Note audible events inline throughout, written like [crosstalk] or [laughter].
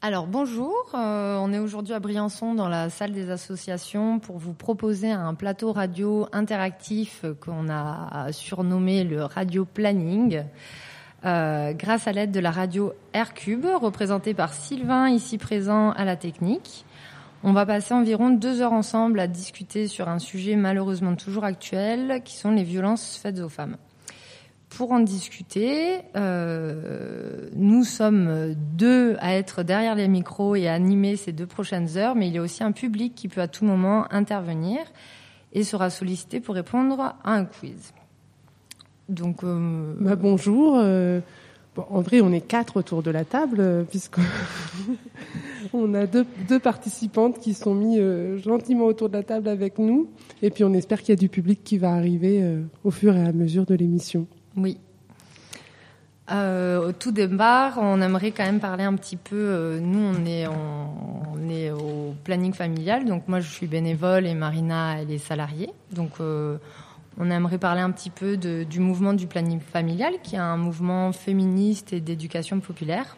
Alors bonjour, euh, on est aujourd'hui à Briançon dans la salle des associations pour vous proposer un plateau radio interactif qu'on a surnommé le Radio Planning. Euh, grâce à l'aide de la radio Aircube, représentée par Sylvain, ici présent à la technique. On va passer environ deux heures ensemble à discuter sur un sujet malheureusement toujours actuel, qui sont les violences faites aux femmes. Pour en discuter, euh, nous sommes deux à être derrière les micros et à animer ces deux prochaines heures, mais il y a aussi un public qui peut à tout moment intervenir et sera sollicité pour répondre à un quiz. Donc, euh... bah, bonjour. Euh, en vrai, on est quatre autour de la table, euh, puisqu'on [laughs] a deux, deux, participantes qui sont mis gentiment autour de la table avec nous. Et puis, on espère qu'il y a du public qui va arriver au fur et à mesure de l'émission. Oui. Euh, au tout départ, on aimerait quand même parler un petit peu. Euh, nous, on est, on, est au planning familial. Donc, moi, je suis bénévole et Marina, elle est salariée. Donc, euh, on aimerait parler un petit peu du mouvement du planning familial, qui est un mouvement féministe et d'éducation populaire.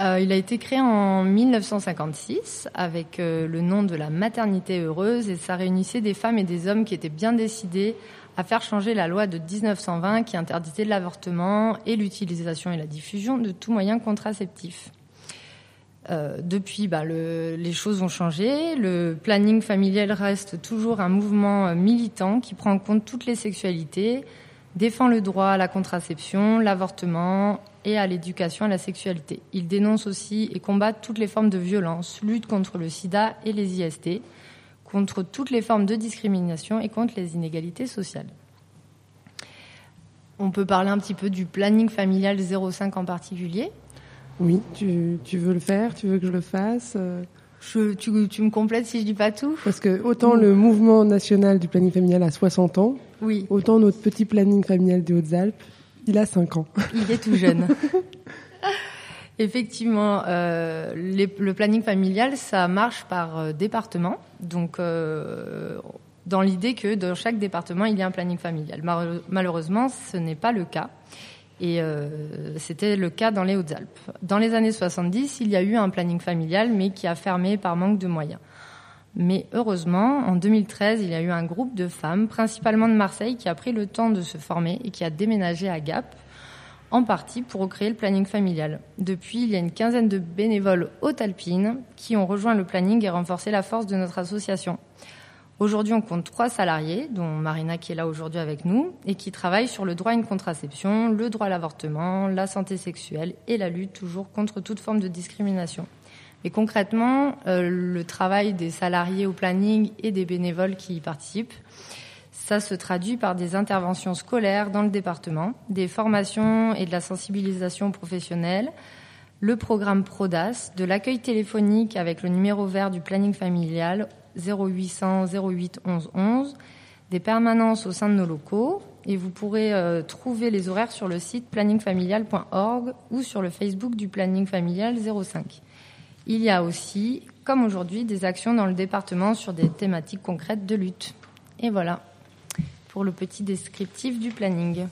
Il a été créé en 1956 avec le nom de la maternité heureuse et ça réunissait des femmes et des hommes qui étaient bien décidés à faire changer la loi de 1920 qui interdisait l'avortement et l'utilisation et la diffusion de tout moyen contraceptif. Euh, depuis, bah, le, les choses ont changé. Le planning familial reste toujours un mouvement militant qui prend en compte toutes les sexualités, défend le droit à la contraception, l'avortement et à l'éducation à la sexualité. Il dénonce aussi et combat toutes les formes de violence, lutte contre le sida et les IST, contre toutes les formes de discrimination et contre les inégalités sociales. On peut parler un petit peu du planning familial 05 en particulier. Oui, tu, tu, veux le faire Tu veux que je le fasse je, tu, tu, me complètes si je dis pas tout? Parce que autant le mouvement national du planning familial a 60 ans, oui. autant notre petit planning familial des Hautes-Alpes, il a 5 ans. Il est tout jeune. [laughs] Effectivement, euh, le planning familial, ça marche par euh, département. Donc, euh, dans l'idée que dans chaque département, il y a un planning familial. Malheureusement, ce n'est pas le cas. Et c'était le cas dans les Hautes-Alpes. Dans les années 70, il y a eu un planning familial, mais qui a fermé par manque de moyens. Mais heureusement, en 2013, il y a eu un groupe de femmes, principalement de Marseille, qui a pris le temps de se former et qui a déménagé à Gap, en partie pour recréer le planning familial. Depuis, il y a une quinzaine de bénévoles haute-alpines qui ont rejoint le planning et renforcé la force de notre association. Aujourd'hui, on compte trois salariés, dont Marina qui est là aujourd'hui avec nous, et qui travaillent sur le droit à une contraception, le droit à l'avortement, la santé sexuelle et la lutte toujours contre toute forme de discrimination. Et concrètement, euh, le travail des salariés au planning et des bénévoles qui y participent, ça se traduit par des interventions scolaires dans le département, des formations et de la sensibilisation professionnelle, le programme PRODAS, de l'accueil téléphonique avec le numéro vert du planning familial 0800 08 11 11, des permanences au sein de nos locaux et vous pourrez euh, trouver les horaires sur le site planningfamilial.org ou sur le Facebook du Planning Familial 05. Il y a aussi, comme aujourd'hui, des actions dans le département sur des thématiques concrètes de lutte. Et voilà pour le petit descriptif du planning.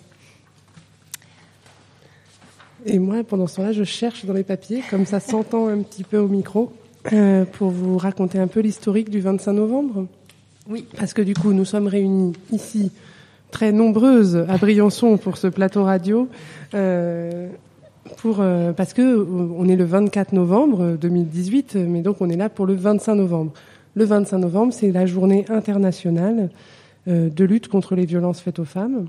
Et moi, pendant ce temps-là, je cherche dans les papiers, comme ça s'entend un petit peu au micro, euh, pour vous raconter un peu l'historique du 25 novembre. Oui. Parce que du coup, nous sommes réunis ici, très nombreuses, à Briançon pour ce plateau radio. Euh, pour, euh, parce que on est le 24 novembre 2018, mais donc on est là pour le 25 novembre. Le 25 novembre, c'est la journée internationale de lutte contre les violences faites aux femmes.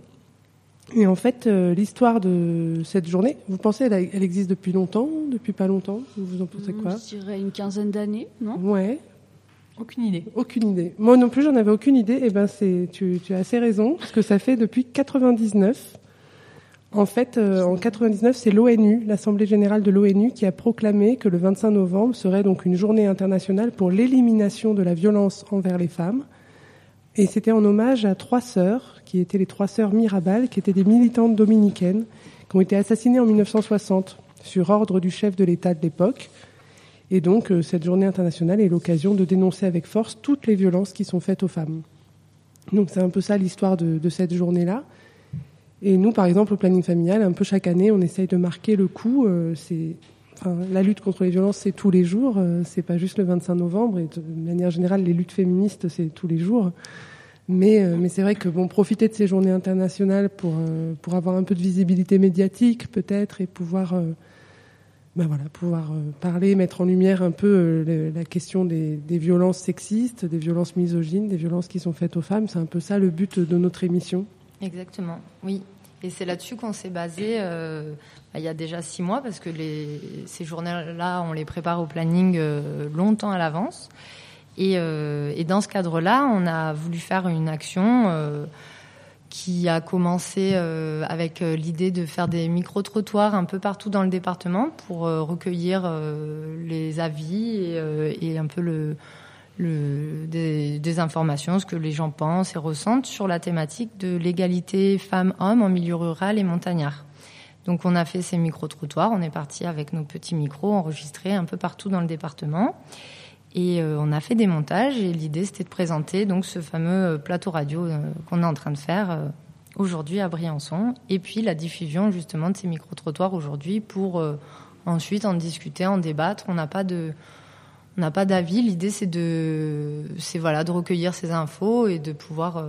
Et en fait, euh, l'histoire de cette journée, vous pensez elle, elle, existe depuis longtemps, depuis pas longtemps Vous en pensez quoi Je dirais une quinzaine d'années, non Ouais. Aucune idée. Aucune idée. Moi non plus, j'en avais aucune idée. Et ben, c'est, tu, tu as assez raison, parce que ça fait depuis 99. En fait, euh, en 99, c'est l'ONU, l'Assemblée générale de l'ONU, qui a proclamé que le 25 novembre serait donc une journée internationale pour l'élimination de la violence envers les femmes. Et c'était en hommage à trois sœurs, qui étaient les trois sœurs Mirabal, qui étaient des militantes dominicaines, qui ont été assassinées en 1960 sur ordre du chef de l'État de l'époque. Et donc, euh, cette journée internationale est l'occasion de dénoncer avec force toutes les violences qui sont faites aux femmes. Donc, c'est un peu ça l'histoire de, cette journée-là. Et nous, par exemple, au planning familial, un peu chaque année, on essaye de marquer le coup. Euh, la lutte contre les violences, c'est tous les jours. Euh, c'est pas juste le 25 novembre. Et de manière générale, les luttes féministes, c'est tous les jours. Mais, euh, c'est vrai que profiter de ces journées internationales pour euh, pour avoir un peu de visibilité médiatique, peut-être, et pouvoir ben voilà, pouvoir parler, mettre en lumière un peu la question des, violences sexistes, des violences misogynes, des violences qui sont faites aux femmes. C'est un peu ça le but de notre émission. Exactement, oui. Et c'est là-dessus qu'on s'est basé il y a déjà six mois, parce que les, ces journées-là, on les prépare au planning euh, longtemps à l'avance. Et, euh, et, dans ce cadre-là, on a voulu faire une action euh, qui a commencé avec l'idée de faire des micro-trottoirs un peu partout dans le département pour recueillir les avis et, un peu des, des, informations, ce que les gens pensent et ressentent sur la thématique de l'égalité femmes-hommes en milieu rural et montagnard. Donc on a fait ces micro-trottoirs, on est parti avec nos petits micros enregistrés un peu partout dans le département. Et euh, on a fait des montages et l'idée c'était de présenter donc ce fameux euh, plateau radio euh, qu'on est en train de faire aujourd'hui à Briançon et puis la diffusion justement de ces micro-trottoirs aujourd'hui pour ensuite en discuter, en débattre. On n'a pas d'avis. L'idée, c'est de, c'est voilà, de recueillir ces infos et de pouvoir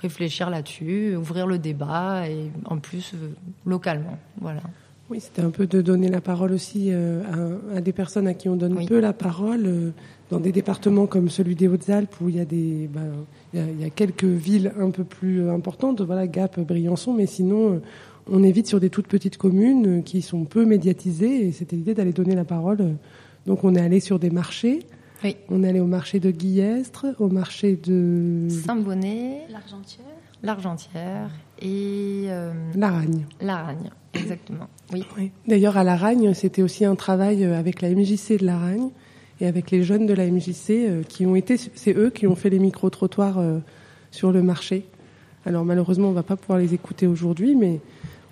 réfléchir là-dessus, ouvrir le débat et en plus euh, localement. Voilà. Oui, c'était un peu de donner la parole aussi euh, à, à, des personnes à qui on donne oui. peu la parole. Euh, dans des départements comme celui des Hautes-Alpes où il y a des, il, y a, il y a quelques villes un peu plus importantes, voilà, Gap, Briançon, mais sinon, on évite sur des toutes petites communes qui sont peu médiatisées et c'était l'idée d'aller donner la parole donc on est allé sur des marchés. Oui. On est allé au marché de Guillestre, au marché de Saint-Bonnet, l'Argentière, l'Argentière et euh... Laragne. Laragne, exactement. Oui. oui. D'ailleurs à Laragne, c'était aussi un travail avec la MJC de Laragne et avec les jeunes de la MJC euh, qui ont été, c'est eux qui ont fait les micro trottoirs euh, sur le marché. Alors malheureusement, on va pas pouvoir les écouter aujourd'hui, mais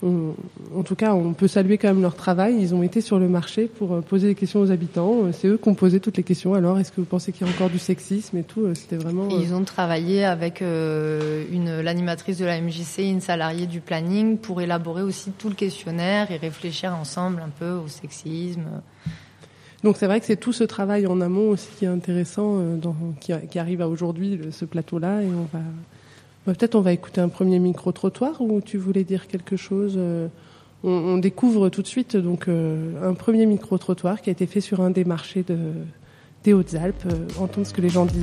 on, en tout cas, on peut saluer quand même leur travail. Ils ont été sur le marché pour euh, poser des questions aux habitants. Euh, c'est eux qui ont posé toutes les questions. Alors, est-ce que vous pensez qu'il y a encore du sexisme et tout euh, C'était vraiment. Et ils ont travaillé avec une l'animatrice de la MJC, une salariée du planning, pour élaborer aussi tout le questionnaire et réfléchir ensemble un peu au sexisme. Donc c'est vrai que c'est tout ce travail en amont aussi qui est intéressant, dans, qui, qui arrive à aujourd'hui ce plateau-là, et on va Peut-être on va écouter un premier micro-trottoir ou tu voulais dire quelque chose euh, on, découvre tout de suite donc euh, un premier micro-trottoir qui a été fait sur un des marchés de, des Hautes-Alpes. Euh, entendre ce que les gens disent.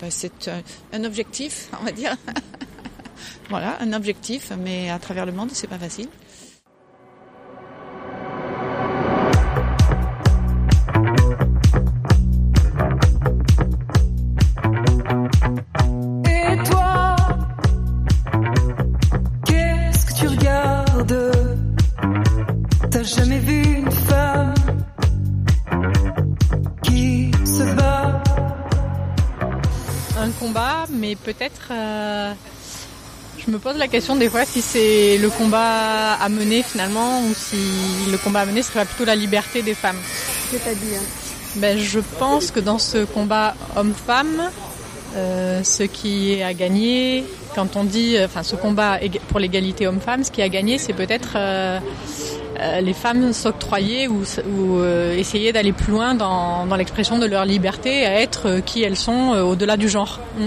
Bah, c'est un objectif, [laughs] on va dire. [laughs] voilà, un objectif, mais à travers le monde, c'est pas facile. Peut-être euh, je me pose la question des fois si c'est le combat à mener finalement ou si le combat à mener serait plutôt la liberté des femmes. C'est-à-dire ben, Je pense que dans ce combat homme-femme, euh, ce qui est à gagner, quand on dit, enfin ce combat pour l'égalité homme-femme, ce qui est à gagner, c'est peut-être euh, euh, les femmes s'octroyer ou, ou euh, essayer d'aller plus loin dans, dans l'expression de leur liberté à être qui elles sont au-delà du genre. Mm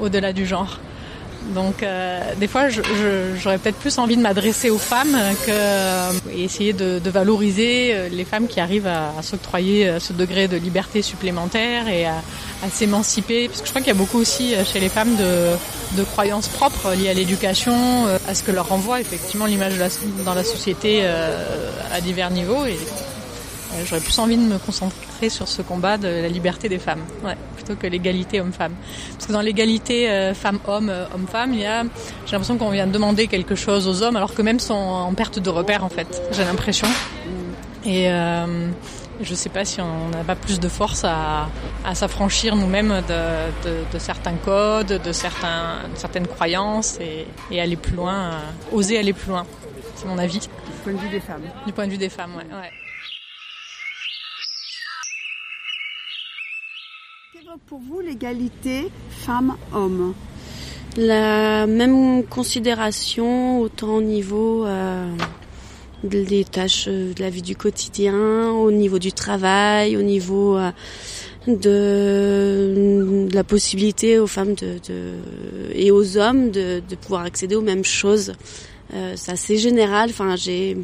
au-delà du genre. Donc euh, des fois, j'aurais peut-être plus envie de m'adresser aux femmes que euh, essayer de, de, valoriser euh, les femmes qui arrivent à, à s'octroyer euh, ce degré de liberté supplémentaire et à, à s'émanciper. Parce que je crois qu'il y a beaucoup aussi chez les femmes de, de croyances propres liées à l'éducation, à ce que leur renvoie effectivement l'image dans la société à divers niveaux. Et j'aurais plus envie de me concentrer sur ce combat de la liberté des femmes. Ouais que l'égalité homme-femme. Parce que dans l'égalité euh, femmes-hommes, euh, homme-femme, il y a, j'ai l'impression qu'on vient de demander quelque chose aux hommes, alors que même sont en perte de repère en fait. J'ai l'impression. Et euh, je ne sais pas si on n'a pas plus de force à, à s'affranchir nous-mêmes de, de, de, certains codes, de, certains, de certaines croyances et, et, aller plus loin, euh, oser aller plus loin. C'est mon avis. Du point de vue des femmes. Du point de vue des femmes, ouais. ouais. pour vous l'égalité femmes-hommes? La même considération, autant au niveau euh, des tâches euh, de la vie du quotidien, au niveau du travail, au niveau euh, de, la possibilité aux femmes de, de et aux hommes de, de, pouvoir accéder aux mêmes choses. Euh, c'est assez général. Enfin, j'ai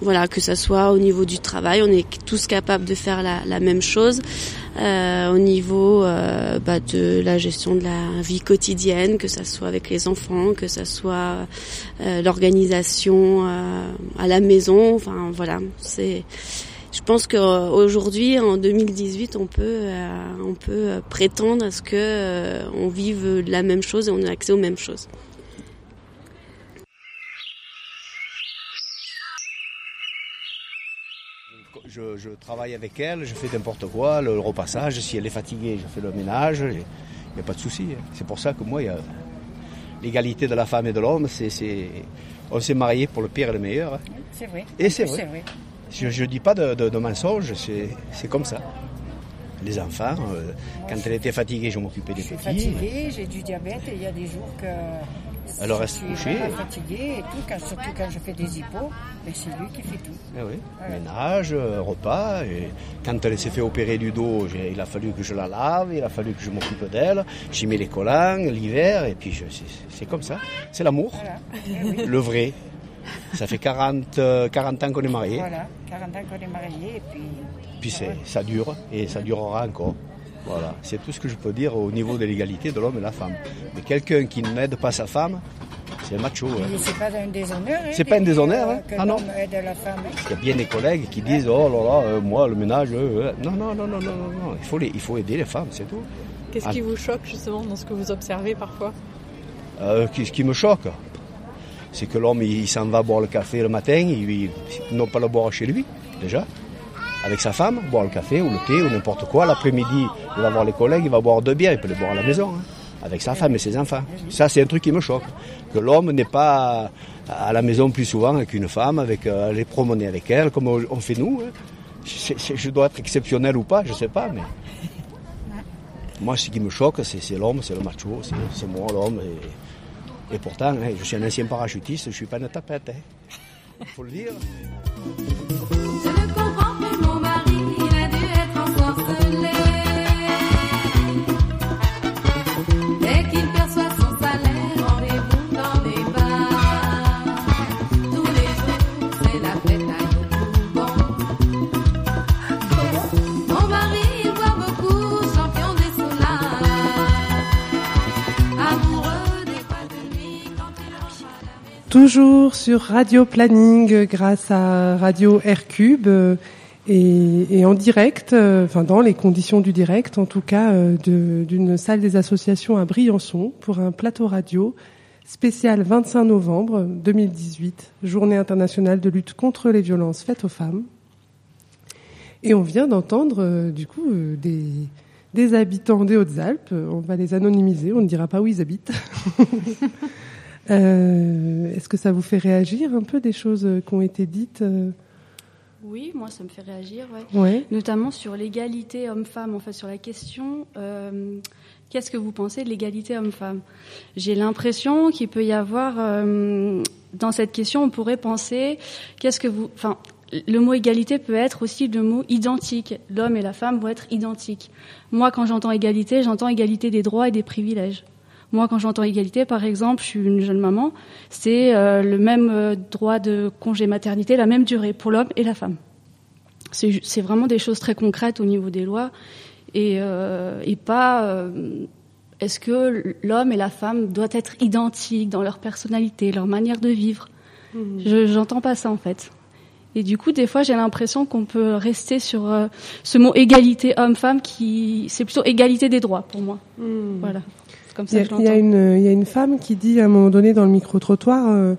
voilà, que ça soit au niveau du travail, on est tous capables de faire la, la même chose. Euh, au niveau euh, bah, de la gestion de la vie quotidienne, que ça soit avec les enfants, que ça soit euh, l'organisation euh, à la maison. Enfin voilà, c'est. Je pense qu'aujourd'hui, en 2018, on peut euh, on peut prétendre à ce que on vive la même chose et on a accès aux mêmes choses. Je, je, travaille avec elle, je fais n'importe quoi, le, repassage, si elle est fatiguée, je fais le ménage, il n'y a pas de souci. C'est pour ça que moi, l'égalité de la femme et de l'homme, c'est, on s'est marié pour le pire et le meilleur. C'est vrai. Et c'est vrai. vrai. Je ne dis pas de, de, de mensonge, c'est comme ça. Les enfants, euh, quand elle était fatiguée, je m'occupais des petits. Je suis fatiguée, j'ai du diabète et il y a des jours que elle reste couchée. Je suis fatiguée et tout, quand, surtout quand je fais des hippos, mais c'est lui qui fait tout. Eh oui. Ménage, repas. Et quand elle s'est fait opérer du dos, il a fallu que je la lave, il a fallu que je m'occupe d'elle. J'y mets les collants l'hiver et puis c'est comme ça. C'est l'amour. Voilà. Eh oui. Le vrai. Ça fait 40, 40 ans qu'on est mariés. Voilà, 40 ans qu'on est mariés et puis... Puis ça dure et ça durera encore. Voilà, c'est tout ce que je peux dire au niveau de l'égalité de l'homme et de la femme. Mais quelqu'un qui n'aide pas sa femme, c'est macho. Hein. C'est pas un déshonneur. Hein, c'est pas un déshonneur. Hein. Que ah non. Aide la femme. Il y a bien des collègues qui disent oh là là, euh, moi le ménage. Euh, non non non non non non. Il faut les, il faut aider les femmes, c'est tout. Qu'est-ce ah. qui vous choque justement dans ce que vous observez parfois? Euh, Ce qui me choque, c'est que l'homme il, il s'en va boire le café le matin, il, il non pas le boire chez lui déjà avec sa femme, boire le café ou le thé ou n'importe quoi. L'après-midi, il va voir les collègues, il va boire deux bières, il peut les boire à la maison, hein, avec sa femme et ses enfants. Ça, c'est un truc qui me choque. Que l'homme n'est pas à la maison plus souvent qu'une femme, avec euh, aller promener avec elle, comme on fait nous. Hein. Je dois être exceptionnel ou pas, je sais pas, mais. Moi, ce qui me choque, c'est l'homme, c'est le macho, c'est moi l'homme. Et, pourtant, hein, je suis un ancien parachutiste, je suis pas une tapette. Il faut le dire. Toujours sur Radio Planning grâce à Radio Aircube euh, et, et, en direct, euh, enfin dans les conditions du direct en tout cas, euh, d'une salle des associations à Briançon pour un plateau radio spécial 25 novembre 2018, journée internationale de lutte contre les violences faites aux femmes. Et on vient d'entendre du coup des, des habitants des Hautes-Alpes, on va les anonymiser, on ne dira pas où ils habitent. [laughs] Euh, Est-ce que ça vous fait réagir un peu des choses qui ont été dites euh Oui, moi ça me fait réagir, ouais. ouais. notamment sur l'égalité homme-femme, en fait sur la question euh, qu'est-ce que vous pensez de l'égalité homme-femme? J'ai l'impression qu'il peut y avoir euh, dans cette question, on pourrait penser qu'est-ce que vous, enfin le mot égalité peut être aussi le mot identique. L'homme et la femme vont être identiques. Moi, quand j'entends égalité, j'entends égalité des droits et des privilèges. Moi, quand j'entends égalité, par exemple, je suis une jeune maman, c'est euh, le même euh, droit de congé maternité, la même durée pour l'homme et la femme. C'est vraiment des choses très concrètes au niveau des lois et, euh, et pas euh, est-ce que l'homme et la femme doivent être identiques dans leur personnalité, leur manière de vivre. Mmh. Je J'entends pas ça en fait. Et du coup, des fois, j'ai l'impression qu'on peut rester sur euh, ce mot égalité homme-femme qui, c'est plutôt égalité des droits pour moi. Mmh. Voilà. Il y, a, il, y a une, il y a une femme qui dit à un moment donné dans le micro-trottoir euh,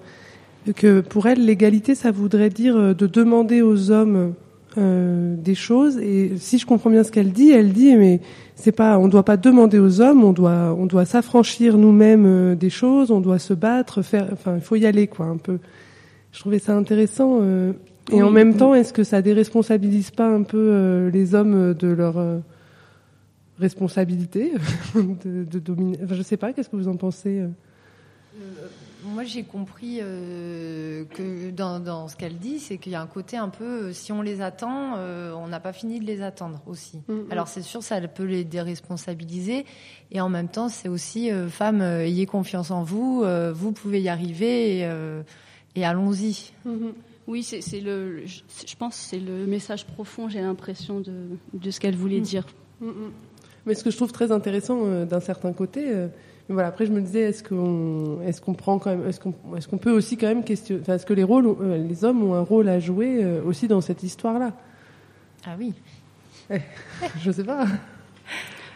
que pour elle, l'égalité, ça voudrait dire euh, de demander aux hommes euh, des choses. Et si je comprends bien ce qu'elle dit, elle dit mais c'est pas, on doit pas demander aux hommes, on doit, on doit s'affranchir nous-mêmes euh, des choses, on doit se battre, faire, enfin, il faut y aller quoi, un peu. Je trouvais ça intéressant. Euh, et oui, en même oui. temps, est-ce que ça déresponsabilise pas un peu les hommes de leur responsabilité [laughs] de, de dominer. Enfin, je sais pas. Qu'est-ce que vous en pensez euh Moi, j'ai compris euh, que dans, dans ce qu'elle dit, c'est qu'il y a un côté un peu, euh, si on les attend, euh, on n'a pas fini de les attendre aussi. Mhm. Alors c'est sûr, ça peut les déresponsabiliser, et en même temps, c'est aussi, euh, femmes, euh, ayez confiance en vous, euh, vous pouvez y arriver, et, euh, et allons-y. Oui, c'est le, je, pense que c'est le message profond, j'ai l'impression, de, de ce qu'elle voulait Mm. dire. Mais ce que je trouve très intéressant euh, d'un certain côté, euh, mais voilà, après je me disais, est-ce qu'on, est-ce qu'on prend quand même, est-ce qu'on, est-ce qu'on peut aussi quand même questionner, est-ce que les rôles, euh, les hommes ont un rôle à jouer euh, aussi dans cette histoire-là? Ah oui. [laughs] Je sais pas.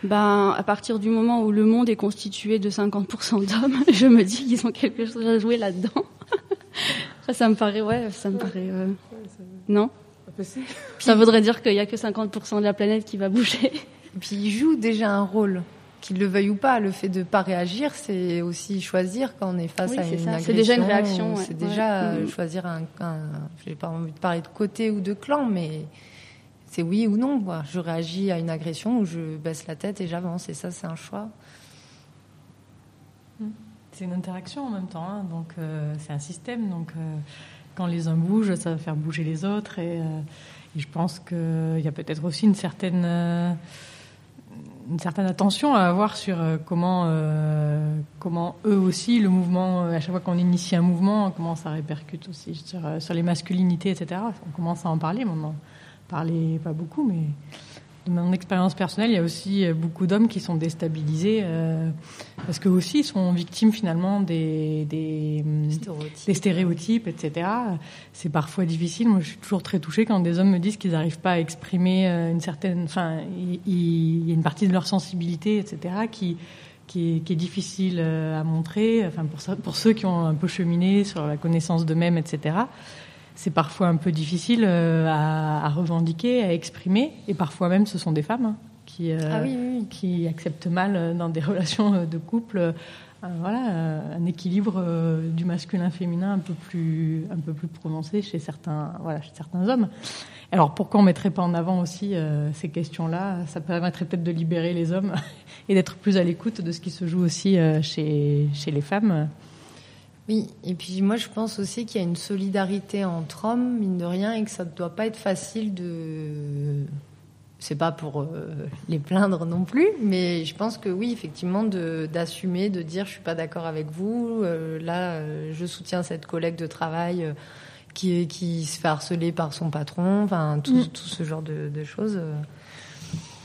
Ben, à partir du moment où le monde est constitué de 50% d'hommes, [laughs] je me dis qu'ils ont quelque chose à jouer là-dedans. [laughs] Ça, ça me paraît, ouais, ça me paraît. euh, Non? Bah. Ça voudrait dire qu'il y a que 50% de la planète qui va bouger. Et puis ils jouent déjà un rôle, qu'ils le veuillent ou pas. Le fait de pas réagir, c'est aussi choisir quand on est face Oui, à une ça. agression. C'est déjà une réaction, ouais. C'est déjà Ouais. euh, choisir un, un. J'ai pas envie de parler de côté ou de clan, mais c'est oui ou non. Quoi. Je réagis à une agression ou je baisse la tête et j'avance. Et ça, c'est un choix. C'est une interaction en même temps, hein, donc euh, c'est un système. Donc euh, quand les uns bougent, ça va faire bouger les autres. Et, euh, et je pense qu'il y a peut-être aussi une certaine, euh, une certaine attention à avoir sur euh, comment, euh, comment eux aussi, le mouvement, euh, à chaque fois qu'on initie un mouvement, comment ça répercute aussi sur, les masculinités, etc. On commence à en parler maintenant. Parler pas beaucoup, mais de mon expérience personnelle, il y a aussi euh, beaucoup d'hommes qui sont déstabilisés euh, parce qu'eux aussi ils sont victimes finalement des, des, hum, Stéréotype. des stéréotypes, etc. C'est parfois difficile. Moi, je suis toujours très touchée quand des hommes me disent qu'ils n'arrivent pas à exprimer euh, une certaine. Enfin, il y a une partie de leur sensibilité, etc., qui, qui, est, qui est difficile euh, à montrer. Enfin, pour, ça- pour ceux qui ont un peu cheminé sur la connaissance d'eux-mêmes, etc., c'est parfois un peu difficile euh, à, à revendiquer, à exprimer. Et parfois même, ce sont des femmes hein, qui. euh, Ah oui, oui, oui. qui acceptent mal euh, dans des [laughs] relations de couple euh, voilà un équilibre euh, du masculin féminin un peu plus un peu plus prononcé chez certains voilà chez certains hommes alors pourquoi on mettrait pas en avant aussi ces questions-là? Ça permettrait peut-être de libérer les hommes [laughs] et d'être plus à l'écoute de ce qui se joue aussi chez chez les femmes Oui, et puis moi je pense aussi qu'il y a une solidarité entre hommes, mine de rien, et que ça ne doit pas être facile de. C'est pas pour euh, les plaindre non plus, mais je pense que oui, effectivement, de- d'assumer, de, dire je suis pas d'accord avec vous, euh, là euh, je soutiens cette collègue de travail qui, qui se fait harceler par son patron, enfin tout, Mm. tout ce genre de, de choses.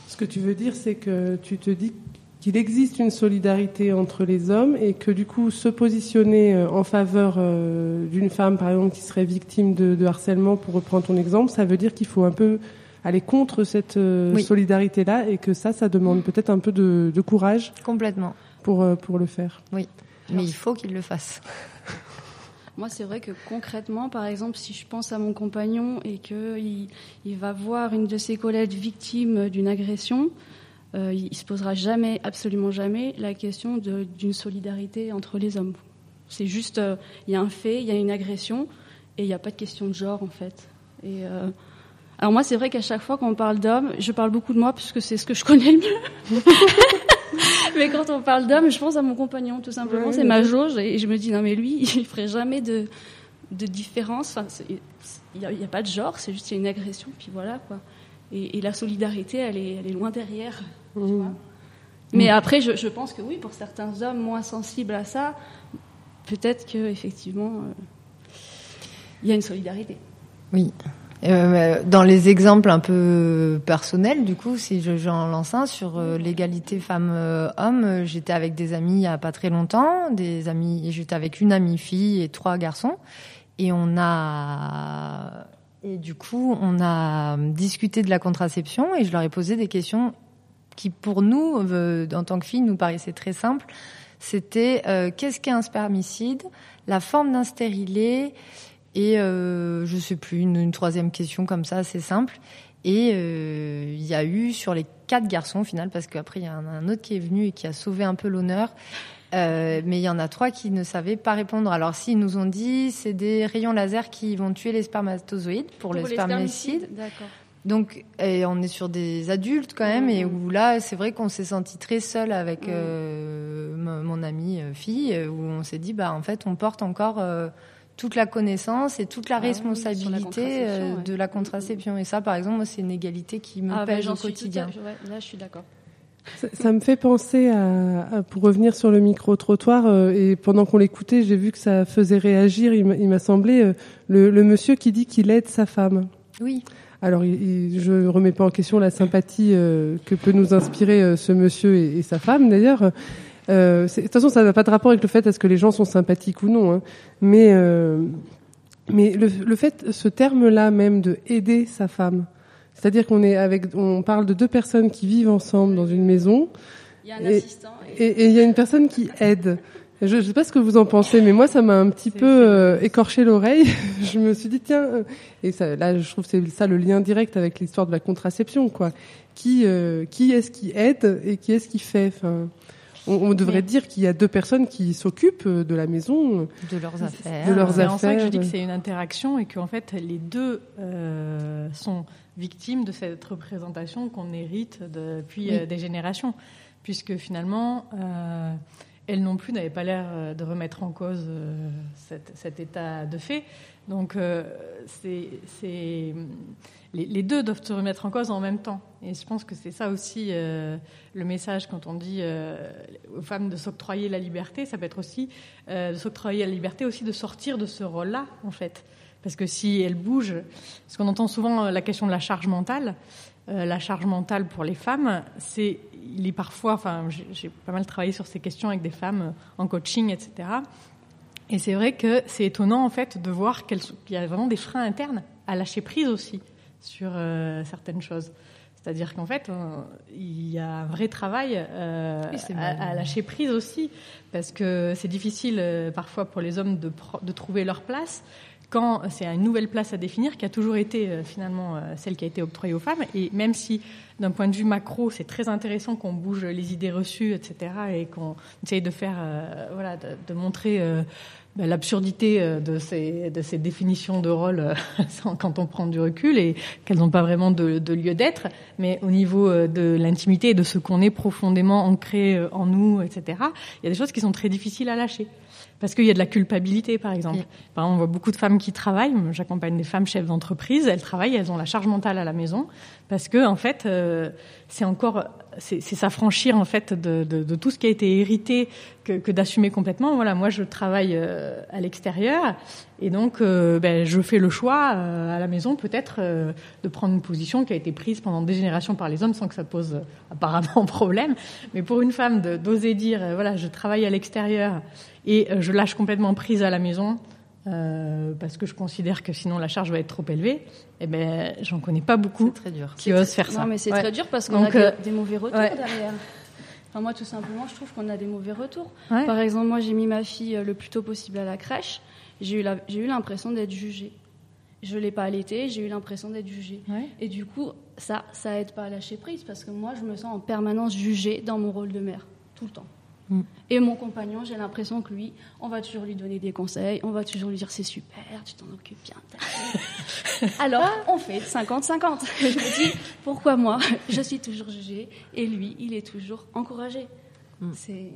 Ce que tu veux dire, c'est que tu te dis qu'il existe une solidarité entre les hommes et que du coup, se positionner euh, en faveur euh, d'une femme, par exemple, qui serait victime de, de harcèlement, pour reprendre ton exemple, ça veut dire qu'il faut un peu aller contre cette euh, Oui. solidarité-là et que ça, ça demande peut-être un peu de, de courage Complètement, pour, pour le faire. mais il faut qu'il le fasse. [laughs] Moi, c'est vrai que concrètement, par exemple, si je pense à mon compagnon et qu'il il va voir une de ses collègues victime d'une agression, euh, il, il se posera jamais, absolument jamais, la question d'une solidarité entre les hommes. C'est juste, euh, il y a un fait, il y a une agression, et il n'y a pas de question de genre, en fait. Et, euh, alors moi, c'est vrai qu'à chaque fois qu'on parle d'hommes, je parle beaucoup de moi, puisque c'est ce que je connais le mieux. [laughs] mais quand on parle d'hommes, je pense à mon compagnon, tout simplement. Ouais, c'est ouais. ma jauge, et je me dis, non mais lui, il ferait jamais de, de différence. Enfin, il n'y a, pas de genre, c'est juste y a une agression, puis voilà, quoi. Et, et la solidarité, elle est, elle est loin derrière. tu Mmh. vois. Mais après, je, je pense que oui, pour certains hommes moins sensibles à ça, peut-être que effectivement, euh, il y a une solidarité. Oui. Euh, dans les exemples un peu personnels, du coup, si je- j'en lance un sur euh, l'égalité femmes-hommes, j'étais avec des amis il y a pas très longtemps, des amis, j'étais avec une amie fille et trois garçons, et on a, et du coup, on a discuté de la contraception et je leur ai posé des questions qui, pour nous, euh, en tant que filles, nous paraissaient très simples. C'était euh, qu'est-ce qu'est un spermicide, la forme d'un stérilet, et euh, je sais plus, une, troisième question comme ça, assez simple. Et euh, il y a eu sur les quatre garçons au final, parce qu'après il y a un autre qui est venu et qui a sauvé un peu l'honneur. Euh, mais il y en a trois qui ne savaient pas répondre. Alors s'ils nous ont dit, c'est des rayons laser qui vont tuer les spermatozoïdes pour, le les spermicide. D'accord. Donc, et on est sur des adultes quand même, et où là, c'est vrai qu'on s'est senti très seul avec euh, mon, amie euh, fille, où on s'est dit, bah en fait, on porte encore euh, toute la connaissance et toute la Ah responsabilité la ouais. de la contraception. Et ça, par exemple, moi, c'est une égalité qui me Ah, bah, pèse au tout quotidien. ouais, là, je suis d'accord. Ça, ça me fait penser à, à- pour revenir sur le micro-trottoir, euh, et pendant qu'on l'écoutait, j'ai vu que ça faisait réagir, il m'a- semblé, euh, le, le monsieur qui dit qu'il aide sa femme. Oui. Alors, il, il- je ne remets pas en question la sympathie euh, que peut nous inspirer euh, ce monsieur et, et sa femme, d'ailleurs. Euh, de toute façon, ça n'a pas de rapport avec le fait est-ce que les gens sont sympathiques ou non. hein. Mais, euh, mais le, le fait, ce terme-là même de aider sa femme, c'est-à-dire qu'on est avec, on parle de deux personnes qui vivent ensemble dans une maison, Il y a un Et- assistant. et et il y a une personne qui aide. Je ne sais pas ce que vous en pensez, mais moi, ça m'a un petit peu euh, écorché l'oreille. [laughs] je me suis dit, tiens, euh, et ça, là, je trouve que c'est ça le lien direct avec l'histoire de la contraception, quoi. Qui, euh, qui est-ce qui aide et qui est-ce qui fait? Enfin, on, on devrait dire qu'il y a deux personnes qui s'occupent de la maison. De leurs affaires. De leurs C'est en ça que je affaires, dis que c'est une interaction et qu'en fait les deux euh, sont victimes de cette représentation qu'on hérite depuis Oui. euh, des générations, puisque finalement euh, elles non plus n'avaient pas l'air euh, de remettre en cause euh, cet, cet état de fait. Donc euh, c'est c'est- les, les deux doivent se remettre en cause en même temps. Et je pense que c'est ça aussi le message quand on dit aux femmes de s'octroyer la liberté. Ça peut être aussi de s'octroyer la liberté aussi de sortir de ce rôle-là, en fait. Parce que si elles bougent, parce qu'on entend souvent euh, la question de la charge mentale, euh, la charge mentale pour les femmes, c'est, il est parfois, enfin, j'ai- pas mal travaillé sur ces questions avec des femmes euh, en coaching, etc. Et c'est vrai que c'est étonnant, en fait, de voir qu'il y a vraiment des freins internes à lâcher prise aussi sur euh, certaines choses. C'est-à-dire qu'en fait, il y a un vrai travail euh, à, lâcher prise aussi, parce que c'est difficile euh, parfois pour les hommes de trouver leur place quand c'est une nouvelle place à définir qui a toujours été euh, finalement euh, celle qui a été octroyée aux femmes. Et même si d'un point de vue macro, c'est très intéressant qu'on bouge les idées reçues, etc., et qu'on essaye de faire, euh, voilà, de, montrer euh, ben, l'absurdité euh, de ces, définitions de rôle euh, [laughs] quand on prend du recul et qu'elles n'ont pas vraiment de, de lieu d'être, mais au niveau euh, de l'intimité et de ce qu'on est profondément ancré euh, en nous, etc., il y a des choses qui sont très difficiles à lâcher. Parce qu'il y a de la culpabilité, par exemple. Oui. Par exemple, on voit beaucoup de femmes qui travaillent. J'accompagne des femmes chefs d'entreprise. Elles travaillent, elles ont la charge mentale à la maison, parce que en fait, euh, c'est encore, c'est s'affranchir en fait de, de, de tout ce qui a été hérité que, que d'assumer complètement. Voilà, moi, je travaille euh, à l'extérieur, et donc, euh, ben, je fais le choix euh, à la maison, peut-être, euh, de prendre une position qui a été prise pendant des générations par les hommes, sans que ça pose apparemment [laughs] problème. Mais pour une femme, d'oser dire, voilà, je travaille à l'extérieur et euh, je lâche complètement prise à la maison euh, parce que je considère que sinon la charge va être trop élevée, eh ben, j'en connais pas beaucoup C'est très dur. qui osent faire ça. Non, mais c'est Ouais. très dur parce qu'on a euh, des, des mauvais retours ouais. derrière. Enfin, moi, tout simplement, je trouve qu'on a des mauvais retours. Ouais. Par exemple, moi, j'ai mis ma fille le plus tôt possible à la crèche. J'ai eu l'impression d'être jugée. Je l'ai pas allaitée, j'ai eu l'impression d'être jugée. Ouais. Et du coup, ça, ça aide pas à lâcher prise parce que moi, je me sens en permanence jugée dans mon rôle de mère, tout le temps. Mm. Et mon compagnon, j'ai l'impression que lui, on va toujours lui donner des conseils, on va toujours lui dire c'est super, tu t'en occupes bien. [laughs] Alors, on fait 50-50. [laughs] Je me dis, pourquoi moi, je suis toujours jugée et lui, il est toujours encouragé. Mm. C'est.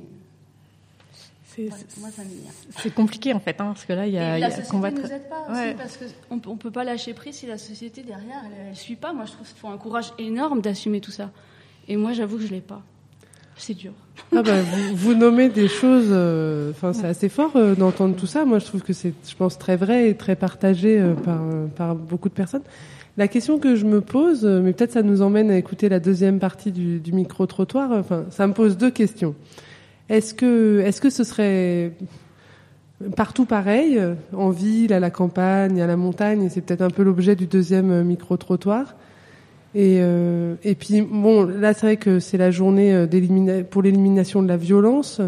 C'est- compliqué en fait, hein, parce que là, il y a, Et la société combattre. ne nous aide pas aussi parce qu'on on peut pas lâcher prise si la société derrière elle, elle suit pas. Moi, je trouve qu'il faut un courage énorme d'assumer tout ça. Et moi, j'avoue que je l'ai pas. C'est dur. Ah bah, vous, nommez des choses. euh, c'est assez fort euh, d'entendre tout ça. Moi, je trouve que c'est, je pense, très vrai et très partagé euh, par beaucoup de personnes. La question que je me pose, mais peut-être ça nous emmène à écouter la deuxième partie du, micro trottoir. Enfin, ça me pose deux questions. Est-ce que est-ce que ce serait partout pareil, en ville, à la campagne, à la montagne, et c'est peut-être un peu l'objet du deuxième micro trottoir. Et, euh, et puis bon, là c'est vrai que c'est la journée euh, pour l'élimination de la violence.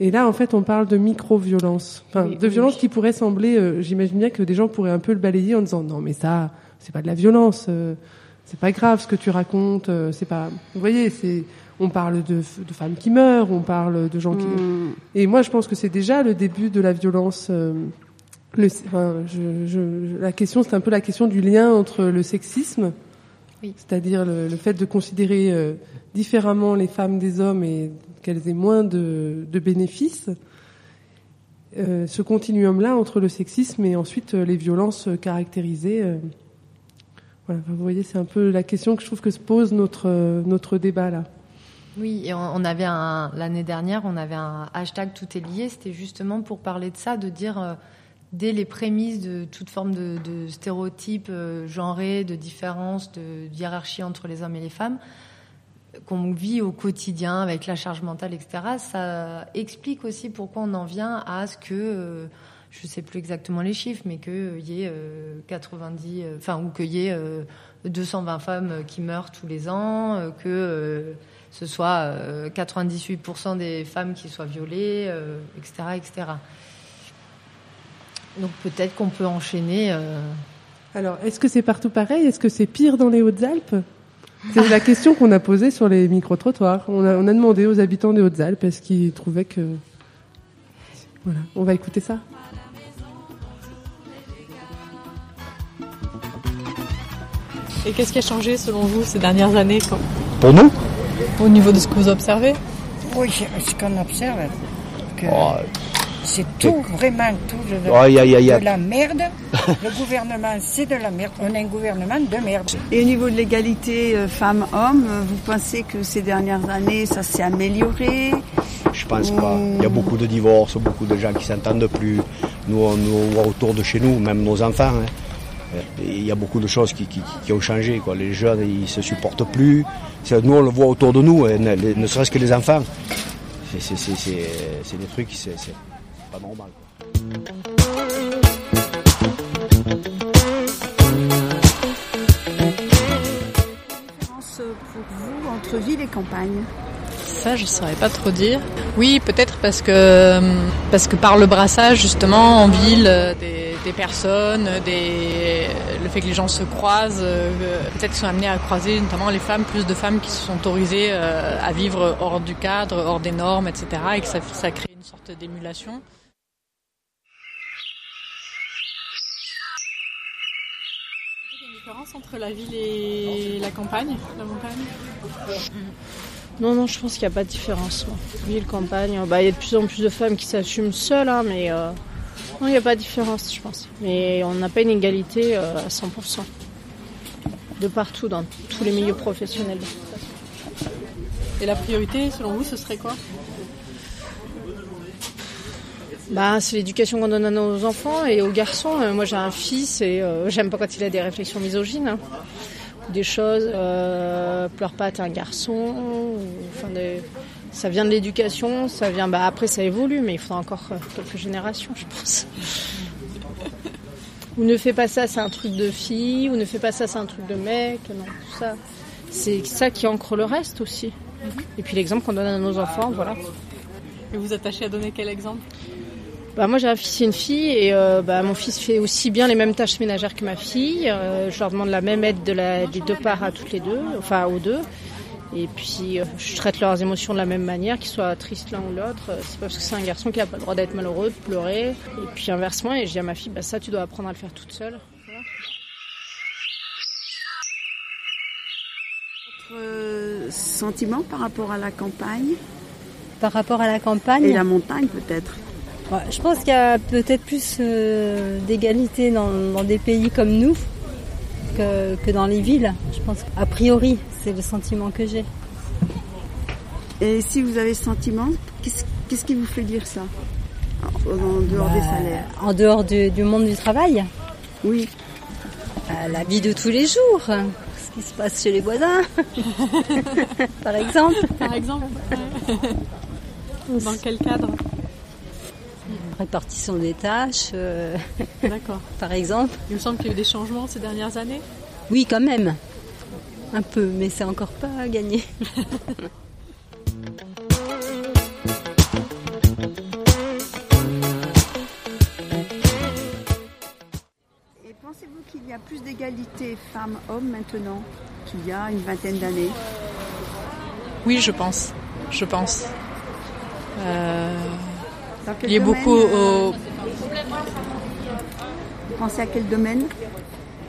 Et là, en fait, on parle de micro-violence, enfin, Oui, de oui, violence qui pourrait sembler. euh, J'imagine bien que des gens pourraient un peu le balayer en disant non, mais ça, c'est pas de la violence, euh, c'est pas grave ce que tu racontes, euh, c'est pas. Vous voyez, c'est on parle de, de femmes qui meurent, on parle de gens qui. Mm. Et moi, je pense que c'est déjà le début de la violence. euh, le, enfin, je, je- la question, c'est un peu la question du lien entre le sexisme Oui. C'est-à-dire le, le fait de considérer euh, différemment les femmes des hommes et qu'elles aient moins de, de bénéfices. Euh, ce continuum-là entre le sexisme et ensuite euh, les violences caractérisées. euh, voilà, vous voyez, c'est un peu la question que je trouve que se pose notre notre débat là. Oui, et on avait l'année dernière, on avait un hashtag tout est lié. C'était justement pour parler de ça, de dire dès les prémices de toute forme de, stéréotypes euh, genrés, de différences, de hiérarchie entre les hommes et les femmes qu'on vit au quotidien avec la charge mentale, etc. Ça explique aussi pourquoi on en vient à ce que euh, je sais plus exactement les chiffres, mais qu'il y ait euh, 90, euh, enfin ou qu'il y ait euh, 220 femmes qui meurent tous les ans, euh, que euh, ce soit euh, 98% des femmes qui soient violées, euh, etc., etc. Donc peut-être qu'on peut enchaîner. euh, Alors, est-ce que c'est partout pareil? Est-ce que c'est pire dans les Hautes-Alpes? C'est la question qu'on a posée sur les micro-trottoirs. On a, on a demandé aux habitants des Hautes-Alpes est-ce qu'ils trouvaient que... Voilà, on va écouter ça. Et qu'est-ce qui a changé selon vous ces dernières années quand- Pour nous? au niveau de ce que vous observez? Oui, ce qu'on observe, que Oh, c'est tout, vraiment tout de, Oh, y a- y a- y a- de la merde. [laughs] Le gouvernement, c'est de la merde. On a un gouvernement de merde. Et au niveau de l'égalité euh, femmes-hommes, euh, vous pensez que ces dernières années, ça s'est amélioré Je pense pas. Il y a beaucoup de divorces, beaucoup de gens qui s'entendent plus. Nous, on, nous, on voit autour de chez nous, même nos enfants. hein. Il y a beaucoup de choses qui, qui, qui ont changé. Quoi. Les jeunes, ils se supportent plus. Nous, on le voit autour de nous, hein, ne, ne serait-ce que les enfants. C'est- des trucs, c'est pas normal. quoi. différence pour vous entre ville et campagne Ça, je saurais pas trop dire. Oui, peut-être parce que parce que par le brassage justement en ville des, des personnes, des le fait que les gens se croisent, euh, peut-être qu'ils sont amenés à croiser notamment les femmes, plus de femmes qui se sont autorisées euh, à vivre hors du cadre, hors des normes, etc. Et que ça, ça crée une sorte d'émulation. Il y a une différence entre la ville et la campagne, la montagne Non, non, je pense qu'il n'y a pas de différence. Ville, campagne, bah, il y a de plus en plus de femmes qui s'assument seules, hein, mais euh, non, il n'y a pas de différence, je pense. Mais on n'a pas une égalité euh, à 100%. De partout, dans tous les milieux professionnels. Et la priorité, selon vous, ce serait quoi? Bah, c'est l'éducation qu'on donne à nos enfants et aux garçons. Euh, moi, j'ai un fils et euh, j'aime pas quand il a des réflexions misogynes. hein. Des choses, euh, pleure pas, t'es un garçon. enfin, ça vient de l'éducation, ça vient. Bah, après, ça évolue, mais il faudra encore quelques générations, je pense. ou ne fais pas ça, c'est un truc de fille. Ou ne fais pas ça, c'est un truc de mec. Non, tout ça. C'est ça qui ancre le reste aussi. Et puis l'exemple qu'on donne à nos enfants, voilà. Et vous attachez à donner quel exemple? Bah, moi j'ai un fils et une fille et euh, bah, mon fils fait aussi bien les mêmes tâches ménagères que ma fille. Euh, je leur demande la même aide de la, des deux parts à toutes les deux, enfin aux deux. Et puis euh, je traite leurs émotions de la même manière, qu'ils soient tristes l'un ou l'autre. C'est pas parce que c'est un garçon qui a pas le droit d'être malheureux, de pleurer. Et puis inversement, et je dis à ma fille, bah ça tu dois apprendre à le faire toute seule. Voilà. Votre sentiment par rapport à la campagne? Par rapport à la campagne, et la montagne peut-être? Ouais, je pense qu'il y a peut-être plus euh, d'égalité dans, dans des pays comme nous que, que dans les villes. Je pense a priori, c'est le sentiment que j'ai. Et si vous avez ce sentiment, qu'est-ce qu'est-ce qui vous fait dire ça? En, en dehors des Bah, salaires En dehors du, du monde du travail, Oui. euh, la vie de tous les jours, ce qui se passe chez les voisins, [laughs] par exemple. Par exemple [laughs] Dans quel cadre? Répartition des tâches, euh, [laughs] D'accord. par exemple. Il me semble qu'il y a eu des changements ces dernières années. Oui, quand même. Un peu, mais c'est encore pas gagné. [laughs] Et pensez-vous qu'il y a plus d'égalité femmes-hommes maintenant qu'il y a une vingtaine d'années? Oui, je pense. Je pense. Euh, Dans quel il y a domaine, beaucoup euh, au... Vous pensez à quel domaine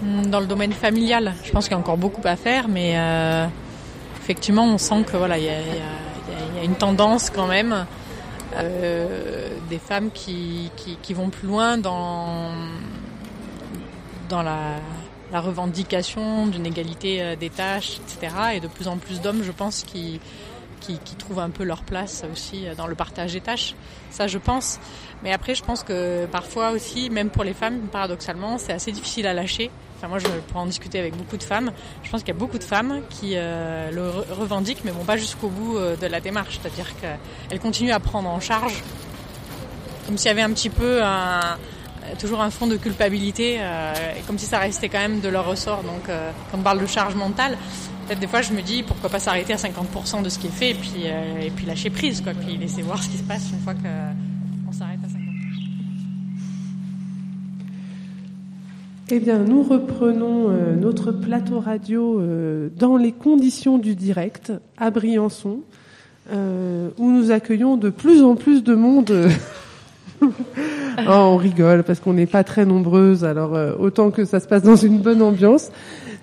Hmm, Dans le domaine familial, je pense qu'il y a encore beaucoup à faire, mais euh, effectivement, on sent que voilà, il y a, y y une tendance quand même euh, des femmes qui, qui, qui vont plus loin dans dans la, la revendication d'une égalité euh, des tâches, etc. Et de plus en plus d'hommes, je pense, qui, qui, trouvent un peu leur place aussi euh, dans le partage des tâches. Ça, je pense. Mais après, je pense que parfois aussi, même pour les femmes, paradoxalement, c'est assez difficile à lâcher. Enfin, moi, je pourrais en discuter avec beaucoup de femmes. Je pense qu'il y a beaucoup de femmes qui euh, le re- revendiquent, mais vont pas jusqu'au bout euh, de la démarche. C'est-à-dire qu'elles continuent à prendre en charge, comme s'il y avait un petit peu un, toujours un fond de culpabilité, euh, comme si ça restait quand même de leur ressort. Donc, euh, quand on parle de charge mentale, peut-être des fois, je me dis pourquoi pas s'arrêter à 50% de ce qui est fait, et puis, euh, et puis lâcher prise, quoi, puis laisser voir ce qui se passe une fois qu'on s'arrête à 50%. Eh bien, nous reprenons notre plateau radio dans les conditions du direct à Briançon, où nous accueillons de plus en plus de monde. [laughs] oh, on rigole parce qu'on n'est pas très nombreuses, alors euh, autant que ça se passe dans une bonne ambiance.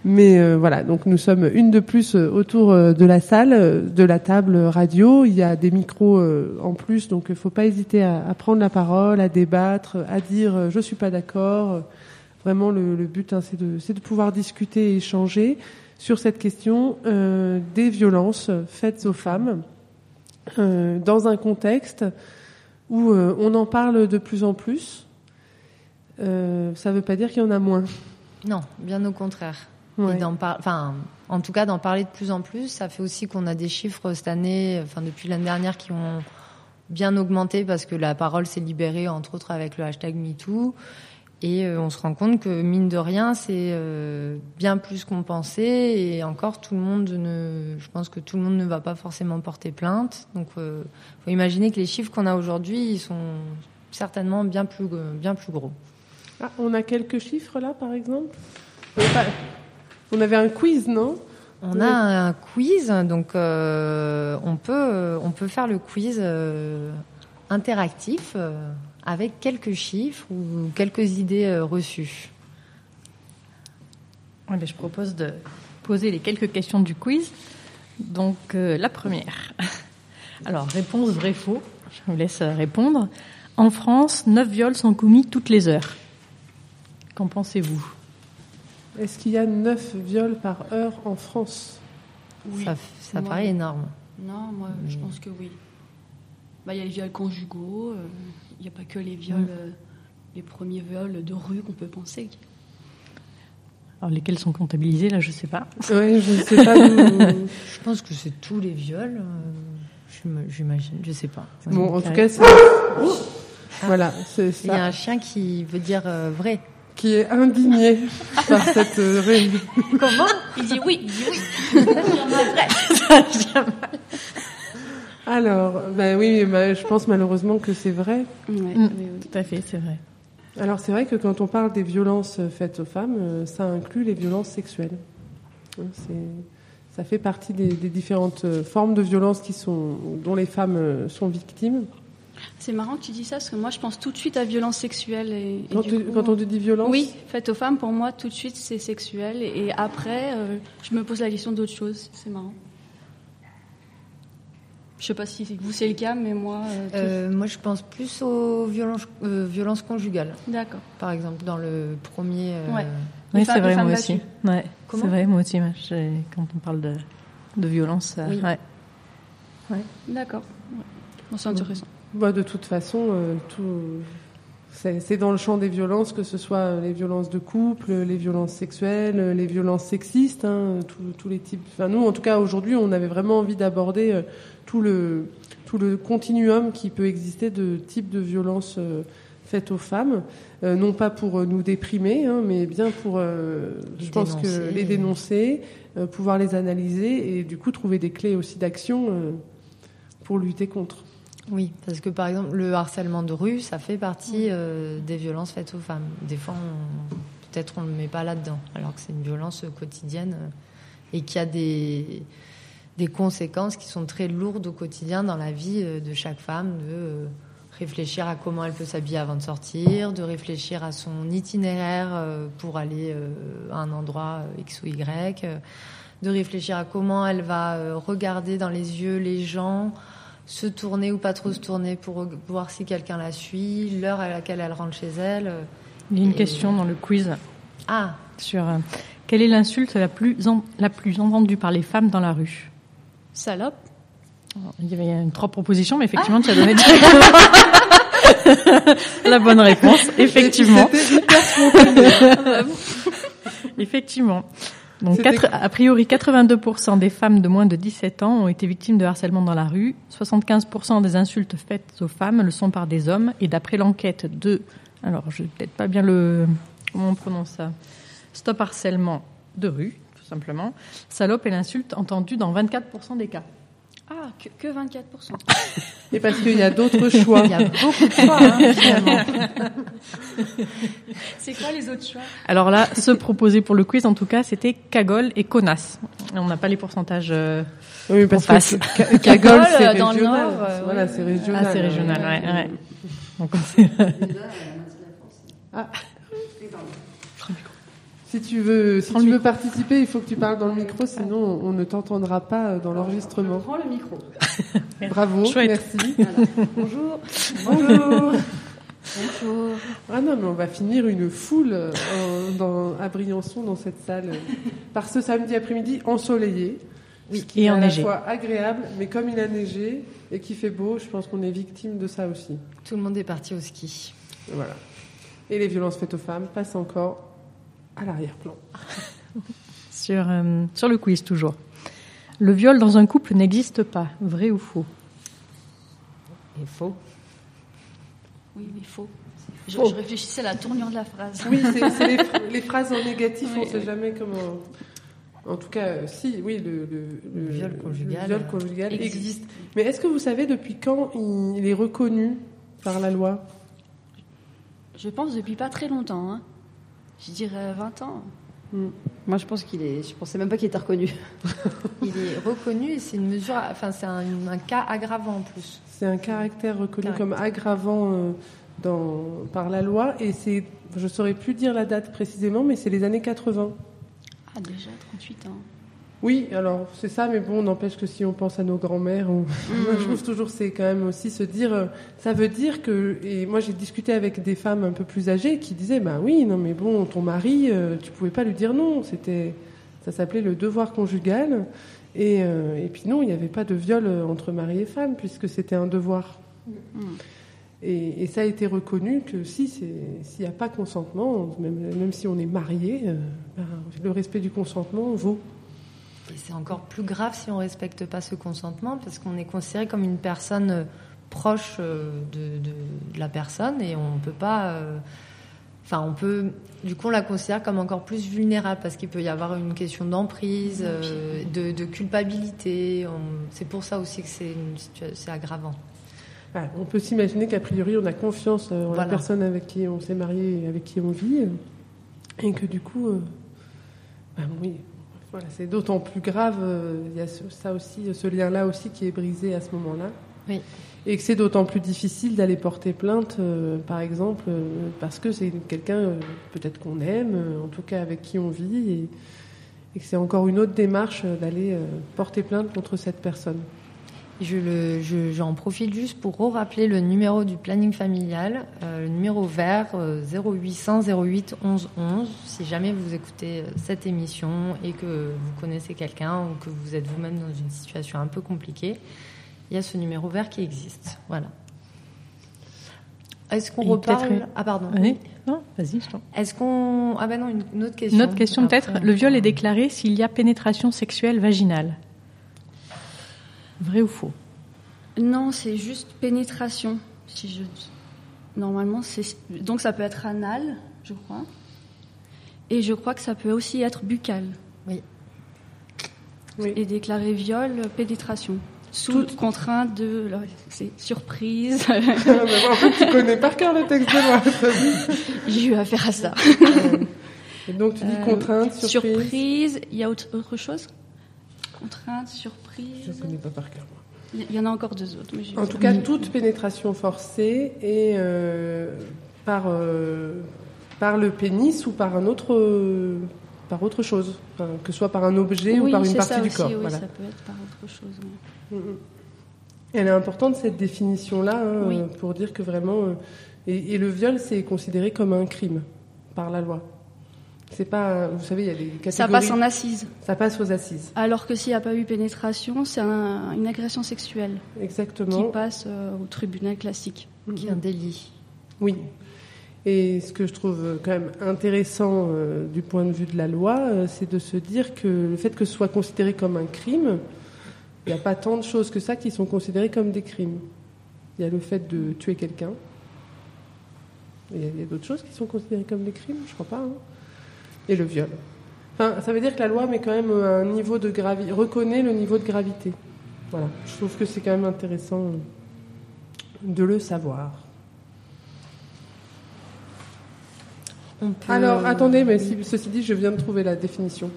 Mais euh, voilà, donc nous sommes une de plus euh, autour de la salle, de la table radio. Il y a des micros en plus, donc il faut pas hésiter à, prendre la parole, à débattre, à dire je suis pas d'accord. Vraiment, le, but, hein, c'est de, pouvoir discuter et échanger sur cette question des violences faites aux femmes dans un contexte où euh, on en parle de plus en plus. Euh, ça ne veut pas dire qu'il y en a moins. Non, bien au contraire. Ouais. Et d'en par- enfin, en tout cas, d'en parler de plus en plus, ça fait aussi qu'on a des chiffres cette année, enfin depuis l'année dernière, qui ont bien augmenté parce que la parole s'est libérée, entre autres avec le hashtag MeToo. Et euh, on se rend compte que mine de rien, c'est euh, bien plus qu'on pensait. Et encore, tout le monde ne, je pense que tout le monde ne va pas forcément porter plainte. Donc, euh, faut imaginer que les chiffres qu'on a aujourd'hui, ils sont certainement bien plus, bien plus gros. Ah, on a quelques chiffres là, par exemple? On avait, un quiz, non? On a un quiz, donc euh, on peut on peut faire le quiz euh, interactif avec quelques chiffres ou quelques idées euh, reçues. Ben, je propose de poser les quelques questions du quiz. Donc, euh, la première. [laughs] Alors, réponse vrai-faux. Je vous laisse euh, répondre. En France, 9 viols sont commis toutes les heures. Qu'en pensez-vous? Est-ce qu'il y a 9 viols par heure en France? Oui. Ça, ça Moi, paraît énorme. Non, moi, je pense que oui. Bah, Il y a les viols conjugaux, euh, n'y a pas que les viols, euh, les premiers viols de rue qu'on peut penser. Alors, lesquels sont comptabilisés, là, je sais pas. Oui, je ne [laughs] sais pas. Je pense que c'est tous les viols. euh, j'im- J'imagine, je sais pas. Bon, en tout cas, c'est. Voilà, c'est Il y a ça. un chien qui veut dire euh, vrai. Qui est indigné [laughs] par cette euh, réunion. Comment? Il dit oui, il dit oui. [laughs] Alors, ben oui, bah, je pense malheureusement que c'est vrai. Ouais, Mm. oui, oui. Tout à fait, c'est vrai. Alors c'est vrai que quand on parle des violences faites aux femmes, euh, ça inclut les violences sexuelles. Hein, Ça fait partie des, des différentes euh, formes de violences qui sont, dont les femmes euh, sont victimes. C'est marrant que tu dis ça, parce que moi, je pense tout de suite à violence sexuelle. Et, et Quand, du tu- coup, quand on te dit violence, Oui, faite aux femmes, pour moi, tout de suite, c'est sexuel. Et après, euh, je me pose la question d'autre chose. C'est marrant. Je sais pas si vous, c'est le cas, mais moi... euh, Euh, moi, je pense plus aux violences, euh, violences conjugales, D'accord. par exemple, dans le premier. euh, Ouais. Oui, c'est vrai, moi aussi. Ouais, c'est vrai, moi aussi. Quand on parle de, de violence, euh, Oui. ouais. D'accord. Ouais. Bon, c'est intéressant. bah, de toute façon, euh, tout, c'est dans le champ des violences, que ce soit euh, les violences de couple, les violences sexuelles, euh, les violences sexistes, hein, tous- les types. Enfin, nous, en tout cas, aujourd'hui, on avait vraiment envie d'aborder euh, tout le tout le continuum qui peut exister de types de violences euh, faites aux femmes, euh, non pas pour euh, nous déprimer, hein, mais bien pour, euh, je Les pense que dénoncer. les dénoncer, euh, pouvoir les analyser et du coup trouver des clés aussi d'action euh, pour lutter contre. Oui, parce que par exemple, le harcèlement de rue, ça fait partie euh, des violences faites aux femmes. Des fois, peut-être on ne le met pas là-dedans, alors que c'est une violence euh, quotidienne euh, et qui a des, des conséquences qui sont très lourdes au quotidien dans la vie euh, de chaque femme, de réfléchir à comment elle peut s'habiller avant de sortir, de réfléchir à son itinéraire pour aller à un endroit X ou Y, de réfléchir à comment elle va regarder dans les yeux les gens, se tourner ou pas trop se tourner pour voir si quelqu'un la suit, l'heure à laquelle elle rentre chez elle. euh. Il y a une Et- question dans le quiz Ah, sur euh, quelle est l'insulte la plus en- la plus entendue par les femmes dans la rue? Salope. Il y avait une trois propositions, mais effectivement, tu as donné [laughs] [laughs] la bonne réponse. Effectivement. [laughs] Effectivement. Donc, quatre- a priori, 82% des femmes de moins de 17 ans ont été victimes de harcèlement dans la rue. 75% des insultes faites aux femmes le sont par des hommes. Et d'après l'enquête de, alors, je vais peut-être pas bien le, comment on prononce ça? Stop harcèlement de rue, tout simplement. Salope est l'insulte entendue dans 24% des cas. Ah, que, que 24%. [laughs] Et parce qu'il y a d'autres choix. il y a beaucoup de choix, hein, finalement. C'est quoi les autres choix? Alors là, ceux proposés pour le quiz, en tout cas, c'était cagole et connasse. On n'a pas les pourcentages. euh, Oui, parce En face. que Ca- Cagole, c'est dans le régional. Nord, euh, voilà, c'est régional. Ah, c'est régional, ouais, ouais. Donc, c'est- Ah. Si tu veux, si tu veux participer, il faut que tu parles dans le micro, sinon on ne t'entendra pas euh, dans l'enregistrement. Prends le micro. [laughs] Bravo, Chouette. merci. Bonjour. Bonjour. Bonjour. Ah non, mais on va finir une foule euh, dans, à Briançon dans cette salle euh, par ce samedi après-midi ensoleillé. Oui, qui et est à la enneigé. fois agréable, mais comme il a neigé et qu'il fait beau, je pense qu'on est victime de ça aussi. Tout le monde est parti au ski. Voilà. Et les violences faites aux femmes passent encore à l'arrière-plan. [laughs] sur, euh, sur le quiz, toujours. Le viol dans un couple n'existe pas. Vrai ou faux? Et faux. Oui, mais faux. Je, Faux. je réfléchissais à la tournure de la phrase. Oui, c'est les, les phrases en négatif, on ne sait oui. jamais comment. En tout cas, euh, si, oui, le, le, Le viol conjugal, le viol conjugal existe. existe. Mais est-ce que vous savez depuis quand il est reconnu par la loi? Je pense depuis pas très longtemps. Hein. Je dirais 20 ans. Moi, je pense qu'il est. Je pensais même pas qu'il était reconnu. [laughs] Il est reconnu et c'est une mesure, enfin c'est un, un cas aggravant en plus. C'est un caractère reconnu Caractère. comme aggravant euh, dans, par la loi et c'est, je saurais plus dire la date précisément, mais c'est les années 80. Ah, déjà 38 ans. Oui, alors c'est ça, mais bon, n'empêche que si on pense à nos grands-mères, on... moi, [laughs] je trouve toujours c'est quand même aussi se dire, euh, ça veut dire que, et moi j'ai discuté avec des femmes un peu plus âgées qui disaient, bah oui, non mais bon, ton mari, euh, tu pouvais pas lui dire non, c'était, ça s'appelait le devoir conjugal, et, euh, et puis non, il n'y avait pas de viol entre mari et femme puisque c'était un devoir. Et, et ça a été reconnu que si c'est- s'il n'y a pas consentement, même, même si on est marié, euh, ben, le respect du consentement vaut. Et c'est encore plus grave si on respecte pas ce consentement parce qu'on est considéré comme une personne euh, proche euh, de, de- de la personne et on peut pas. euh, Enfin, on peut. Du coup, on la considère comme encore plus vulnérable parce qu'il peut y avoir une question d'emprise, euh, de, de culpabilité. C'est pour ça aussi que c'est aggravant. Ah, on peut s'imaginer qu'a priori on a confiance en la personne avec qui on s'est marié et avec qui on vit, et que du coup, euh, bah oui, voilà, c'est d'autant plus grave. euh, Il y a ce- ça aussi, ce lien-là aussi qui est brisé à ce moment-là. Oui. Et que c'est d'autant plus difficile d'aller porter plainte, euh, par exemple, euh, parce que c'est quelqu'un euh, peut-être qu'on aime, euh, en tout cas avec qui on vit, et, et que c'est encore une autre démarche euh, d'aller euh, porter plainte contre cette personne. Je le, je- j'en profite juste pour rappeler le numéro du planning familial, euh, le numéro vert euh, 0800 08 11 11. Si jamais vous écoutez euh, cette émission et que vous connaissez quelqu'un ou que vous êtes vous-même dans une situation un peu compliquée, il y a ce numéro vert qui existe. Voilà. Est-ce qu'on Et reparle peut-être- Ah pardon. Oui. Non, vas-y, je t'en- Est-ce qu'on ah ben non une, une autre question. Une autre question Après, peut-être. Le viol est déclaré s'il y a pénétration sexuelle vaginale. Vrai ou faux? Non, c'est juste pénétration. Si je... Normalement, c'est donc ça peut être anal, je crois. Et je crois que ça peut aussi être buccal. Oui. Oui. Et déclarer viol, pénétration. Sous Toute- contrainte de. C'est surprise. [laughs] Ah, en fait, tu connais par cœur le texte de loi. J'ai eu affaire à ça. [laughs] Et donc tu dis Euh, contrainte, surprise. surprise. Il y a autre, autre chose? Contrainte, surprise. Je ne connais pas par cœur. Il y en a encore deux autres. mais En tout cas, toute pénétration forcée est euh, par, euh, par le pénis ou par un autre, euh, par autre chose, Enfin, que ce soit par un objet ou par une partie ça du aussi, corps. Oui, voilà. ça peut être par autre chose. oui. Mhm. Elle est importante cette définition-là hein, Oui. pour dire que vraiment euh, et, et le viol c'est considéré comme un crime par la loi. C'est pas, vous savez, il y a des catégories. Ça passe en assise. Ça passe aux assises. Alors que s'il n'y a pas eu pénétration, c'est un- une agression sexuelle Exactement. qui passe euh, au tribunal classique. Qui est un délit. Oui. Et ce que je trouve euh, quand même intéressant euh, du point de vue de la loi, euh, c'est de se dire que le fait que ce soit considéré comme un crime, il n'y a pas tant de choses que ça qui sont considérées comme des crimes. Il y a le fait de tuer quelqu'un. Il y a, il y a d'autres choses qui sont considérées comme des crimes, je crois pas. hein. Et le viol. Enfin, ça veut dire que la loi met quand même un niveau de gravité, reconnaît le niveau de gravité. Voilà. Je trouve que c'est quand même intéressant de le savoir. On peut- Alors, attendez, mais si- ceci dit, je viens de trouver la définition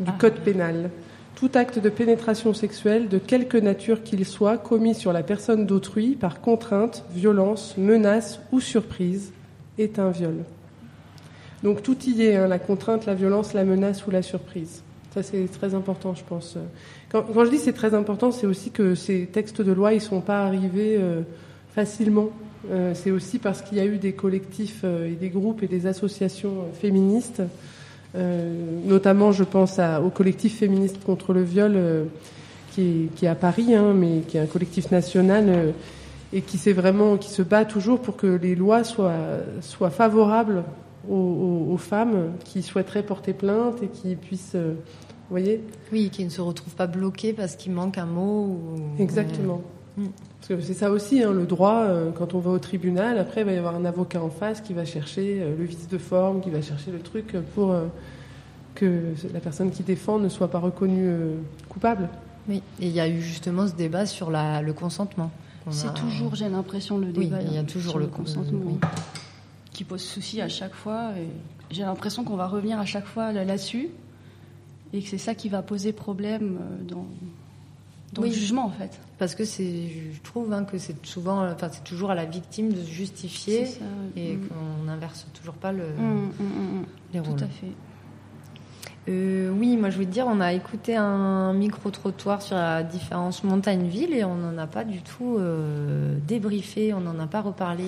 du Ah. code pénal. Tout acte de pénétration sexuelle, de quelque nature qu'il soit, commis sur la personne d'autrui par contrainte, violence, menace ou surprise, est un viol. Donc tout y est, la contrainte, la violence, la menace ou la surprise. Ça, c'est très important, je pense. Quand, quand je dis c'est très important, c'est aussi que ces textes de loi, ils sont pas arrivés euh, facilement. Euh, c'est aussi parce qu'il y a eu des collectifs euh, et des groupes et des associations euh, féministes, euh, notamment, je pense au collectif féministe contre le viol, euh, qui, est, à Paris, hein, mais qui est un collectif national euh, et qui vraiment, qui se bat toujours pour que les lois soient favorables aux, aux- aux femmes qui souhaiteraient porter plainte et qui puissent, euh, vous voyez, Oui, qui ne se retrouvent pas bloqués parce qu'il manque un mot. Ou... Exactement. Mm. Parce que c'est ça aussi, hein, le droit, euh, quand on va au tribunal, après il va y avoir un avocat en face qui va chercher euh, le vice de forme, qui va chercher le truc pour euh, que la personne qui défend ne soit pas reconnue euh, coupable. Oui, et il y a eu justement ce débat sur la, le consentement. C'est a- toujours, j'ai l'impression, le Oui, débat. il y a toujours sur le consentement oui. Qui pose souci à chaque fois. J'ai l'impression qu'on va revenir à chaque fois là- là-dessus et que c'est ça qui va poser problème euh, dans, dans Oui. le jugement en fait. Parce que c'est, je trouve hein, que c'est souvent, enfin c'est toujours à la victime de se justifier et mm. qu'on n'inverse toujours pas le, Mm, mm, mm, les Tout rôles. à fait. Euh, oui, moi je voulais te dire, on a écouté un micro-trottoir sur la différence montagne-ville et on n'en a pas du tout euh, débriefé, on n'en a pas reparlé.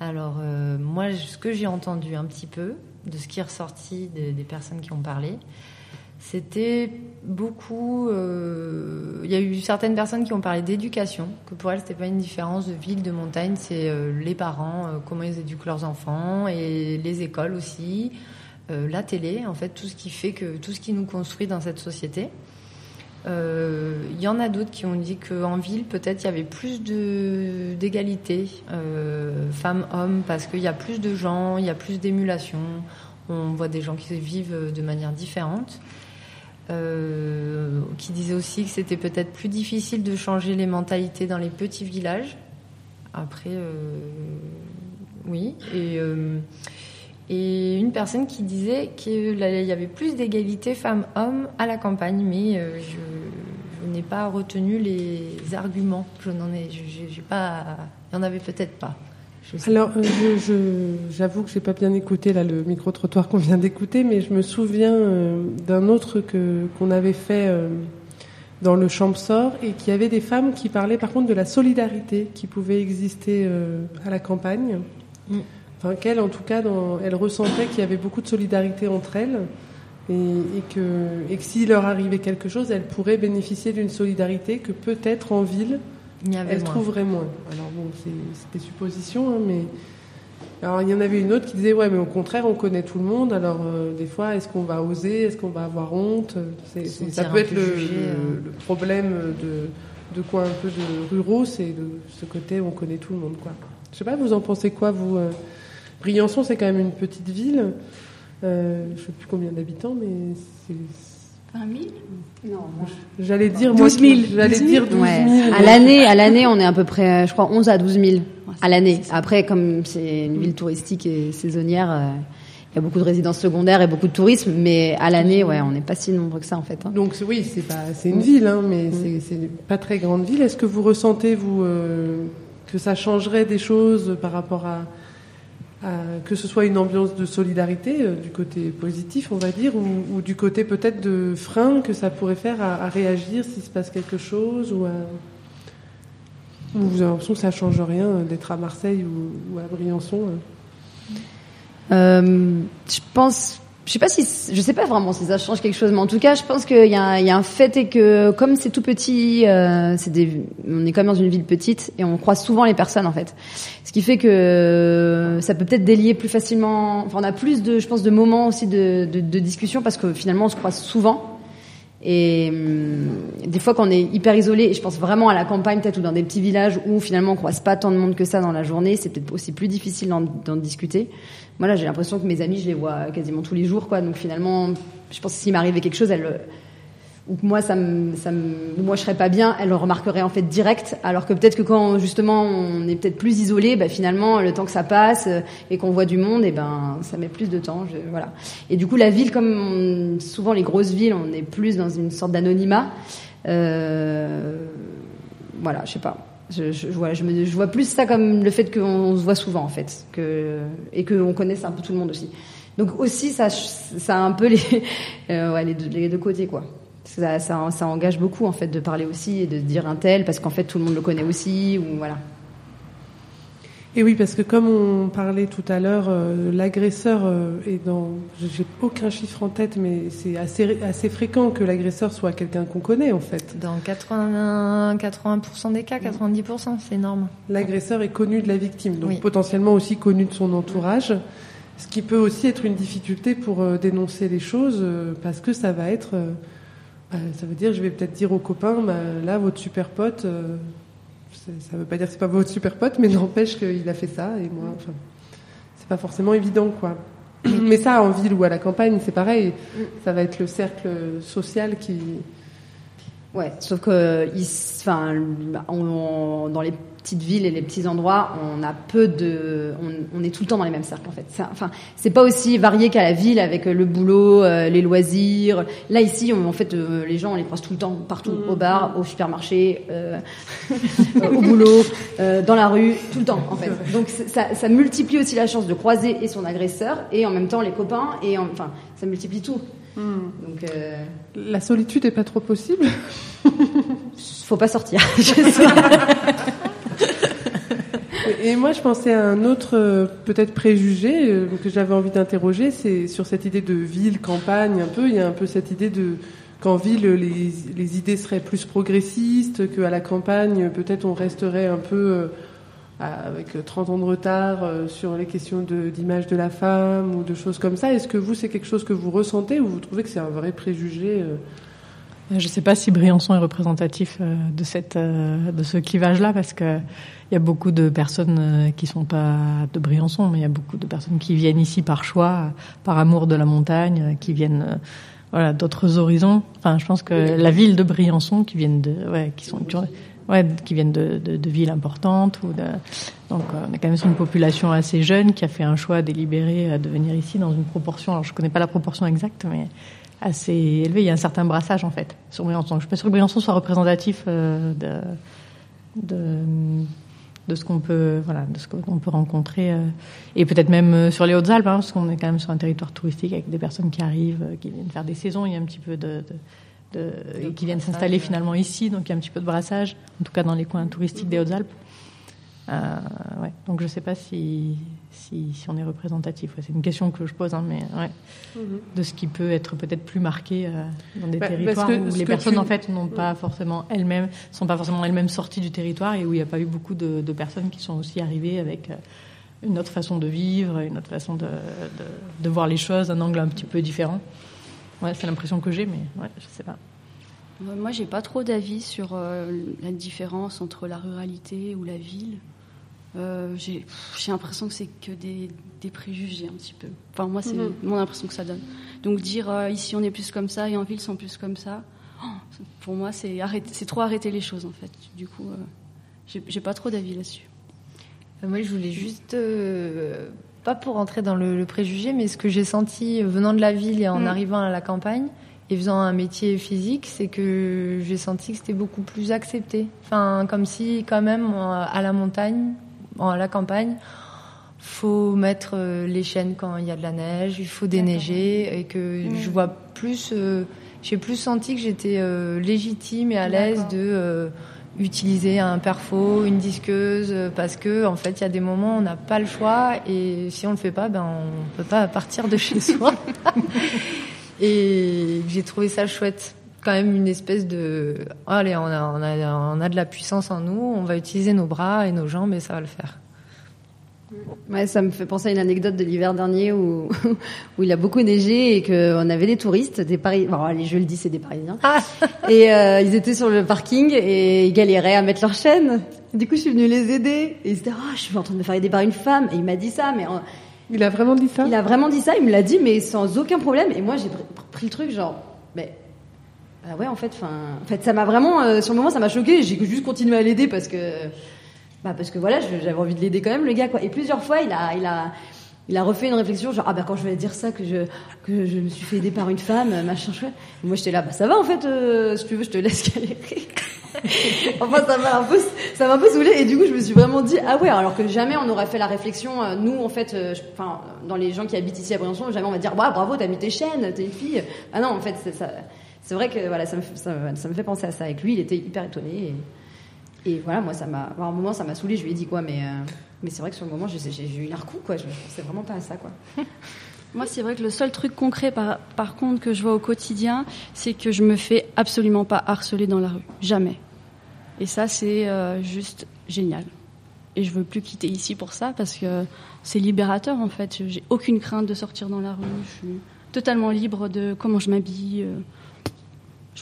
Alors euh, moi, ce que j'ai entendu un petit peu de ce qui est ressorti des, personnes qui ont parlé, c'était beaucoup. euh, Il y a eu certaines personnes qui ont parlé d'éducation, que pour elles c'était pas une différence de ville, de montagne, c'est euh, les parents, euh, comment ils éduquent leurs enfants et les écoles aussi la télé, en fait, tout ce qui fait que tout ce qui nous construit dans cette société. Euh, Il y en a d'autres qui ont dit qu'en ville, peut-être il y avait plus d'égalité euh, femmes-hommes parce qu'il y a plus de gens, il y a plus d'émulation. On voit des gens qui vivent de manière différente. Euh, qui disaient aussi que c'était peut-être plus difficile de changer les mentalités dans les petits villages. Après, euh, oui. Et, euh, et une personne qui disait qu'il y avait plus d'égalité femmes-hommes à la campagne, mais euh, je, je n'ai pas retenu les arguments. Je n'en ai, j'ai pas, il y en avait peut-être pas. Alors, euh, je- je- j'avoue que j'ai pas bien écouté là le micro trottoir qu'on vient d'écouter, mais je me souviens euh, d'un autre que qu'on avait fait euh, dans le Champsor et qui avait des femmes qui parlaient par contre de la solidarité qui pouvait exister euh, à la campagne. Mm. Enfin, qu'elles, en tout cas, dans, elles ressentaient qu'il y avait beaucoup de solidarité entre elles et, et que et que s'il leur arrivait quelque chose, elles pourraient bénéficier d'une solidarité que peut-être en ville Il y avait elle moins. trouverait moins. Alors bon, c'est des suppositions, hein, mais alors il y en avait une autre qui disait ouais, mais au contraire, on connaît tout le monde. Alors euh, des fois, est-ce qu'on va oser, est-ce qu'on va avoir honte? Ça peut être peu le, jugé, le- euh. le problème de de quoi un peu de ruraux, c'est de ce côté où on connaît tout le monde, quoi. Je sais pas, vous en pensez quoi, vous euh Briançon, c'est quand même une petite ville. Euh, je sais plus combien d'habitants, mais c'est 20 000 Non, J'allais dire moi, 12 000. J'allais dire 12 000. Ouais. À l'année, à l'année, on est à peu près, euh, je crois, 11 à 12 000 à l'année. Après, comme c'est une ville touristique et saisonnière, euh, il y a beaucoup de résidences secondaires et beaucoup de tourisme, mais à l'année, ouais, on n'est pas si nombreux que ça en fait. hein. Donc oui, c'est pas, c'est une ville, hein, mais c'est, c'est pas très grande ville. Est-ce que vous ressentez vous euh, que ça changerait des choses par rapport à, à- que ce soit une ambiance de solidarité euh, du côté positif, on va dire, ou, du côté peut-être de frein que ça pourrait faire à, réagir s'il se passe quelque chose, ou à, ou vous avez l'impression que ça change rien euh, d'être à Marseille ou, ou à Briançon. euh Euh, je pense, je sais pas si, je sais pas vraiment si ça change quelque chose, mais en tout cas, je pense qu'il y, y a un fait et que comme c'est tout petit, euh, c'est on est quand même dans une ville petite et on croise souvent les personnes en fait. Ce qui fait que ça peut peut-être délier plus facilement. Enfin, on a plus de, je pense, de moments aussi de, de, de discussion parce que finalement on se croise souvent. Et hum, des fois, quand on est hyper isolé, et je pense vraiment à la campagne, peut-être, ou dans des petits villages où finalement on croise pas tant de monde que ça dans la journée, c'est peut-être aussi plus difficile d'en, d'en discuter. Moi, là, j'ai l'impression que mes amis, je les vois quasiment tous les jours, quoi. Donc finalement, je pense que s'il m'arrivait quelque chose, elles, ou que moi, ça me, ça moi, je serais pas bien, elles le remarqueraient en fait direct. Alors que peut-être que quand justement on est peut-être plus isolé, bah, finalement, le temps que ça passe euh, et qu'on voit du monde, et ben, ça met plus de temps. Je, voilà. Et du coup, la ville, comme souvent les grosses villes, on est plus dans une sorte d'anonymat. Euh, voilà, je sais pas. Je, je, je vois, je, me- je vois plus ça comme le fait qu'on se voit souvent en fait, que, et qu'on connaisse un peu tout le monde aussi. Donc aussi, ça, ça a un peu les, [laughs] euh, ouais, les, deux, les deux côtés quoi. Ça, ça, ça engage beaucoup en fait de parler aussi et de dire un tel parce qu'en fait tout le monde le connaît aussi ou voilà. Et oui, parce que comme on parlait tout à l'heure, euh, l'agresseur euh, est dans. J'ai aucun chiffre en tête, mais c'est assez, assez fréquent que l'agresseur soit quelqu'un qu'on connaît en fait. Dans 80, 80% des cas, 90%, c'est énorme. L'agresseur est connu de la victime, donc Oui. potentiellement aussi connu de son entourage, ce qui peut aussi être une difficulté pour euh, dénoncer les choses, euh, parce que ça va être. Bah, ça veut dire, je vais peut-être dire aux copains, bah, là, votre super pote. euh, ça veut pas dire que c'est pas votre super pote, mais [laughs] n'empêche qu'il a fait ça, et moi, enfin, c'est pas forcément évident, quoi. [clears throat] Mais ça, en ville ou à la campagne, c'est pareil. Ça va être le cercle social qui. Ouais, sauf que enfin, dans les petites villes et les petits endroits, on a peu de, on, on est tout le temps dans les mêmes cercles en fait. C'est- Enfin, c'est pas aussi varié qu'à la ville avec le boulot, euh, les loisirs. Là ici, on- en fait, euh, les gens on les croise tout le temps, partout, au bar, au supermarché, euh, [laughs] euh, au boulot, euh, dans la rue, tout le temps en fait. Donc ça, ça multiplie aussi la chance de croiser et son agresseur et en même temps les copains et en- enfin, ça multiplie tout. Donc euh, La solitude est pas trop possible. faut pas sortir. [laughs] [laughs] Et moi, je pensais à un autre euh, peut-être préjugé euh, que j'avais envie d'interroger, c'est sur cette idée de ville, campagne, un peu. Il y a un peu cette idée de qu'en ville, les, les idées seraient plus progressistes, qu'à la campagne, peut-être on resterait un peu euh, avec 30 ans de retard sur les questions d'image de, la femme ou de choses comme ça. Est-ce que vous, c'est quelque chose que vous ressentez ou vous trouvez que c'est un vrai préjugé Je ne sais pas si Briançon est représentatif euh, de, cette, euh, de ce clivage-là, parce que il y a beaucoup de personnes euh, qui sont pas de Briançon, mais il y a beaucoup de personnes qui viennent ici par choix, par amour de la montagne, qui viennent voilà d'autres horizons. Enfin, je pense que la ville de Briançon, qui viennent de, ouais, qui sont, ouais, qui viennent de, de, de villes importantes ou de, donc on est quand même sur une population assez jeune qui a fait un choix délibéré de venir ici dans une proportion. Alors je connais pas la proportion exacte, mais assez élevé. Il y a un certain brassage en fait sur Briançon. Je suis pas sûre que Briançon soit représentatif euh, de, de de ce qu'on peut voilà de ce qu'on peut rencontrer euh, et peut-être même euh, sur les Hautes-Alpes hein, parce qu'on est quand même sur un territoire touristique avec des personnes qui arrivent qui viennent faire des saisons il y a un petit peu de, de, de et qui viennent s'installer finalement ici donc il y a un petit peu de brassage en tout cas dans les coins touristiques des Hautes-Alpes ouais. donc je sais pas si si, si on est représentatif ouais, c'est une question que je pose hein, mais ouais Mhm. de ce qui peut être peut-être plus marqué euh, dans des Bah, territoires que où les personnes tu- en fait n'ont pas forcément elles-mêmes sont pas forcément elles-mêmes sorties du territoire et où il n'y a pas eu beaucoup de, de personnes qui sont aussi arrivées avec euh, une autre façon de vivre, une autre façon de, de, de voir les choses, un angle un petit peu différent. Ouais, c'est l'impression que j'ai, mais ouais, je sais pas. Euh, Moi, j'ai pas trop d'avis sur euh, la différence entre la ruralité ou la ville. Euh, j'ai l'impression que c'est que des, des préjugés un petit peu. Enfin, moi, c'est Mhm. mon impression que ça donne. Donc dire euh, ici on est plus comme ça et en ville sont plus comme ça, oh, pour moi, c'est c'est trop arrêter les choses en fait. Du coup, euh, j'ai pas trop d'avis là-dessus. Euh, Moi, je voulais juste euh, pas pour rentrer dans le, le préjugé, mais ce que j'ai senti venant de la ville et en Mm. arrivant à la campagne et faisant un métier physique, c'est que j'ai senti que c'était beaucoup plus accepté. Enfin, comme si quand même à la montagne, à la campagne, faut mettre euh, les chaînes quand il y a de la neige, il faut déneiger et que Mm. je vois plus, euh, j'ai plus senti que j'étais euh, légitime et à l'aise de euh, utiliser un perfo, une disqueuse, parce que en fait il y a des moments où on n'a pas le choix et si on le fait pas, ben on peut pas partir de chez [laughs] soi. et j'ai trouvé ça chouette. Quand même une espèce de oh, allez on a, on a on a de la puissance en nous, on va utiliser nos bras et nos jambes et ça va le faire. Ouais, ça me fait penser à une anecdote de l'hiver dernier où, [laughs] où il a beaucoup neigé et qu'on avait des touristes, des Parisiens. Bon, allez, je le dis, c'est des Parisiens. [laughs] Et euh, ils étaient sur le parking et ils galéraient à mettre leur chaîne. Du coup, je suis venue les aider. Et ils se disaient, ah, je suis en train de me faire aider par une femme. Et il m'a dit ça, mais Il a vraiment dit ça? il a vraiment dit ça. Il me l'a dit, mais sans aucun problème. Et moi, j'ai pr- pris le truc genre, mais bah ouais, en fait, enfin, en fait, ça m'a vraiment, euh, sur le moment, ça m'a choqué. J'ai juste continué à l'aider parce que, bah parce que voilà, j'avais envie de l'aider quand même, le gars, quoi. Et plusieurs fois, il a, il a, il a refait une réflexion, genre ah bah quand je vais dire ça que je que je me suis fait aider par une femme, machin chouette. Et moi j'étais là, bah ça va en fait, euh, si tu veux, je te laisse [laughs] galérer. enfin ça m'a un peu, ça m'a un peu saoulé et du coup je me suis vraiment dit ah ouais, alors que jamais on aurait fait la réflexion. euh, nous en fait, euh, dans les gens qui habitent ici à Briançon, jamais on va dire bravo, t'as mis tes chaînes, t'es une fille. Ah non, en fait ça. C'est vrai que voilà, ça me, ça, me- fait penser à ça. Avec lui, il était hyper étonné. Et, et voilà, moi, ça m'a. À un moment, ça m'a saoulé. Je lui ai dit quoi, mais euh, mais c'est vrai que sur le moment, j'ai eu l'air coup, quoi. Je pensais vraiment pas à ça, quoi. [laughs] Moi, c'est vrai que le seul truc concret, par, par contre, que je vois au quotidien, c'est que je me fais absolument pas harceler dans la rue. Jamais. Et ça, c'est euh, juste génial. Et je veux plus quitter ici pour ça parce que c'est libérateur, en fait. J'ai aucune crainte de sortir dans la rue. Je suis totalement libre de comment je m'habille. euh.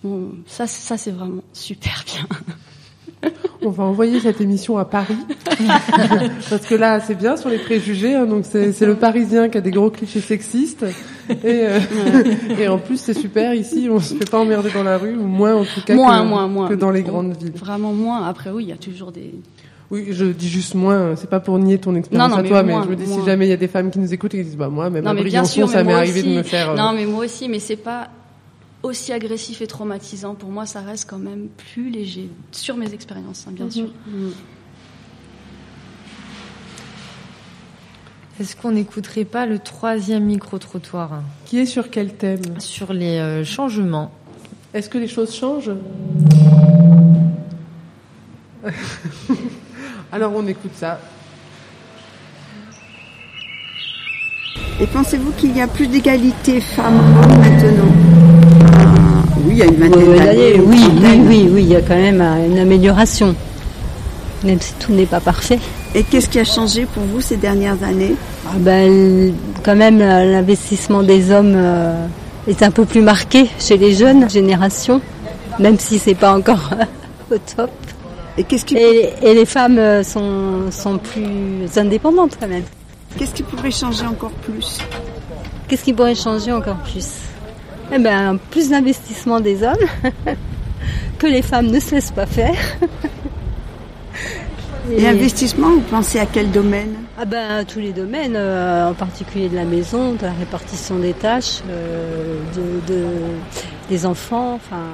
Je ça, ça c'est vraiment super bien. On va envoyer cette émission à Paris. [laughs] Parce que là, c'est bien sur les préjugés. hein, donc, c'est le Parisien qui a des gros clichés sexistes. Et, euh, [laughs] et en plus, c'est super. Ici, on se fait pas emmerder dans la rue, ou moins en tout cas moins, que, moins, moins. que dans les grandes villes. Vraiment moins. Après, oui, il y a toujours des. Oui, je dis juste moins. C'est pas pour nier ton expérience Non, non, à mais toi, mais je me dis si jamais il y a des femmes qui nous écoutent et qui disent bah moi, même non, à mais bien sûr, ça m'est arrivé de me faire. euh, Non, mais moi aussi, mais c'est pas aussi agressif et traumatisant. Pour moi, ça reste quand même plus léger sur mes expériences, hein, bien Mhm. sûr. Est-ce qu'on n'écouterait pas le troisième micro-trottoir Qui est sur quel thème? Sur les euh, changements. Est-ce que les choses changent? [laughs] Alors on écoute ça. Et pensez-vous qu'il y a plus d'égalité femmes-hommes maintenant? Il y a une vingtaine d'années. oui, oui, oui, oui, il y a quand même euh, une amélioration, même si tout n'est pas parfait. Et qu'est-ce qui a changé pour vous ces dernières années? Ah ben, quand même, euh, l'investissement des hommes euh, est un peu plus marqué chez les jeunes générations, même si c'est pas encore au top. Et qu'est-ce qui, Et, et les femmes sont, sont plus indépendantes quand même. qu'est-ce qui pourrait changer encore plus? Qu'est-ce qui pourrait changer encore plus? Eh ben, plus d'investissement des hommes, [laughs] que les femmes ne se laissent pas faire. [laughs] Et investissement, vous pensez à quel domaine? Ah ben, tous les domaines, euh, en particulier de la maison, de la répartition des tâches, euh, de, de- des enfants, enfin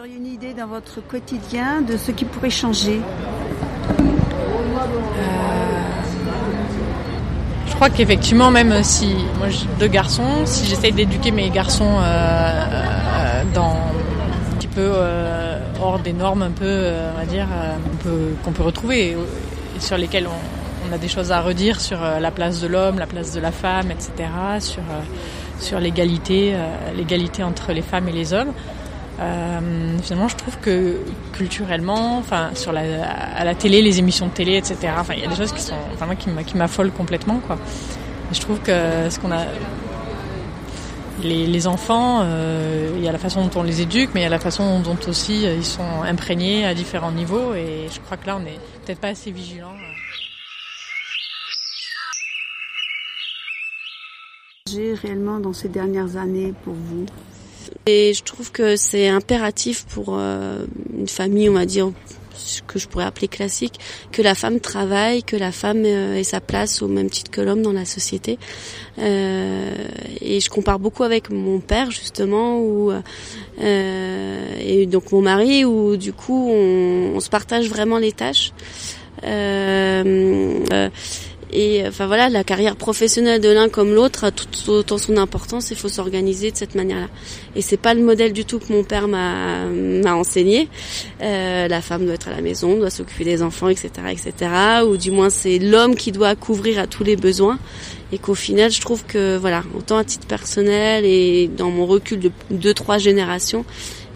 auriez une idée dans votre quotidien de ce qui pourrait changer? Je crois qu'effectivement, même si moi j'ai deux garçons, si j'essaye d'éduquer mes garçons euh, euh, dans un petit peu euh, hors des normes, un peu, euh, on va dire, euh, qu'on peut retrouver, et, sur lesquelles on, on a des choses à redire sur euh, la place de l'homme, la place de la femme, etc., sur euh, sur l'égalité, euh, l'égalité entre les femmes et les hommes. Euh, finalement, je trouve que culturellement, enfin, sur la, à la télé, les émissions de télé, etc. Enfin, il y a des choses qui sont, enfin, qui m'a- qui m'affolent complètement, quoi. Je trouve que ce qu'on a, les, enfants, euh, il y a la façon dont on les éduque, mais il y a la façon dont aussi euh, ils sont imprégnés à différents niveaux. Et je crois que là, on n'est peut-être pas assez vigilant. Changé réellement dans ces dernières années pour vous Et je trouve que c'est impératif pour euh, une famille, on va dire, ce que je pourrais appeler classique, que la femme travaille, que la femme euh, ait sa place au même titre que l'homme dans la société. Euh, et je compare beaucoup avec mon père justement, où, euh, et donc mon mari, où du coup on, on se partage vraiment les tâches. Euh, euh, et enfin voilà, la carrière professionnelle de l'un comme l'autre a tout autant son importance. Il faut s'organiser de cette manière-là. Et c'est pas le modèle du tout que mon père m'a m'a enseigné. Euh, la femme doit être à la maison, doit s'occuper des enfants, etc., etc. Ou du moins c'est l'homme qui doit couvrir à tous les besoins. Et qu'au final, je trouve que voilà, autant à titre personnel et dans mon recul de deux trois générations,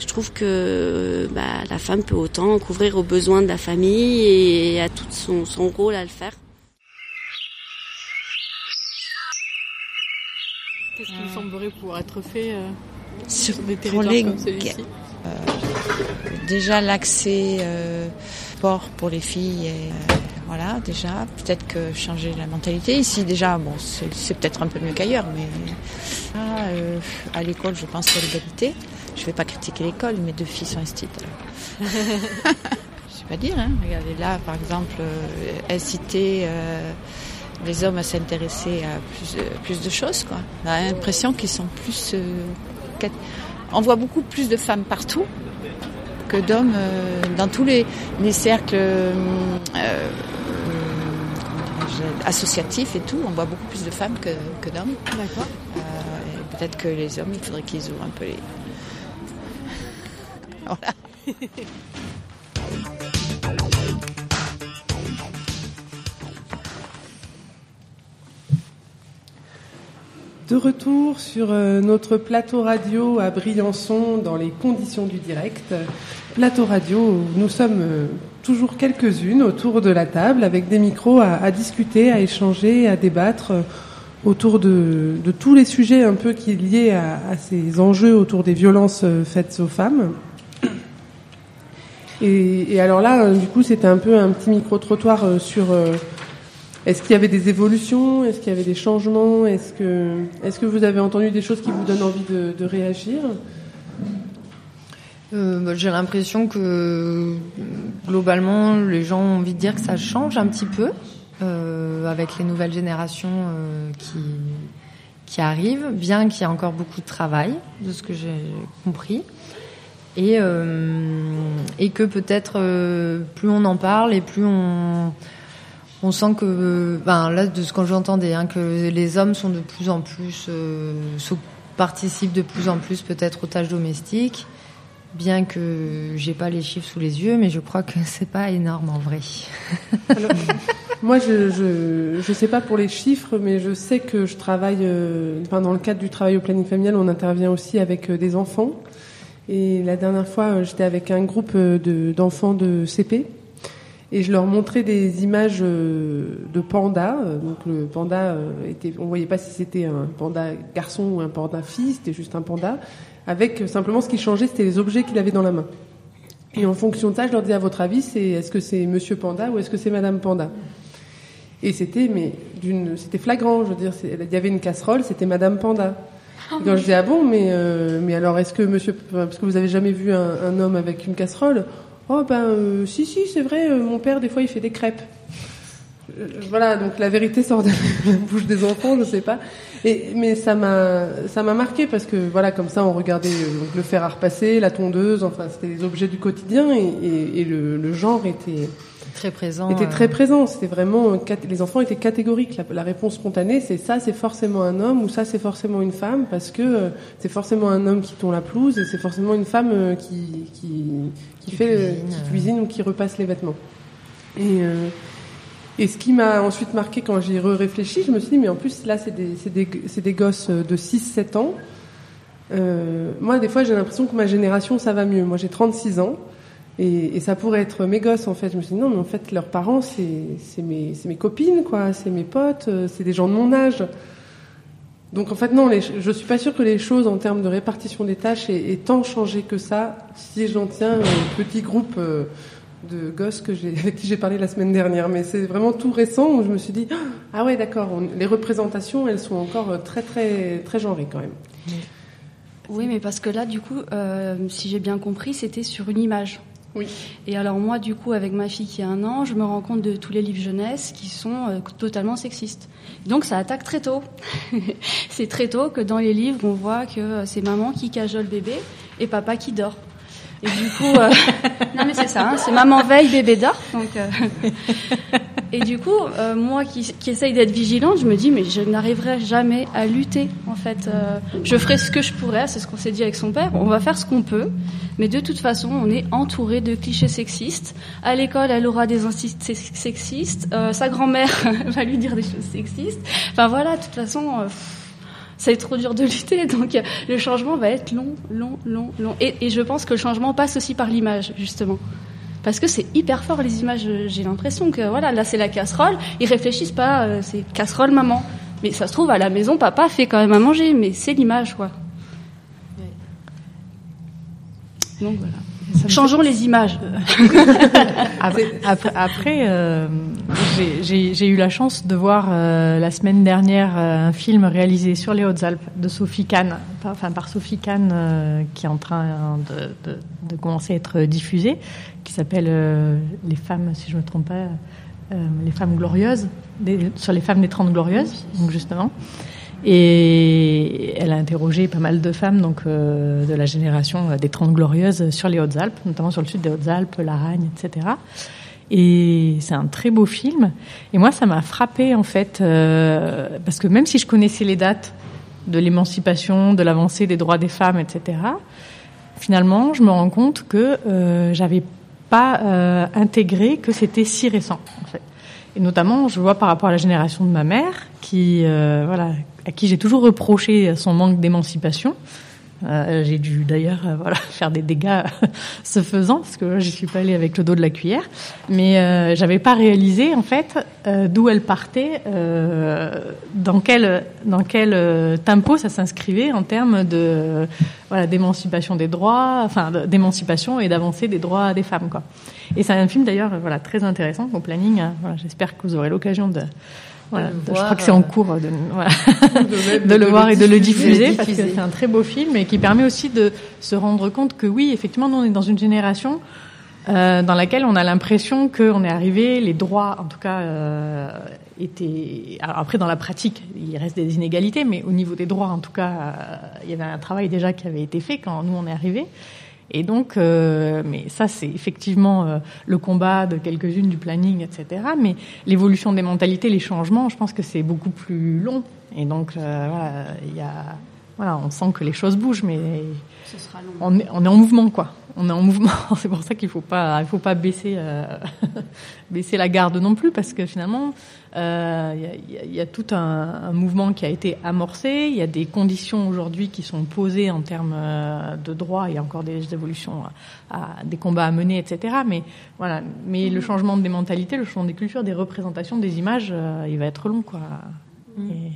je trouve que bah, la femme peut autant couvrir aux besoins de la famille et à tout son rôle à le faire. Qu'est-ce qui vous semblerait pouvoir être fait euh, Sur- des pour territoires les- comme celui-ci Euh, déjà l'accès euh, sport pour les filles, et, euh, voilà déjà peut-être que changer la mentalité ici déjà bon c'est peut-être un peu mieux qu'ailleurs mais ah, euh, à l'école je pense à l'égalité. Je vais pas critiquer l'école, mes deux filles sont institutes. alors. [laughs] je sais pas dire hein. Regardez là par exemple inciter euh, les hommes à s'intéresser à plus, euh, plus de choses quoi. On a l'impression qu'ils sont plus euh, on voit beaucoup plus de femmes partout que d'hommes euh, dans tous les, les cercles euh, associatifs et tout. On voit beaucoup plus de femmes que, que d'hommes. D'accord. Peut-être que les hommes, il faudrait qu'ils ouvrent un peu les. [laughs] Voilà. [laughs] De retour sur euh, notre plateau radio à Briançon dans les conditions du direct. Plateau radio nous sommes euh, toujours quelques-unes autour de la table avec des micros à, discuter, à échanger, à débattre euh, autour de, tous les sujets un peu qui est liés à, ces enjeux autour des violences faites aux femmes. Et, alors là, du coup, c'était un peu un petit micro-trottoir sur est-ce qu'il y avait des évolutions? Est-ce qu'il y avait des changements? Est-ce que, est-ce que vous avez entendu des choses qui vous donnent envie de, réagir? Euh, bah, J'ai l'impression que globalement, les gens ont envie de dire que ça change un petit peu euh, avec les nouvelles générations euh, qui, qui arrivent, bien qu'il y ait encore beaucoup de travail, de ce que j'ai compris. Et, et que peut-être plus on en parle et plus on, on sent que, ben, là, de ce que j'entendais, hein, que les hommes sont de plus en plus, euh, participent de plus en plus peut-être aux tâches domestiques, bien que j'ai pas les chiffres sous les yeux, mais je crois que c'est pas énorme en vrai. [laughs] Moi, je, je sais pas pour les chiffres, mais je sais que je travaille. euh, dans le cadre du travail au planning familial, on intervient aussi avec euh, des enfants. Et la dernière fois, j'étais avec un groupe de d'enfants de CP. Et je leur montrais des images euh, de pandas. Donc le panda euh, était, on voyait pas si c'était un panda garçon ou un panda fille, c'était juste un panda. Avec euh, simplement ce qui changeait, c'était les objets qu'il avait dans la main. Et en fonction de ça, je leur disais à votre avis, c'est est-ce que c'est Monsieur Panda ou est-ce que c'est Madame Panda? Et c'était mais c'était flagrant. Je veux dire, il y avait une casserole, c'était Madame Panda. Quand je dis ah bon, mais mais alors est-ce que Monsieur, parce que vous avez jamais vu un homme avec une casserole? Oh ben euh, si si c'est vrai, euh, mon père des fois il fait des crêpes. Euh, Voilà, donc la vérité sort de [laughs] la bouche des enfants, je sais pas. Et, mais ça m'a, ça m'a marqué parce que voilà, comme ça, on regardait euh, donc, le fer à repasser, la tondeuse, enfin, c'était des objets du quotidien et, et, et le, le genre était très présent. Était euh. très présent. C'était vraiment, les enfants étaient catégoriques. La, la réponse spontanée, c'est ça, c'est forcément un homme ou ça, c'est forcément une femme parce que c'est forcément un homme qui tond la pelouse et c'est forcément une femme qui qui, qui, fait, cuisine, qui euh. cuisine ou qui repasse les vêtements. Et euh, et ce qui m'a ensuite marqué quand j'y réfléchi, je me suis dit, mais en plus, là, c'est des, des, des gosses de 6-7 ans. Euh, moi, des fois, j'ai l'impression que ma génération, ça va mieux. Moi, j'ai 36 ans. Et, et ça pourrait être mes gosses, en fait. Je me suis dit, non, mais en fait, leurs parents, c'est, mes, mes copines, quoi. C'est mes potes, euh, c'est des gens de mon âge. Donc, en fait, non, les, je suis pas sûre que les choses, en termes de répartition des tâches, aient, tant changé que ça, si j'en tiens au petit groupe euh, de gosses [laughs] avec qui j'ai parlé la semaine dernière. Mais c'est vraiment tout récent où je me suis dit, ah ouais, d'accord, les représentations, elles sont encore euh, très, très, très genrées, quand même. Oui, mais parce que là, du coup, euh, si j'ai bien compris, c'était sur une image. Oui. Et alors moi, du coup, avec ma fille qui a un an, je me rends compte de tous les livres jeunesse qui sont euh, totalement sexistes. Donc ça attaque très tôt. [laughs] c'est très tôt que dans les livres, on voit que euh, c'est maman qui cajole bébé et papa qui dort. Et du coup, euh, [laughs] non mais c'est ça, hein, c'est maman veille, bébé dort. Donc, euh, [laughs] et du coup, euh, moi qui, qui essaye d'être vigilante, je me dis mais je n'arriverai jamais à lutter. En fait, je ferai ce que je pourrais. C'est ce qu'on s'est dit avec son père. On va faire ce qu'on peut, mais de toute façon, on est entouré de clichés sexistes. À l'école, elle aura des insistes sexistes. Sa grand-mère [laughs] va lui dire des choses sexistes. Enfin voilà, de toute façon. Ça va être trop dur de lutter, [laughs] donc euh, le changement va être long, long, long, long. Et, et je pense que le changement passe aussi par l'image, justement. Parce que c'est hyper fort les images. J'ai l'impression que voilà, là c'est la casserole. Ils réfléchissent pas, euh, c'est casserole maman. Mais ça se trouve à la maison, papa fait quand même à manger, mais c'est l'image quoi. Donc voilà. Changeons les images. [laughs] Après, après, après, euh, j'ai- eu la chance de voir euh, la semaine dernière euh, un film réalisé sur les Hautes-Alpes de Sophie Kahn, par, enfin par Sophie Kahn, euh, qui est en train de, de, de commencer à être diffusé, qui s'appelle Les femmes, si je ne me trompe pas, les femmes glorieuses, des- sur les femmes des Trente glorieuses, donc justement. Et elle a interrogé pas mal de femmes donc euh, de la génération euh, des Trente Glorieuses sur les Hautes-Alpes, notamment sur le sud des Hautes-Alpes, l'Aragne, etc. Et c'est un très beau film. Et moi, ça m'a frappé en fait, euh, parce que même si je connaissais les dates de l'émancipation, de l'avancée des droits des femmes, etc., finalement, je me rends compte que euh, j'avais pas euh, intégré que c'était si récent. En fait. Et notamment, je vois par rapport à la génération de ma mère, qui, euh, voilà, à qui j'ai toujours reproché son manque d'émancipation. Euh, j'ai dû d'ailleurs euh, voilà, [laughs] faire des dégâts [laughs] ce faisant, parce que j'y suis pas allée avec le dos de la cuillère. Mais euh, j'avais pas réalisé en fait euh, d'où elle partait, euh, dans quel dans quel tempo ça s'inscrivait en termes de voilà d'émancipation des droits, enfin d'émancipation et d'avancée des droits des femmes quoi. Et c'est un film d'ailleurs voilà très intéressant au planning. hein. Voilà, j'espère que vous aurez l'occasion de voilà, je voir, crois que c'est en euh, cours de, voilà, [laughs] de- [laughs] de le de voir le et de le diffuser. parce que c'est un très beau film et qui permet aussi de se rendre compte que oui, effectivement, nous on est dans une génération euh, dans laquelle on a l'impression qu'on est arrivé, les droits, en tout cas, euh, étaient. Alors après, dans la pratique, il reste des inégalités, mais au niveau des droits, en tout cas, euh, il y avait un travail déjà qui avait été fait quand nous on est arrivés. Et donc, euh, mais ça, c'est effectivement euh, le combat de quelques-unes du planning, etc. Mais l'évolution des mentalités, les changements, je pense que c'est beaucoup plus long. Et donc, euh, voilà, il y a, voilà, on sent que les choses bougent, mais Ce sera long. on est, on est en mouvement, quoi. On est en mouvement. [laughs] C'est pour ça qu'il faut pas, il faut pas baisser, euh, [laughs] baisser la garde non plus, parce que finalement, euh, il y, y a- il y a tout un, un mouvement qui a été amorcé. Il y a des conditions aujourd'hui qui sont posées en termes euh, de droits. Il y a encore des évolutions, à, à- des combats à mener, etc. Mais voilà. Mais le changement des mentalités, le changement des cultures, des représentations, des images, euh, il va être long, quoi. Et,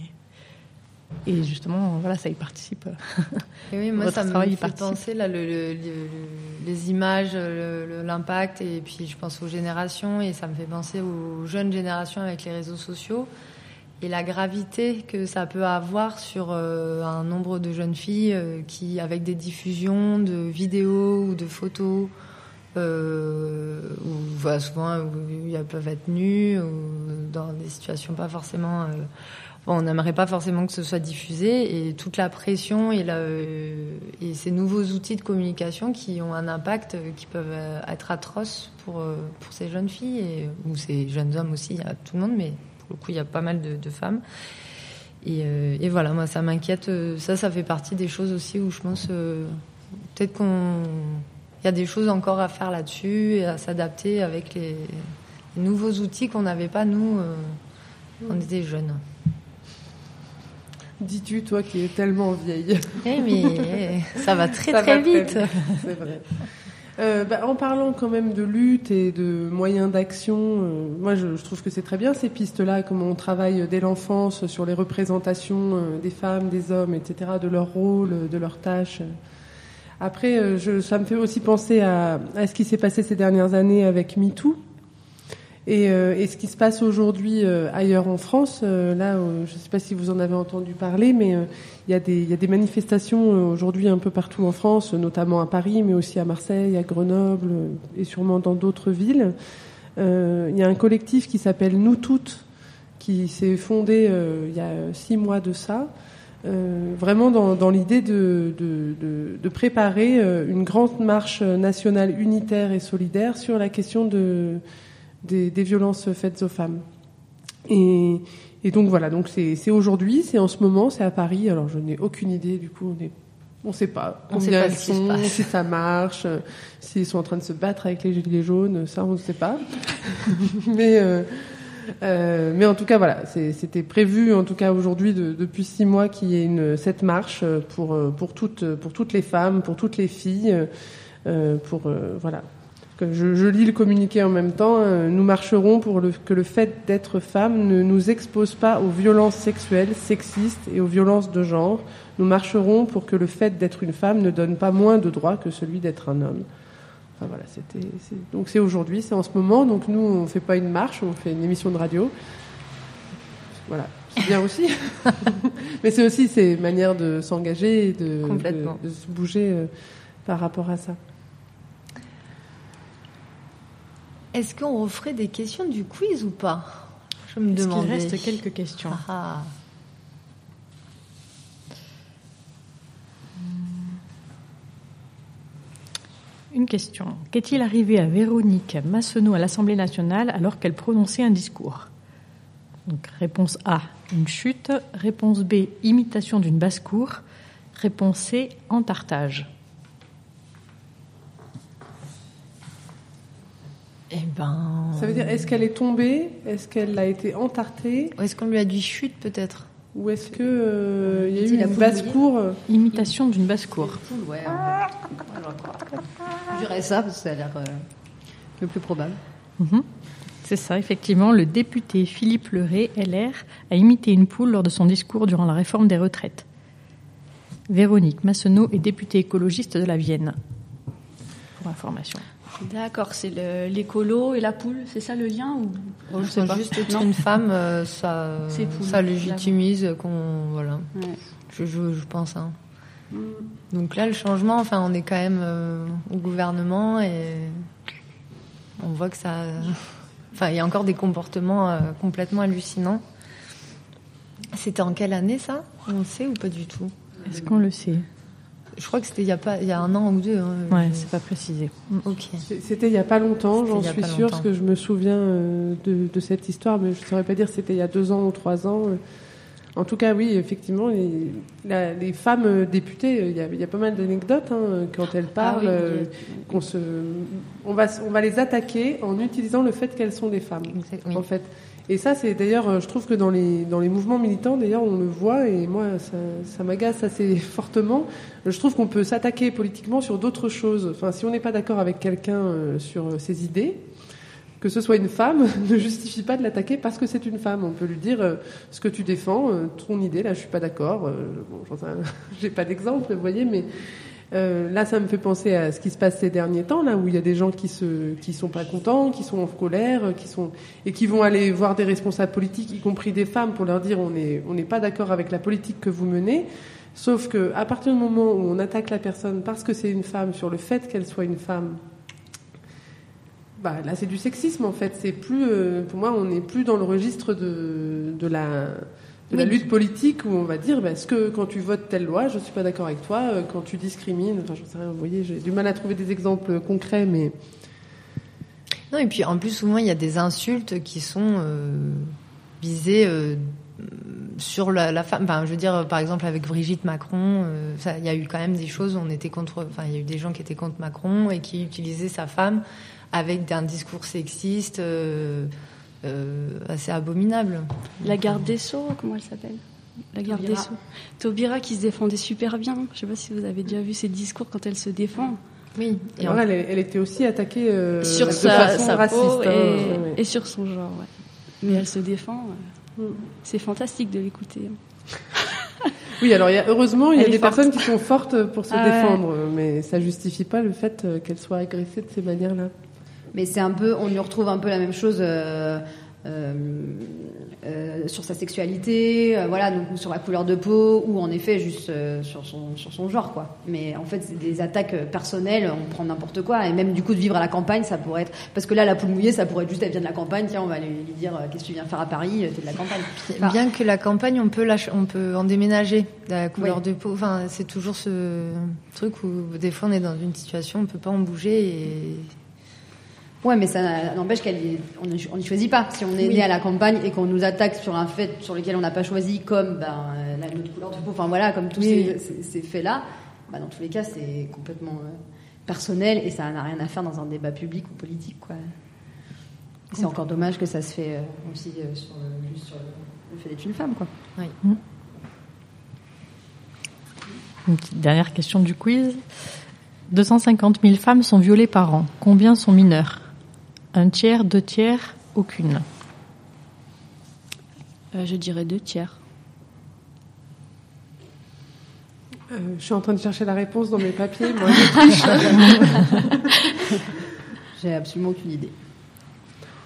et justement, voilà, ça y participe. Et oui, moi, Votre ça me travail fait penser là, le, le- le- les images, l'impact, et puis je pense aux générations, et ça me fait penser aux jeunes générations avec les réseaux sociaux, et la gravité que ça peut avoir sur euh, un nombre de jeunes filles euh, qui, avec des diffusions de vidéos ou de photos, euh, où voilà, souvent où elles peuvent être nues, ou dans des situations pas forcément... on n'aimerait pas forcément que ce soit diffusé et toute la pression et, euh, ces nouveaux outils de communication qui ont un impact euh, qui peuvent euh, être atroces pour, ces jeunes filles ou ces jeunes hommes aussi, il y a tout le monde, mais pour le coup, il y a pas mal de, femmes. Et, voilà, moi, ça m'inquiète. Ça, ça fait partie des choses aussi où je pense peut-être qu'on. Il y a des choses encore à faire là-dessus et à s'adapter avec les, nouveaux outils qu'on n'avait pas, nous, on était jeunes. Dis-tu, toi qui es tellement vieille. Eh, mais ça va [laughs] très, Ça très va vite. C'est vrai. Euh, bah, en parlant quand même de lutte et de moyens d'action, euh, moi je, je trouve que c'est très bien ces pistes-là, comment on travaille dès l'enfance sur les représentations euh, des femmes, des hommes, etc., de leur rôle, de leurs tâches. Après, je, ça me fait aussi penser à, à ce qui s'est passé ces dernières années avec MeToo. Et, euh, et, ce qui se passe aujourd'hui euh, ailleurs en France, euh, là, je ne sais pas si vous en avez entendu parler, mais il y, a des, y a des manifestations aujourd'hui un peu partout en France, notamment à Paris, mais aussi à Marseille, à Grenoble et sûrement dans d'autres villes. Il y a un collectif qui s'appelle Nous Toutes, qui s'est fondé il y a six mois de ça, vraiment dans, dans l'idée de, de, de, de, préparer une grande marche nationale unitaire et solidaire sur la question de des, violences faites aux femmes. Et, donc voilà, donc c'est aujourd'hui, c'est en ce moment, c'est à Paris. Alors je n'ai aucune idée, du coup, on ne sait pas on sait pas elles sont, si ça marche, s'ils sont en train de se battre avec les gilets jaunes, ça on ne sait pas. [laughs] mais euh, euh, mais en tout cas voilà, c'était prévu en tout cas aujourd'hui depuis six mois qu'il y ait une cette marche pour pour toutes pour toutes les femmes, pour toutes les filles, euh, pour voilà je, lis le communiqué en même temps. Euh, nous marcherons pour que le fait d'être femme ne nous expose pas aux violences sexuelles, sexistes et aux violences de genre. Nous marcherons pour que le fait d'être une femme ne donne pas moins de droits que celui d'être un homme. Enfin, voilà, c'était, donc c'est aujourd'hui, c'est en ce moment. Donc nous, on fait pas une marche, on fait une émission de radio. Voilà, c'est bien aussi. [laughs] Mais c'est aussi ces manières de s'engager et de, de, se bouger euh, par rapport à ça. Est-ce qu'on referait des questions du quiz ou pas? Je me demande. Il reste quelques questions? Ah, ah. Une question. Qu'est-il arrivé à Véronique Massonneau à l'Assemblée nationale alors qu'elle prononçait un discours? Donc, Réponse A, une chute. Réponse B, imitation d'une basse-cour. Réponse C, entartage. Eh ben. Ça veut dire, est-ce qu'elle est tombée? Est-ce qu'elle a été entartée? Est-ce qu'on lui a dit chute peut-être? Ou est-ce qu'il euh, y a eu une basse-cour Imitation d'une basse-cour. Ouais, Je dirais ça parce que ça a l'air euh, le plus probable. Mhm. C'est ça, effectivement. Le député Philippe Leray, LR, a imité une poule lors de son discours durant la réforme des retraites. Véronique Massenot est députée écologiste de la Vienne. Pour information. D'accord, c'est l'écolo et la poule, c'est ça le lien ou oh, je sais pas. Juste être une femme, euh, ça, ça légitimise qu'on voilà. Je, je, je, pense. Hein. Mm. Donc là, le changement, enfin, on est quand même euh, au gouvernement et on voit que ça, enfin, il y a encore des comportements euh, complètement hallucinants. C'était en quelle année ça? On le sait ou pas du tout? Est-ce qu'on le sait? Je crois que c'était il y a pas il y a un an ou deux. Hein, ouais, c'est pas précisé. Mm, ok. C'était il y a pas longtemps, j'en suis sûre, parce que je me souviens euh, de, de, cette histoire, mais je saurais pas dire c'était il y a deux ans ou trois ans. En tout cas, oui, effectivement, les, les femmes euh, députées, il y, a, il y, a, pas mal d'anecdotes hein, quand elles ah parlent. Euh, qu'on se, on va, on va les attaquer en utilisant le fait qu'elles sont des femmes. En fait, et ça, c'est d'ailleurs, euh, je trouve que dans les, dans les mouvements militants, d'ailleurs, on le voit, et moi, ça, ça m'agace assez [laughs] fortement. Je trouve qu'on peut s'attaquer politiquement sur d'autres choses. Enfin, si on n'est pas d'accord avec quelqu'un euh, sur euh, ses idées, que ce soit une femme, [laughs] ne justifie pas de l'attaquer parce que c'est une femme. On peut lui dire ce que tu défends, ton idée, là, je suis pas d'accord. bon, [laughs] j'ai pas d'exemple, vous voyez, mais euh, là, ça me fait penser à ce qui se passe ces derniers temps, là où il y a des gens qui se, qui sont pas contents, qui sont en colère, qui sont et qui vont aller voir des responsables politiques, y compris des femmes, pour leur dire on n'est on n'est pas d'accord avec la politique que vous menez. Sauf que à partir du moment où on attaque la personne parce que c'est une femme, sur le fait qu'elle soit une femme, bah là c'est du sexisme en fait. C'est plus, euh, pour moi, on n'est plus dans le registre de la de la lutte politique où on va dire bah, est-ce que quand tu votes telle loi, je suis pas d'accord avec toi, euh, quand tu discrimines, enfin, sais rien, vous voyez, j'ai du mal à trouver des exemples concrets, mais. Non, et puis en plus, souvent, il y a des insultes qui sont euh, visées euh, sur la, la, femme. Enfin, je veux dire, par exemple, avec Brigitte Macron, il y a eu quand même des choses où on était contre. Enfin, il y a eu des gens qui étaient contre Macron et qui utilisaient sa femme avec un discours sexiste. Euh, assez abominable. La garde des Sceaux, comment elle s'appelle? La garde des Sceaux. Taubira qui se défendait super bien. Je ne sais pas si vous avez déjà vu ses discours quand elle se défend. Oui. Et elle, était aussi attaquée euh, sur sa, raciste, peau hein. et, sur son genre. Mais elle se défend. Mm. C'est fantastique de l'écouter. Hein. [laughs] Oui, alors heureusement, il y a des personnes qui sont fortes pour se ah défendre, mais ça justifie pas le fait euh, qu'elle soit agressée de ces manières-là. Mais c'est un peu, on y retrouve un peu la même chose. Euh, euh, euh, sur sa sexualité, euh, voilà, donc sur la couleur de peau, ou en effet juste euh, sur, son, sur son genre, quoi. Mais en fait, c'est des attaques personnelles, on prend n'importe quoi, et même du coup de vivre à la campagne, ça pourrait être, parce que là, la poule mouillée, ça pourrait être juste, elle vient de la campagne, tiens, on va lui, lui dire, qu'est-ce que tu viens faire à Paris, t'es de la campagne. Enfin, Bien que la campagne, on peut, lâcher- on peut en déménager la couleur Oui. de peau. Enfin, c'est toujours ce truc où des fois on est dans une situation, on peut pas en bouger et Ouais, mais ça n'empêche qu'on n'y choisit pas. Si on est Oui. né à la campagne et qu'on nous attaque sur un fait sur lequel on n'a pas choisi, comme ben, la notre couleur de peau, enfin voilà, comme tous Oui. ces, ces- ces faits-là, bah, dans tous les cas, c'est complètement euh, personnel et ça n'a rien à faire dans un débat public ou politique. Quoi. C'est encore dommage que ça se fait euh, aussi euh, sur, le, juste sur le, le fait d'être une femme. Quoi. Une petite dernière question du quiz. 250 000 femmes sont violées par an. Combien sont mineures? Un tiers, deux tiers, aucune. Euh, je dirais deux tiers. Euh, je suis en train de chercher la réponse dans mes papiers. Moi. [laughs] [laughs] J'ai absolument aucune idée.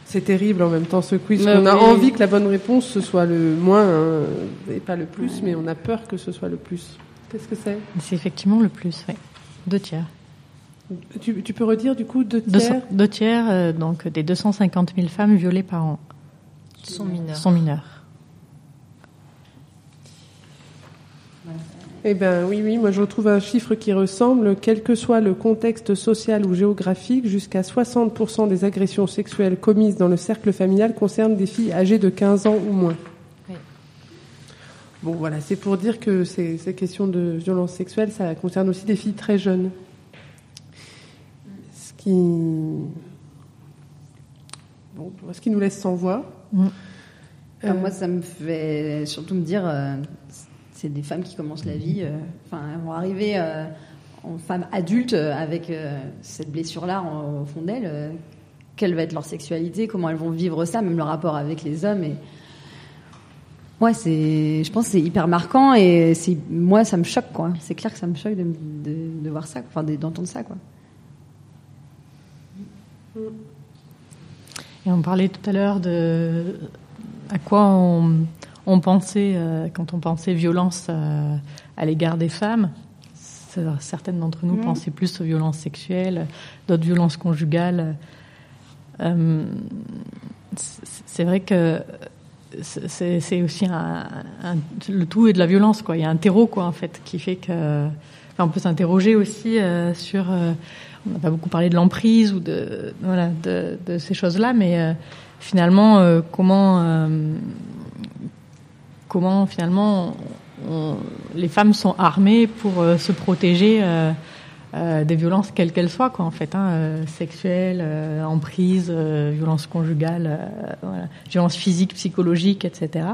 C'est terrible en même temps ce quiz. Mais on a oui. envie que la bonne réponse ce soit le moins hein, et pas le plus, mais on a peur que ce soit le plus. Qu'est-ce que c'est? C'est effectivement le plus, oui. Deux tiers. Tu, tu peux redire du coup deux tiers deux tiers, euh, donc des 250 000 femmes violées par an sont mineures. Eh ben oui, oui, moi je retrouve un chiffre qui ressemble, quel que soit le contexte social ou géographique, jusqu'à 60% des agressions sexuelles commises dans le cercle familial concernent des filles âgées de 15 ans ou moins. Oui. Bon voilà, c'est pour dire que ces, ces questions de violence sexuelle, ça concerne aussi des filles très jeunes. Ce qui, bon, ce qui nous laisse sans voix. Mm. Enfin, moi, ça me fait surtout me dire, euh, c'est des femmes qui commencent la vie, euh, enfin, elles vont arriver euh, en femmes adultes euh, avec euh, cette blessure-là au fond d'elles. euh, quelle va être leur sexualité, comment elles vont vivre ça, même le rapport avec les hommes. Et... Ouais, c'est, je pense que c'est hyper marquant et c'est, moi, ça me choque, quoi. C'est clair que ça me choque de, de, de voir ça, enfin, de- d'entendre ça, quoi. Et on parlait tout à l'heure de à quoi on, on pensait euh, quand on pensait violence euh, à l'égard des femmes. Certaines d'entre nous Mhm. pensaient plus aux violences sexuelles, d'autres violences conjugales. Euh, c'est vrai que c'est aussi un, un- le tout est de la violence quoi. Il y a un terreau quoi en fait qui fait que enfin, on peut s'interroger aussi sur on n'a pas beaucoup parlé de l'emprise ou de voilà de, ces choses là mais euh, finalement euh, comment euh, comment finalement les femmes sont armées pour se protéger des violences quelles qu'elles soient quoi en fait hein, sexuelles emprise euh, violence conjugale euh, voilà, violence physique psychologique etc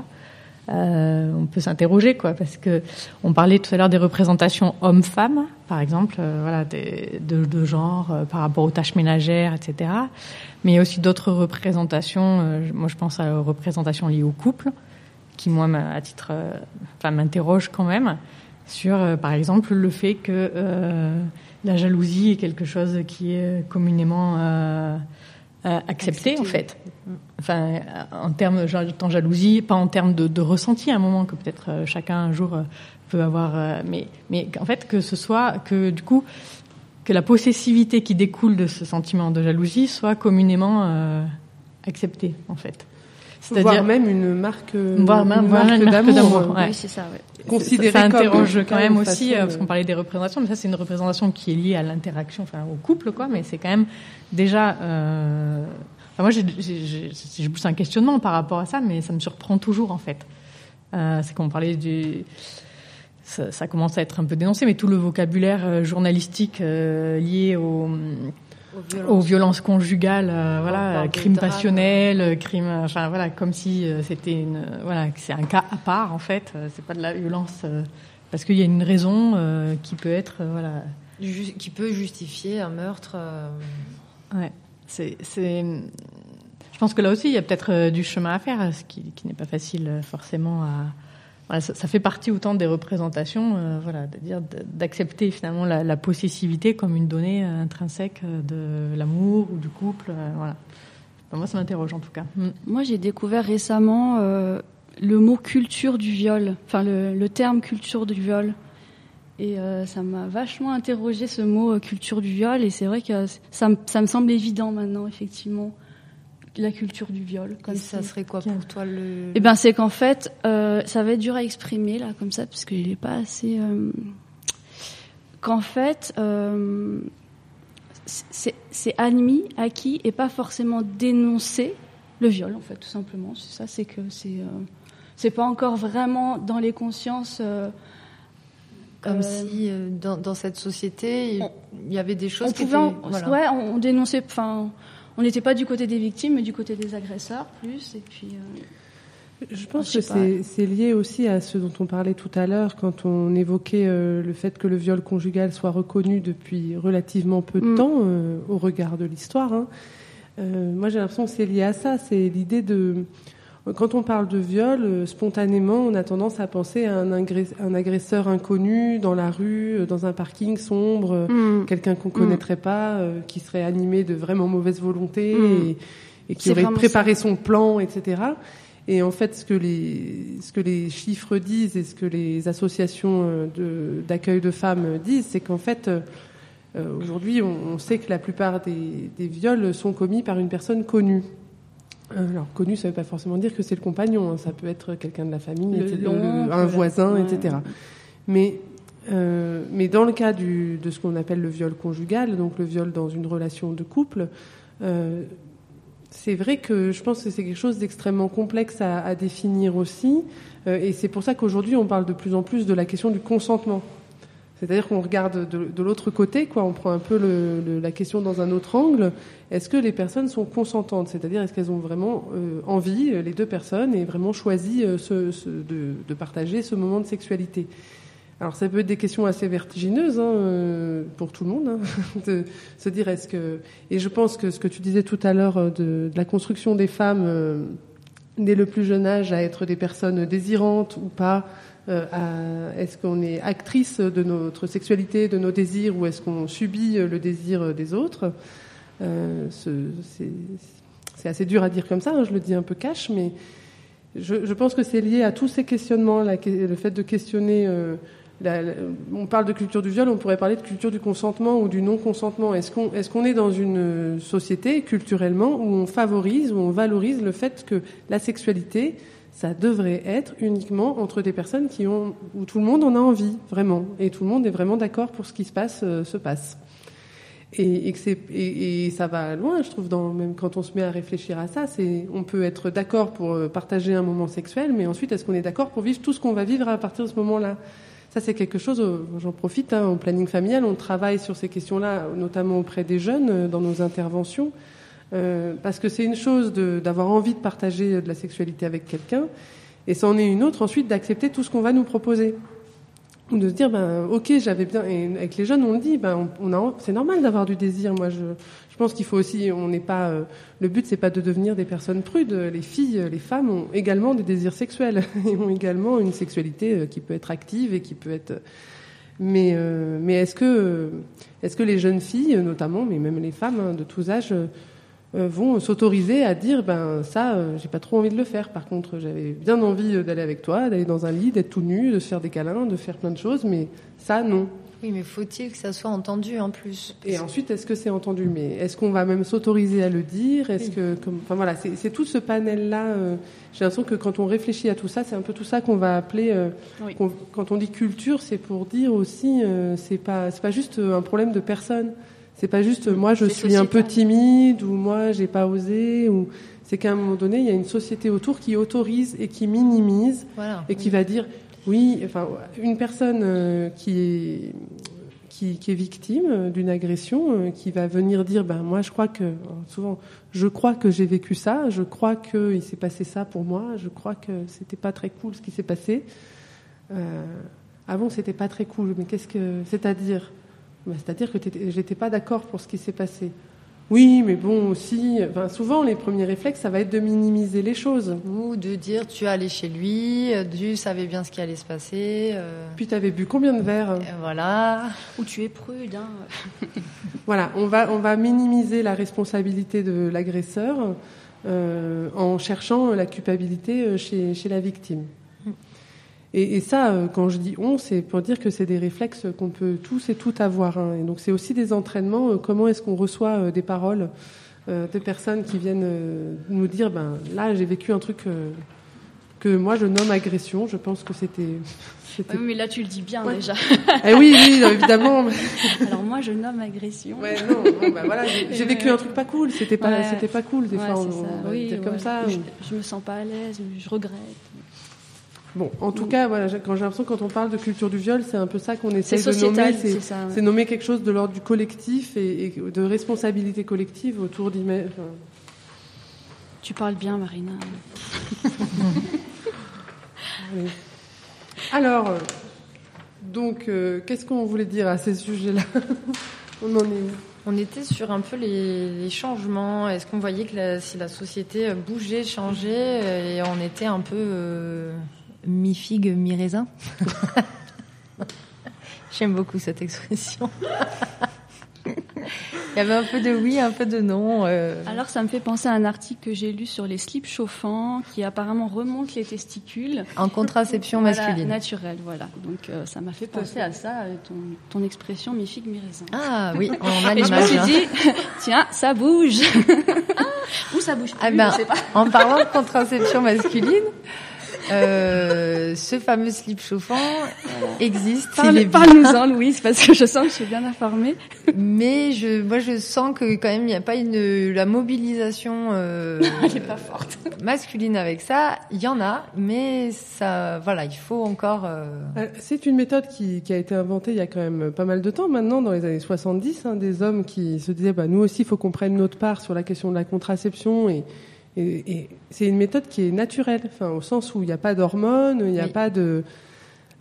euh, on peut s'interroger quoi parce que on parlait tout à l'heure des représentations hommes-femmes par exemple euh, voilà des, de, de genre euh, par rapport aux tâches ménagères etc mais il y a aussi d'autres représentations euh, moi je pense à aux représentations liées au couple qui moi à titre enfin m'interroge quand même sur euh, par exemple le fait que euh, la jalousie est quelque chose qui est communément euh, euh, accepté, en fait. Enfin, en termes tant jalousie, pas en termes de, de ressenti à un moment que peut-être euh, chacun un jour euh, peut avoir, euh, mais mais en fait que ce soit que du coup que la possessivité qui découle de ce sentiment de jalousie soit communément euh, acceptée en fait. Voire même une marque, voire une même voire marque une marque d'amour, ouais. Oui, c'est ça, ouais. Ça- Considéré ça, comme- interroge quand même une aussi, façon parce qu'on parlait des représentations, mais ça c'est une représentation qui est liée à l'interaction, enfin au couple, quoi. Mais c'est quand même déjà. euh, enfin, moi, j'ai- plus un questionnement par rapport à ça, mais ça me surprend toujours en fait. Euh, c'est qu'on parlait du ça, ça commence à être un peu dénoncé, mais tout le vocabulaire euh, journalistique euh, lié au, violences. aux violences conjugales, euh, On voilà, crimes passionnels, crimes, enfin voilà, comme si c'était une, voilà, c'est un cas à part en fait. c'est pas de la violence parce qu'il y a une raison qui peut être, voilà. Qui peut justifier un meurtre. Ouais, Je pense que là aussi, il y a peut-être euh, du chemin à faire, ce qui, n'est pas facile euh, forcément ça, fait partie autant des représentations, euh, voilà, dire d'accepter finalement la, possessivité comme une donnée intrinsèque de l'amour ou du couple, euh, voilà. moi, ça m'interroge en tout cas. Mm. Moi, j'ai découvert récemment euh, le mot culture du viol, enfin le terme culture du viol. Et euh, ça m'a vachement interrogé ce mot euh, culture du viol. Et c'est vrai que ça, ça, me semble évident maintenant, effectivement, la culture du viol. Comme et ça serait quoi pour toi le Eh ben, c'est qu'en fait, euh, ça va être dur à exprimer là, comme ça, parce qu'il n'est pas assez. Euh... Qu'en fait, euh, c'est admis, acquis, et pas forcément dénoncé le viol, en fait, tout simplement. C'est ça, c'est que c'est c'est pas encore vraiment dans les consciences comme euh, si euh, dans, dans, cette société, il y avait des choses on qui pouvait, étaient... Voilà. Ouais, on, on dénonçait... Enfin, on n'était pas du côté des victimes, mais du côté des agresseurs, plus. Et puis... Euh, je pense que c'est lié aussi à ce dont on parlait tout à l'heure quand on évoquait euh, le fait que le viol conjugal soit reconnu depuis relativement peu de mm. temps euh, au regard de l'histoire. Hein. Euh, moi, j'ai l'impression que c'est lié à ça. C'est l'idée de quand on parle de viol, euh, spontanément, on a tendance à penser à un, un agresseur inconnu dans la rue, euh, dans un parking sombre, mm. quelqu'un qu'on connaîtrait mm. pas, euh, qui serait animé de vraiment mauvaise volonté mm. et, et, qui aurait préparé ça. son plan, etc. Et en fait, ce que les ce que les chiffres disent et ce que les associations d'accueil de, femmes disent, c'est qu'en fait, aujourd'hui, on, on, sait que la plupart des, des viols sont commis par une personne connue. Euh, alors, connu, ça ne veut pas forcément dire que c'est le compagnon. Hein. Ça peut être quelqu'un de la famille, le un voisin, etc. Mais, euh, mais dans le cas du, de ce qu'on appelle le viol conjugal, donc le viol dans une relation de couple, euh, c'est vrai que je pense que c'est quelque chose d'extrêmement complexe à, à, définir aussi. Euh, et c'est pour ça qu'aujourd'hui, on parle de plus en plus de la question du consentement. C'est-à-dire qu'on regarde de, l'autre côté, quoi. On prend un peu le, le, la question dans un autre angle. Est-ce que les personnes sont consentantes? C'est-à-dire est-ce qu'elles ont vraiment euh, envie, euh, les deux personnes, et vraiment choisi euh, ce, ce, de, de, partager ce moment de sexualité? Alors ça peut être des questions assez vertigineuses hein, pour tout le monde, hein, [laughs] de se dire est-ce que. Et je pense que ce que tu disais tout à l'heure de, de, la construction des femmes dès le plus jeune âge à être des personnes désirantes ou pas est-ce qu'on est actrice de notre sexualité, de nos désirs, ou est-ce qu'on subit le désir des autres? Euh, C'est assez dur à dire comme ça, hein, je le dis un peu cash, mais je, pense que c'est lié à tous ces questionnements, le fait de questionner. Euh, on parle de culture du viol, on pourrait parler de culture du consentement ou du non-consentement. Est-ce qu'on est, est dans une société culturellement où on favorise, où on valorise le fait que la sexualité ça devrait être uniquement entre des personnes qui ont, où tout le monde en a envie, vraiment, et tout le monde est vraiment d'accord pour ce qui se passe, euh, se passe. Et, et, que et, ça va loin, je trouve, même quand on se met à réfléchir à ça, c'est, on peut être d'accord pour euh, partager un moment sexuel, mais ensuite, est-ce qu'on est d'accord pour vivre tout ce qu'on va vivre à partir de ce moment-là? Ça, c'est quelque chose, euh, j'en profite, hein, en planning familial, on travaille sur ces questions-là, notamment auprès des jeunes, dans nos interventions. Euh, parce que c'est une chose d'avoir envie de partager de la sexualité avec quelqu'un, et c'en est une autre ensuite d'accepter tout ce qu'on va nous proposer. Ou de se dire, ben, ok, j'avais bien. Et avec les jeunes, on le dit, ben, c'est normal d'avoir du désir. Moi, je, je pense qu'il faut aussi, on n'est pas. Euh, le but, c'est pas de devenir des personnes prudes. Les filles, les femmes ont également des désirs sexuels [laughs] et ont également une sexualité euh, qui peut être active et qui peut être. Mais, euh, mais est-ce que, est-ce que les jeunes filles, notamment, mais même les femmes hein, de tous âges, euh, vont s'autoriser à dire ben ça euh, j'ai pas trop envie de le faire. Par contre j'avais bien envie euh, d'aller avec toi d'aller dans un lit d'être tout nu de se faire des câlins de faire plein de choses mais ça non. Oui mais faut-il que ça soit entendu en plus? Et ensuite est-ce que c'est entendu? Mais est-ce qu'on va même s'autoriser à le dire? Est-ce oui. que comme enfin voilà c'est tout ce panel là euh, j'ai l'impression que quand on réfléchit à tout ça c'est un peu tout ça qu'on va appeler euh, oui. qu quand on dit culture c'est pour dire aussi euh, c'est pas c'est pas juste un problème de personne c'est pas juste moi je suis un peu timide ou moi j'ai pas osé ou c'est qu'à un moment donné il y a une société autour qui autorise et qui minimise voilà, et qui va dire oui enfin une personne euh, qui est qui, qui est victime d'une agression euh, qui va venir dire ben moi je crois que souvent je crois que j'ai vécu ça je crois que il s'est passé ça pour moi je crois que c'était pas très cool ce qui s'est passé. Euh, avant c'était pas très cool mais qu'est-ce que c'est à dire bah, C'est-à-dire que j'étais pas d'accord pour ce qui s'est passé. Oui, mais bon, aussi, enfin, souvent les premiers réflexes, ça va être de minimiser les choses. Ou de dire tu es allé chez lui, tu savais bien ce qui allait se passer. euh, Puis tu avais bu combien de verres? Et voilà. Ou tu es prude. Hein. [laughs] Voilà, on va, on va minimiser la responsabilité de l'agresseur euh, en cherchant la culpabilité euh, chez, chez la victime. Et, et ça, euh, quand je dis on, c'est pour dire que c'est des réflexes qu'on peut tous et toutes avoir. hein. Et donc c'est aussi des entraînements. euh, comment est-ce qu'on reçoit euh, des paroles de personnes qui viennent nous dire, ben là j'ai vécu un truc que moi je nomme agression. Je pense que c'était. [laughs] c'était- Ouais, mais là, tu le dis bien Ouais. déjà. [laughs] Eh oui, oui, non, évidemment. [laughs] Alors moi, je nomme agression. Ouais, non, bon, bah voilà, j'ai j'ai vécu un truc pas cool. C'était pas, Ouais. c'était pas cool. Des fois, on, on va Oui, dire comme ça. Je me sens pas à l'aise, je regrette. Bon, en tout cas, voilà, j'ai- quand j'ai l'impression que quand on parle de culture du viol, c'est un peu ça qu'on essaie de nommer. c'est ça, ouais. c'est nommer quelque chose de l'ordre du collectif et, et de responsabilité collective autour d'image. enfin, Tu parles bien, Marina. [laughs] oui. Alors, donc, euh, qu'est-ce qu'on voulait dire à ces sujets-là [laughs] On en est où? On était sur un peu les, les changements. Est-ce qu'on voyait que la- si la société bougeait, changeait, et on était un peu euh, mi-figue, mi-raisin [laughs] J'aime beaucoup cette expression. [laughs] Il y avait un peu de oui, un peu de non. euh. Alors, ça me fait penser à un article que j'ai lu sur les slips chauffants qui apparemment remontent les testicules. En contraception [laughs] Voilà, masculine. naturelle, voilà. Donc, euh, ça m'a fait penser à ça, euh, ton, ton expression mi-figue, mi-raisin. Ah oui, on a Et je me suis dit, tiens, ça bouge. Ou ça bouge plus, Ah ben, je sais pas. en parlant de contraception masculine, euh, ce fameux slip chauffant existe. Parle- Parle-nous-en, Louise, parce que je sens que je suis bien informée. Mais je, moi, je sens que quand même, il n'y a pas une la mobilisation euh, [laughs] Elle est pas forte. masculine avec ça. Il y en a, mais ça, voilà, il faut encore. euh, Euh, C'est une méthode qui, qui a été inventée il y a quand même pas mal de temps maintenant, dans les années 70, hein, des hommes qui se disaient bah, nous aussi, il faut qu'on prenne notre part sur la question de la contraception. Et, et, et c'est une méthode qui est naturelle, enfin, au sens où il n'y a pas d'hormones, il n'y a Oui. pas de.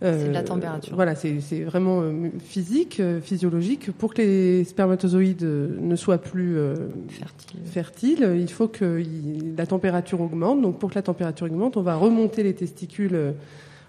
euh, C'est de la température. Voilà, c'est vraiment euh, physique, euh, physiologique. Pour que les spermatozoïdes euh, ne soient plus euh, fertile. fertiles, il faut que il- la température augmente. Donc, pour que la température augmente, on va remonter les testicules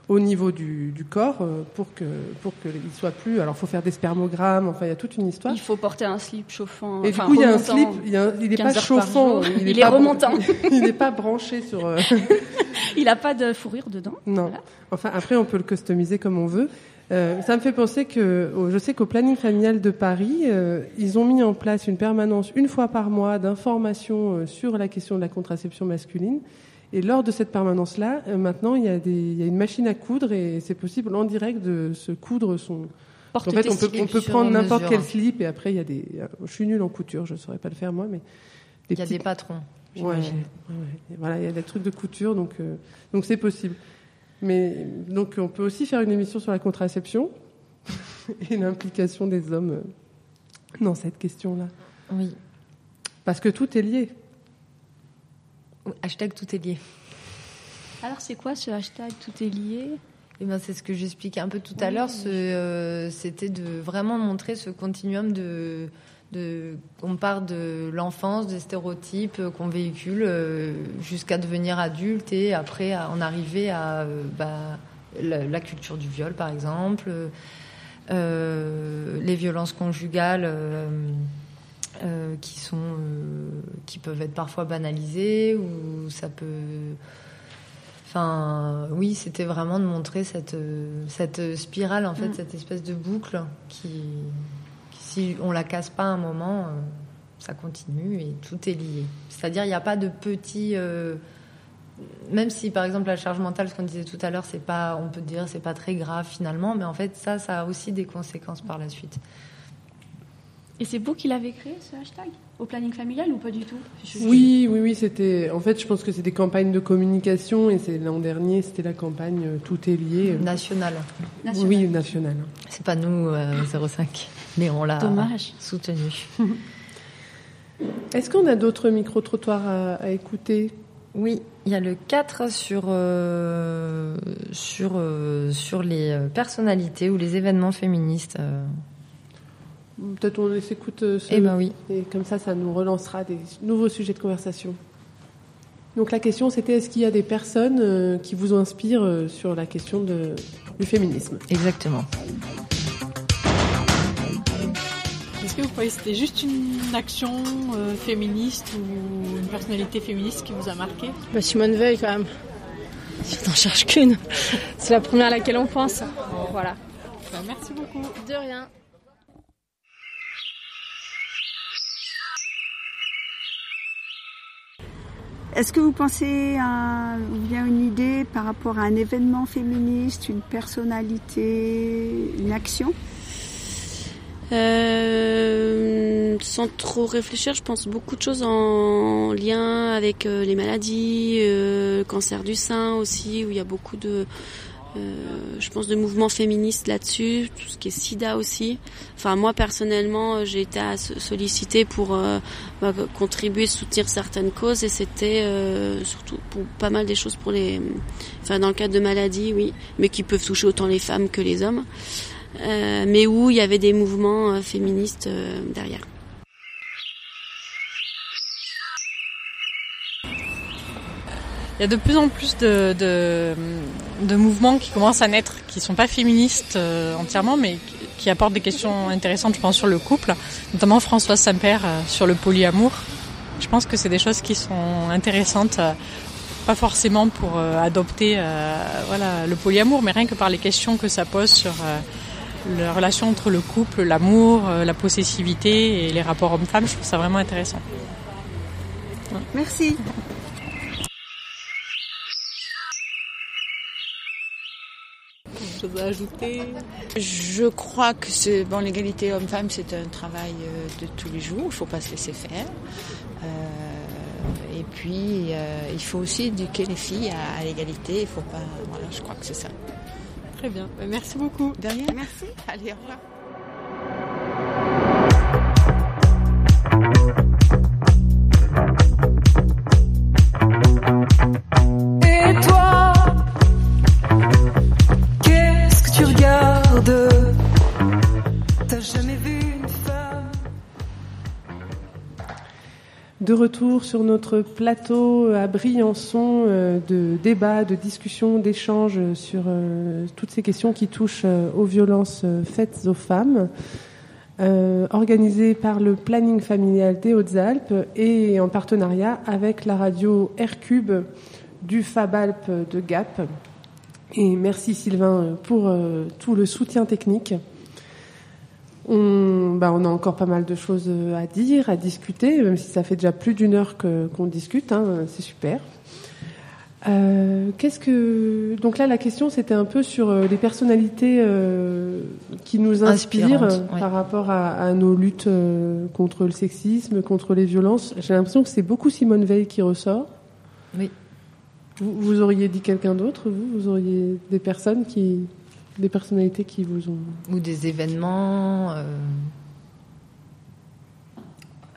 au niveau du, du corps euh, pour que pour qu'ils soient plus. Alors, faut faire des spermogrammes. Enfin, il y a toute une histoire. Il faut porter un slip chauffant. Et du coup, il y a un slip, il, y a il n'est 15 pas chauffant, il Il est, est pas, remontant. [laughs] il n'est pas branché sur. euh, [laughs] Il n'a pas de fourrure dedans. Non. Enfin, après, on peut le customiser comme on veut. Euh, ça me fait penser que, je sais qu'au planning familial de Paris, euh, ils ont mis en place une permanence une fois par mois d'information euh, sur la question de la contraception masculine. Et lors de cette permanence-là, euh, maintenant, il y, a des, il y a une machine à coudre et c'est possible en direct de se coudre son. Porte en fait, on peut, on peut prendre n'importe quel slip et après, il y a des. Je suis nulle en couture, je ne saurais pas le faire moi, mais. Il y a petits- des patrons. Ouais. Voilà, il y a des trucs de couture, donc euh, donc c'est possible. Mais donc on peut aussi faire une émission sur la contraception [laughs] et l'implication des hommes euh, dans cette question-là, Oui. parce que tout est lié. Hashtag tout est lié. Alors, c'est quoi ce hashtag Tout est lié? Eh ben, c'est ce que j'expliquais un peu tout à l'heure. oui. euh, C'était de vraiment montrer ce continuum de, de on part de l'enfance, des stéréotypes euh, qu'on véhicule euh, jusqu'à devenir adulte et après à en arriver à euh, bah, la, la culture du viol, par exemple, les violences conjugales. Euh, qui sont euh, qui peuvent être parfois banalisées ou ça peut Enfin, oui, c'était vraiment de montrer cette, euh, cette spirale, en fait, Mm. cette espèce de boucle qui, qui, si on la casse pas un moment, euh, ça continue et tout est lié. C'est-à-dire, il n'y a pas de petits. euh, même si, par exemple, la charge mentale, ce qu'on disait tout à l'heure, c'est pas, on peut dire, c'est pas très grave finalement, mais en fait, ça, ça a aussi des conséquences par la suite. Et c'est vous qui l'avez créé, ce hashtag? Au planning familial ou pas du tout? Oui, oui, oui, c'était. En fait, je pense que c'est des campagnes de communication et c'est l'an dernier, c'était la campagne euh, Tout est lié. National. National. Oui, nationale. C'est pas nous, euh, 05, mais on l'a Dommage. soutenu. [laughs] Est-ce qu'on a d'autres micro-trottoirs à, à écouter? Oui, il y a le 4 sur, euh, sur, euh, sur les euh, personnalités ou les événements féministes. euh. Peut-être on s'écoute euh, ce... Eh ben oui. Et comme ça, ça nous relancera des nouveaux sujets de conversation. Donc la question, c'était est-ce qu'il y a des personnes euh, qui vous inspirent euh, sur la question de, du féminisme? Exactement. Est-ce que vous croyez que c'était juste une action euh, féministe ou une personnalité féministe qui vous a marqué? Bah, Simone Veil quand même. Si on n'en cherche qu'une. C'est la première à laquelle on pense. Voilà. Bah, Merci beaucoup. De rien. Est-ce que vous pensez à une idée par rapport à un événement féministe, une personnalité, une action? Euh, sans trop réfléchir, je pense beaucoup de choses en lien avec euh, les maladies, euh, le cancer du sein aussi, où il y a beaucoup de, euh, je pense, de mouvements féministes là-dessus, tout ce qui est SIDA aussi. Enfin, moi personnellement, euh, j'ai été sollicitée pour euh, bah, contribuer, soutenir certaines causes, et c'était euh, surtout pour pas mal des choses pour les, enfin, dans le cadre de maladies, oui, mais qui peuvent toucher autant les femmes que les hommes. Mais où il y avait des mouvements féministes derrière. Il y a de plus en plus de, de mouvements qui commencent à naître, qui sont pas féministes euh, entièrement, mais qui- apportent des questions intéressantes, je pense, sur le couple, notamment Françoise Saint-Père euh, sur le polyamour. Je pense que c'est des choses qui sont intéressantes, euh, pas forcément pour adopter voilà, le polyamour, mais rien que par les questions que ça pose sur la relation entre le couple, l'amour, la possessivité et les rapports hommes-femmes. Je trouve ça vraiment intéressant. Merci. Chose à ajouter Je crois que c'est bon l'égalité homme-femme c'est un travail euh, de tous les jours, il faut pas se laisser faire. Euh, et puis euh, il faut aussi éduquer les filles à, à l'égalité, il faut pas voilà, je crois que c'est ça. Très bien, Bah, merci beaucoup. De rien. Merci. Allez, au revoir. De retour sur notre plateau à Briançon euh, de débat, de discussion, d'échange sur euh, toutes ces questions qui touchent euh, aux violences euh, faites aux femmes, euh, par le planning familial des Hautes-Alpes et en partenariat avec la radio Aircube du Fab Alpes de Gap. Et merci Sylvain pour euh, tout le soutien technique. On, bah, on a encore pas mal de choses à dire, à discuter, même si ça fait déjà plus d'une heure que- qu'on discute, hein, c'est super. Euh, Qu'est-ce que donc là la question c'était un peu sur euh, les personnalités euh, qui nous inspirent par rapport à, à nos luttes euh, contre le sexisme, contre les violences. J'ai l'impression que c'est beaucoup Simone Veil qui ressort. Oui. Vous, vous auriez dit quelqu'un d'autre, vous? Vous auriez des personnes qui, des personnalités qui vous ont Ou des événements. euh,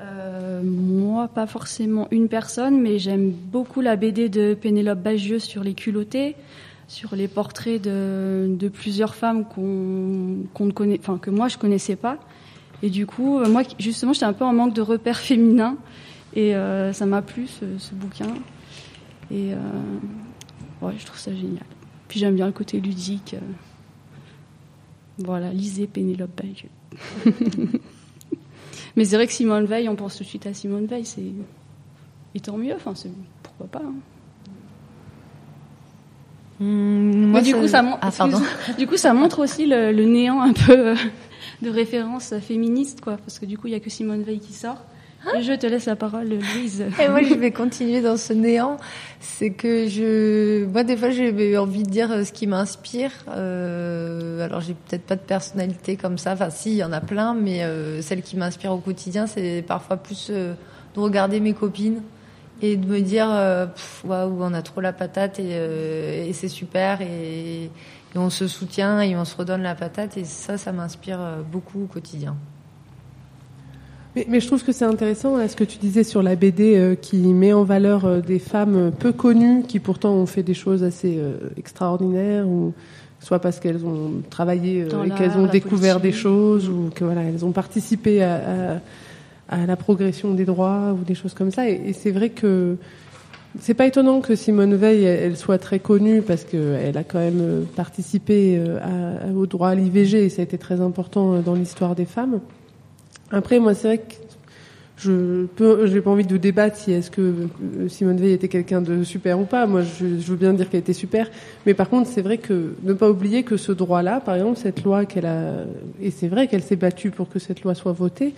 Euh, moi, pas forcément une personne, mais j'aime beaucoup la BD de Pénélope Bagieux sur les culottés, sur les portraits de, de plusieurs femmes qu'on qu'on ne connaît, enfin que moi je connaissais pas. Et du coup, euh, moi justement, j'étais un peu en manque de repères [laughs] féminins, et euh, ça m'a plu ce, ce bouquin. Et euh, ouais, je trouve ça génial. Puis j'aime bien le côté ludique. euh. Voilà, lisez Pénélope Bagieux. [laughs] Mais c'est vrai que Simone Veil, on pense tout de suite à Simone Veil, c'est et tant mieux. Enfin, pourquoi pas. hein. moi, Mais du ça- coup, ça montre. Ah, [laughs] Du coup, ça montre aussi le, le néant un peu euh, de référence féministe, quoi. Parce que du coup, il y a que Simone Veil qui sort. Je te laisse la parole, Louise. [laughs] Et moi, je vais continuer dans ce néant. C'est que je, moi, des fois, j'ai envie de dire euh, ce qui m'inspire. Euh, alors, j'ai peut-être pas de personnalité comme ça. Enfin, si, il y en a plein, mais euh, celle qui m'inspire au quotidien, c'est parfois plus euh, de regarder mes copines et de me dire, euh, waouh, on a trop la patate et, c'est super et, on se soutient et on se redonne la patate et ça, ça m'inspire beaucoup au quotidien. Mais, mais je trouve que c'est intéressant là, ce que tu disais sur la BD euh, qui met en valeur euh, des femmes peu connues qui pourtant ont fait des choses assez euh, extraordinaires ou soit parce qu'elles ont travaillé et qu'elles ont découvert des choses ou que voilà, elles ont participé à, à, à la progression des droits ou des choses comme ça. Et, et c'est vrai que c'est pas étonnant que Simone Veil elle, elle soit très connue parce qu'elle a quand même participé euh, à- à- au droit à l'IVG et ça a été très important dans l'histoire des femmes. Après, moi, c'est vrai que je peux, j'ai pas envie de débattre si est-ce que euh, Simone Veil était quelqu'un de super ou pas. Moi, je, veux bien dire qu'elle était super, mais par contre, c'est vrai que ne pas oublier que ce droit-là, par exemple, cette loi qu'elle a, et c'est vrai qu'elle s'est battue pour que cette loi soit votée,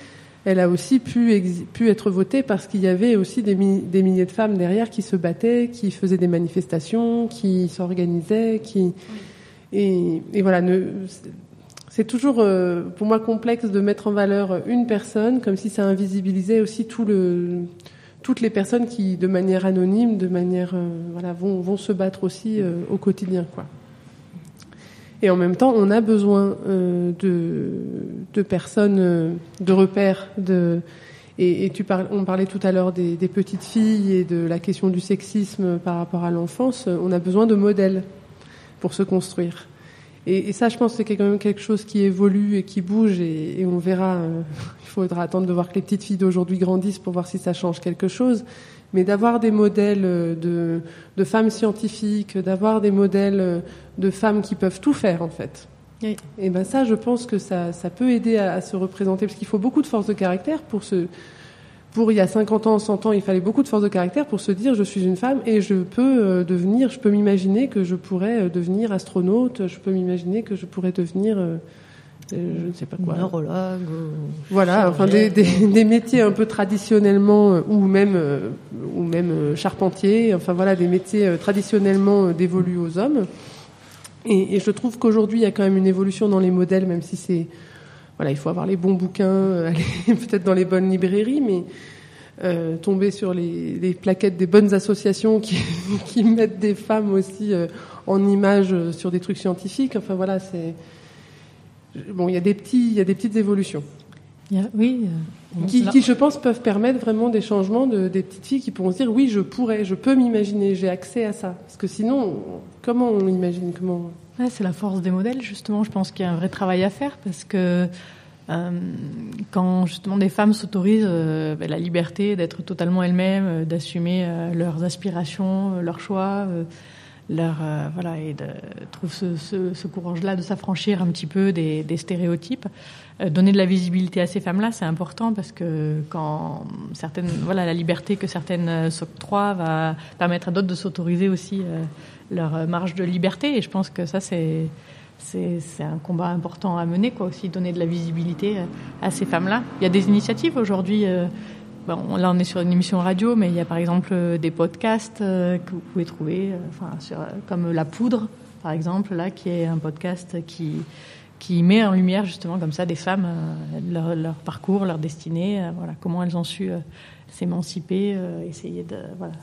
elle a aussi pu, pu être votée parce qu'il y avait aussi des, des milliers de femmes derrière qui se battaient, qui faisaient des manifestations, qui s'organisaient, qui et, voilà. C'est toujours euh, pour moi complexe de mettre en valeur une personne comme si ça invisibilisait aussi toutes les personnes qui, de manière anonyme, de manière euh, voilà, vont, vont se battre aussi euh, au quotidien, quoi. Et en même temps, on a besoin euh, de, personnes, euh, de repères, et, tu parles, on parlait tout à l'heure des petites filles et de la question du sexisme par rapport à l'enfance. On a besoin de modèles pour se construire. Et, et ça, je pense, que c'est quand même quelque chose qui évolue et qui bouge, et, et on verra. euh, [laughs] il faudra attendre de voir que les petites filles d'aujourd'hui grandissent pour voir si ça change quelque chose. Mais d'avoir des modèles euh, de, de femmes scientifiques, d'avoir des modèles euh, de femmes qui peuvent tout faire, en fait. Oui. Et ben ça, je pense que ça, ça peut aider à, à se représenter, parce qu'il faut beaucoup de force de caractère pour se, pour il y a 50 ans, 100 ans, il fallait beaucoup de force de caractère pour se dire je suis une femme et je peux euh, devenir, je peux m'imaginer que je pourrais euh, devenir astronaute, je peux m'imaginer que je pourrais devenir, euh, je ne sais pas quoi. Neurologue. Voilà, enfin des, des, [laughs] des métiers un peu traditionnellement ou même ou même charpentier, enfin voilà des métiers traditionnellement dévolus aux hommes. Et, et je trouve qu'aujourd'hui il y a quand même une évolution dans les modèles, même si c'est voilà, il faut avoir les bons bouquins, euh, [laughs] aller peut-être dans les bonnes librairies, mais euh, tomber sur les, les plaquettes des bonnes associations qui, [laughs] qui mettent des femmes aussi euh, en images euh, sur des trucs scientifiques. Enfin voilà, c'est bon, il y a des petits, il y a des petites évolutions. Oui. euh, qui, je pense, peuvent permettre vraiment des changements de, des petites filles qui pourront se dire oui, je pourrais, je peux m'imaginer, j'ai accès à ça. Parce que sinon, comment on imagine comment C'est la force des modèles, justement. Je pense qu'il y a un vrai travail à faire parce que euh, quand justement des femmes s'autorisent euh, ben, la liberté d'être totalement elles-mêmes, euh, d'assumer leurs aspirations, leurs choix, leur voilà et de trouver ce, courage-là de s'affranchir un petit peu des, stéréotypes, donner de la visibilité à ces femmes-là, c'est important parce que quand certaines voilà la liberté que certaines euh, s'octroient va permettre à d'autres de s'autoriser aussi euh, leur euh, marge de liberté et je pense que ça c'est c'est un combat important à mener quoi aussi donner de la visibilité euh, à ces femmes-là. Il y a des initiatives aujourd'hui euh, Bon, là, on est sur une émission radio, mais il y a par exemple euh, des podcasts euh, que vous pouvez trouver, euh, enfin, sur, euh, comme La Poudre, par exemple, là, qui est un podcast qui, qui met en lumière justement comme ça des femmes, euh, leur, parcours, leur destinée, euh, voilà, comment elles ont su euh, s'émanciper, essayer de. Voilà,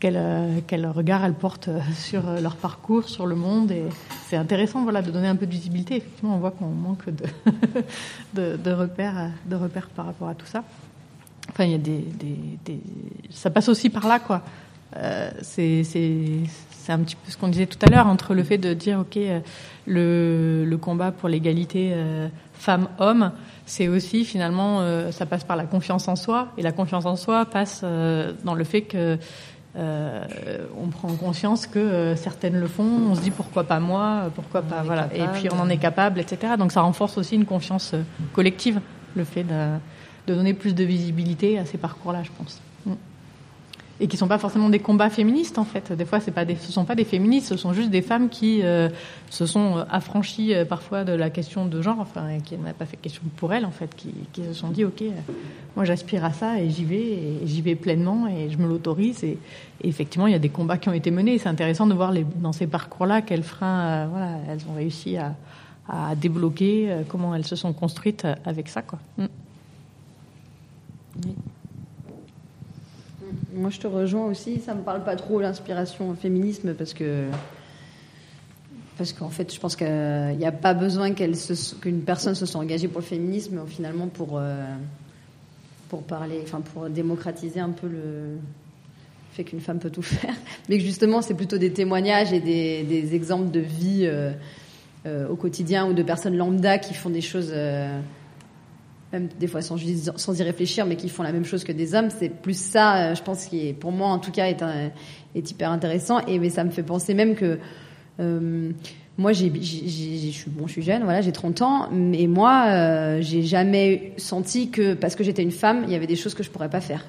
quel, quel regard elles portent [laughs] sur leur parcours, sur le monde. Et c'est intéressant voilà, de donner un peu de visibilité. Effectivement, on voit qu'on manque de, [laughs] de, repères, de repères par rapport à tout ça. Enfin, il y a des, des... ça passe aussi par là, quoi. Euh, c'est, un petit peu ce qu'on disait tout à l'heure entre le fait de dire, ok, euh, le, le combat pour l'égalité euh, femmes-hommes, c'est aussi finalement, euh, ça passe par la confiance en soi, et la confiance en soi passe dans le fait que euh, on prend conscience que euh, certaines le font, on se dit pourquoi pas moi, pourquoi pas, voilà, et puis on en est capable, etc. Donc ça renforce aussi une confiance collective, le fait de de donner plus de visibilité à ces parcours-là, je pense. Et qui sont pas forcément des combats féministes en fait. Des fois, c'est pas ce sont pas des féministes, ce sont juste des femmes qui euh, se sont affranchies euh, parfois de la question de genre, enfin, qui n'a pas fait question pour elles en fait, qui, se sont dit ok, euh, moi j'aspire à ça et j'y vais, et j'y vais pleinement et je me l'autorise. Et, effectivement, il y a des combats qui ont été menés. Et c'est intéressant de voir dans ces parcours-là quels freins, euh, voilà, elles ont réussi à, débloquer, euh, comment elles se sont construites avec ça, quoi. Mm. Oui. Moi, je te rejoins aussi. Ça me parle pas trop l'inspiration féminisme parce que parce qu'en fait, je pense qu'il n'y a pas besoin qu'elle se, qu'une personne se soit engagée pour le féminisme, finalement pour euh, pour parler, enfin pour démocratiser un peu le fait qu'une femme peut tout faire, [laughs] mais que justement, c'est plutôt des témoignages et des, exemples de vie. Euh, euh, au quotidien ou de personnes lambda qui font des choses, même des fois sans, sans y réfléchir, mais qui font la même chose que des hommes. C'est plus ça, euh, je pense, qui est pour moi en tout cas est, hyper intéressant. Et mais ça me fait penser même que euh, moi, je suis jeune, voilà, j'ai 30 ans, mais moi, euh, j'ai jamais senti que parce que j'étais une femme, il y avait des choses que je pourrais pas faire.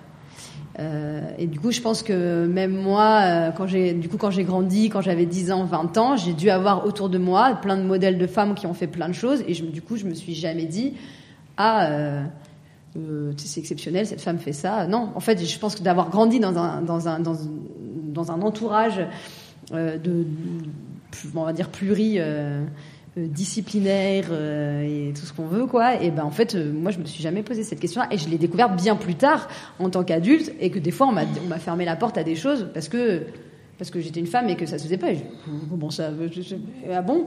Et du coup, je pense que même moi, quand j'ai, du coup, quand j'ai grandi, quand j'avais 10 ans, 20 ans, j'ai dû avoir autour de moi plein de modèles de femmes qui ont fait plein de choses, et du coup, je me suis jamais dit, ah, euh, euh, c'est exceptionnel, cette femme fait ça. Non, en fait, je pense que d'avoir grandi dans un, dans un, dans, un entourage euh, de, on va dire pluri. euh, euh, disciplinaire et tout ce qu'on veut quoi et ben en fait moi je me suis jamais posé cette question là et je l'ai découverte bien plus tard en tant qu'adulte et que des fois on m'a on m'a fermé la porte à des choses parce que parce que j'étais une femme et que ça se faisait pas. Je- comment ça ah bon?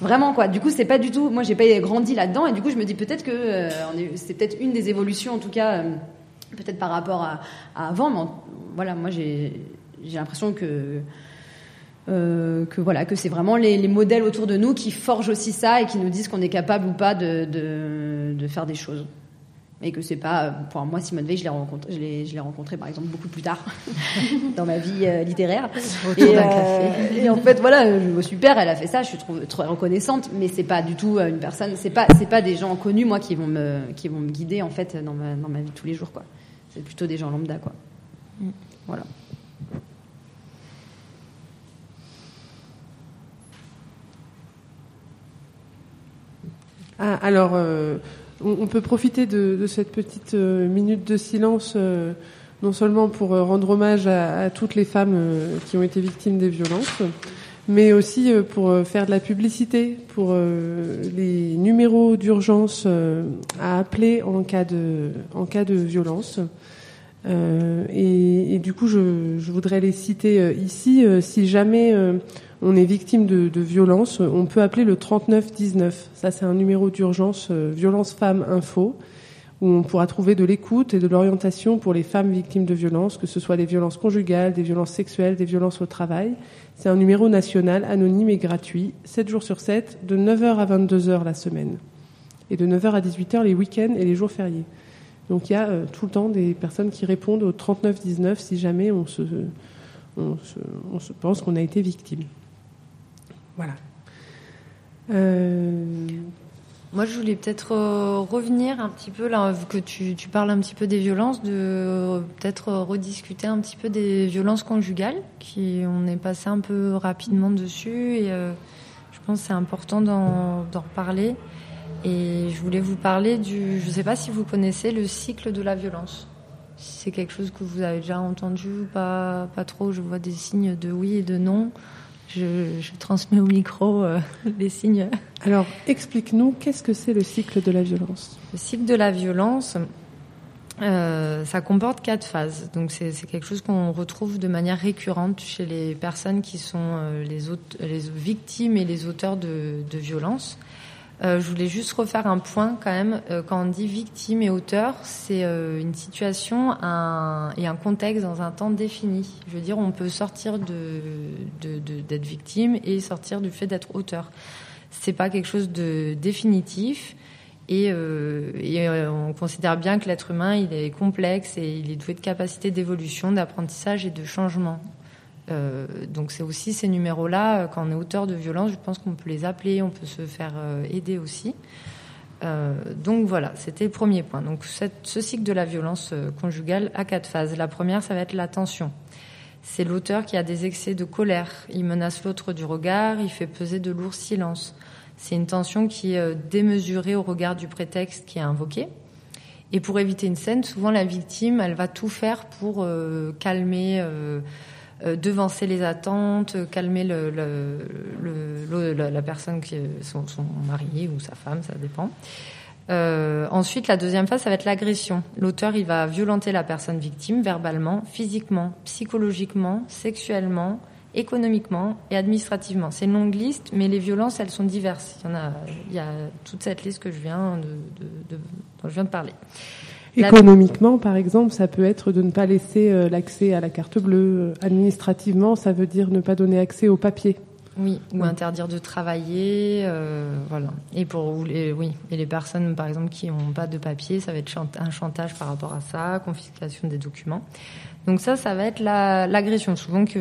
Vraiment quoi. Du coup c'est pas du tout moi j'ai pas grandi là-dedans. Et du coup je me dis peut-être que euh, c'est peut-être une des évolutions en tout cas euh, peut-être par rapport à, avant. Mais voilà moi j'ai l'impression que euh, que voilà que c'est vraiment les, les modèles autour de nous qui forgent aussi ça et qui nous disent qu'on est capable ou pas de, de faire des choses et que c'est pas pour moi Simone Veil je l'ai rencontré je l'ai je l'ai rencontré par exemple beaucoup plus tard [laughs] dans ma vie euh, littéraire. Autour et, d'un euh, café. et en fait voilà je me super elle a fait ça je suis trop, très reconnaissante mais c'est pas du tout euh, une personne c'est pas c'est pas des gens connus moi qui vont me qui vont me guider en fait dans ma dans ma vie tous les jours quoi. C'est plutôt des gens lambda quoi. Voilà. Ah, alors, euh, on, peut profiter de, cette petite euh, minute de silence, euh, non seulement pour euh, rendre hommage à, toutes les femmes qui ont été victimes des violences, mais aussi pour faire de la publicité pour les numéros d'urgence à appeler en cas de, en cas de violence. Et, du coup, je, je voudrais les citer ici. Si jamais on est victime de, de violence, on peut appeler le 3919. Ça, c'est un numéro d'urgence euh, Violence Femmes Info, où on pourra trouver de l'écoute et de l'orientation pour les femmes victimes de violences, que ce soit des violences conjugales, des violences sexuelles, des violences au travail. C'est un numéro national, anonyme et gratuit, 7 jours sur 7, de 9h à 22h la semaine, et de 9h à 18h les week-ends et les jours fériés. Donc il y a euh, tout le temps des personnes qui répondent au 3919 si jamais on se pense qu'on a été victime. Voilà. Euh, Moi, je voulais peut-être euh, revenir un petit peu, là, que tu, parles un petit peu des violences, de euh, peut-être rediscuter un petit peu des violences conjugales, qui on est passé un peu rapidement dessus, et je pense c'est important d'en reparler. Et je voulais vous parler du, je ne sais pas si vous connaissez le cycle de la violence. Si c'est quelque chose que vous avez déjà entendu pas, pas trop, je vois des signes de oui et de non. Je, je transmets au micro euh, les signes. Alors, explique-nous, qu'est-ce que c'est le cycle de la violence? Le cycle de la violence, euh, ça comporte quatre phases. Donc c'est quelque chose qu'on retrouve de manière récurrente chez les personnes qui sont euh, les victimes et les auteurs de, de violences. Euh, je voulais juste refaire un point quand même. Euh, quand on dit victime et auteur, c'est euh, une situation un, et un contexte dans un temps défini. Je veux dire, on peut sortir de de- de- d'être victime et sortir du fait d'être auteur. C'est pas quelque chose de définitif. Et, euh, et, euh, on considère bien que l'être humain, il est complexe et il est doué de capacités d'évolution, d'apprentissage et de changement. Euh, donc c'est aussi ces numéros-là, euh, quand on est auteur de violence, je pense qu'on peut les appeler, on peut se faire euh, aider aussi. Donc voilà, c'était le premier point. Donc ce cycle de la violence conjugale a quatre phases. La première, ça va être la tension. C'est l'auteur qui a des excès de colère. Il menace l'autre du regard, il fait peser de lourds silences. C'est une tension qui est démesurée au regard du prétexte qui est invoqué. Et pour éviter une scène, souvent la victime, elle va tout faire pour calmer, devancer les attentes, euh, calmer le, le- le- la, la personne qui son, son mari ou sa femme, ça dépend. Euh, ensuite, la deuxième phase, ça va être l'agression. L'auteur, il va violenter la personne victime verbalement, physiquement, psychologiquement, sexuellement, économiquement et administrativement. C'est une longue liste, mais les violences, elles sont diverses. Il y en a, il y a toute cette liste que je viens de, de- de- dont je viens de parler. Économiquement, par exemple, ça peut être de ne pas laisser euh, l'accès à la carte bleue. Euh, Administrativement, ça veut dire ne pas donner accès au papier Oui, ou interdire de travailler, euh, voilà. Et pour ou les, oui, et les personnes, par exemple, qui n'ont pas de papier, ça va être un chantage par rapport à ça, confiscation des documents. Donc ça, ça va être la- l'agression. Souvent que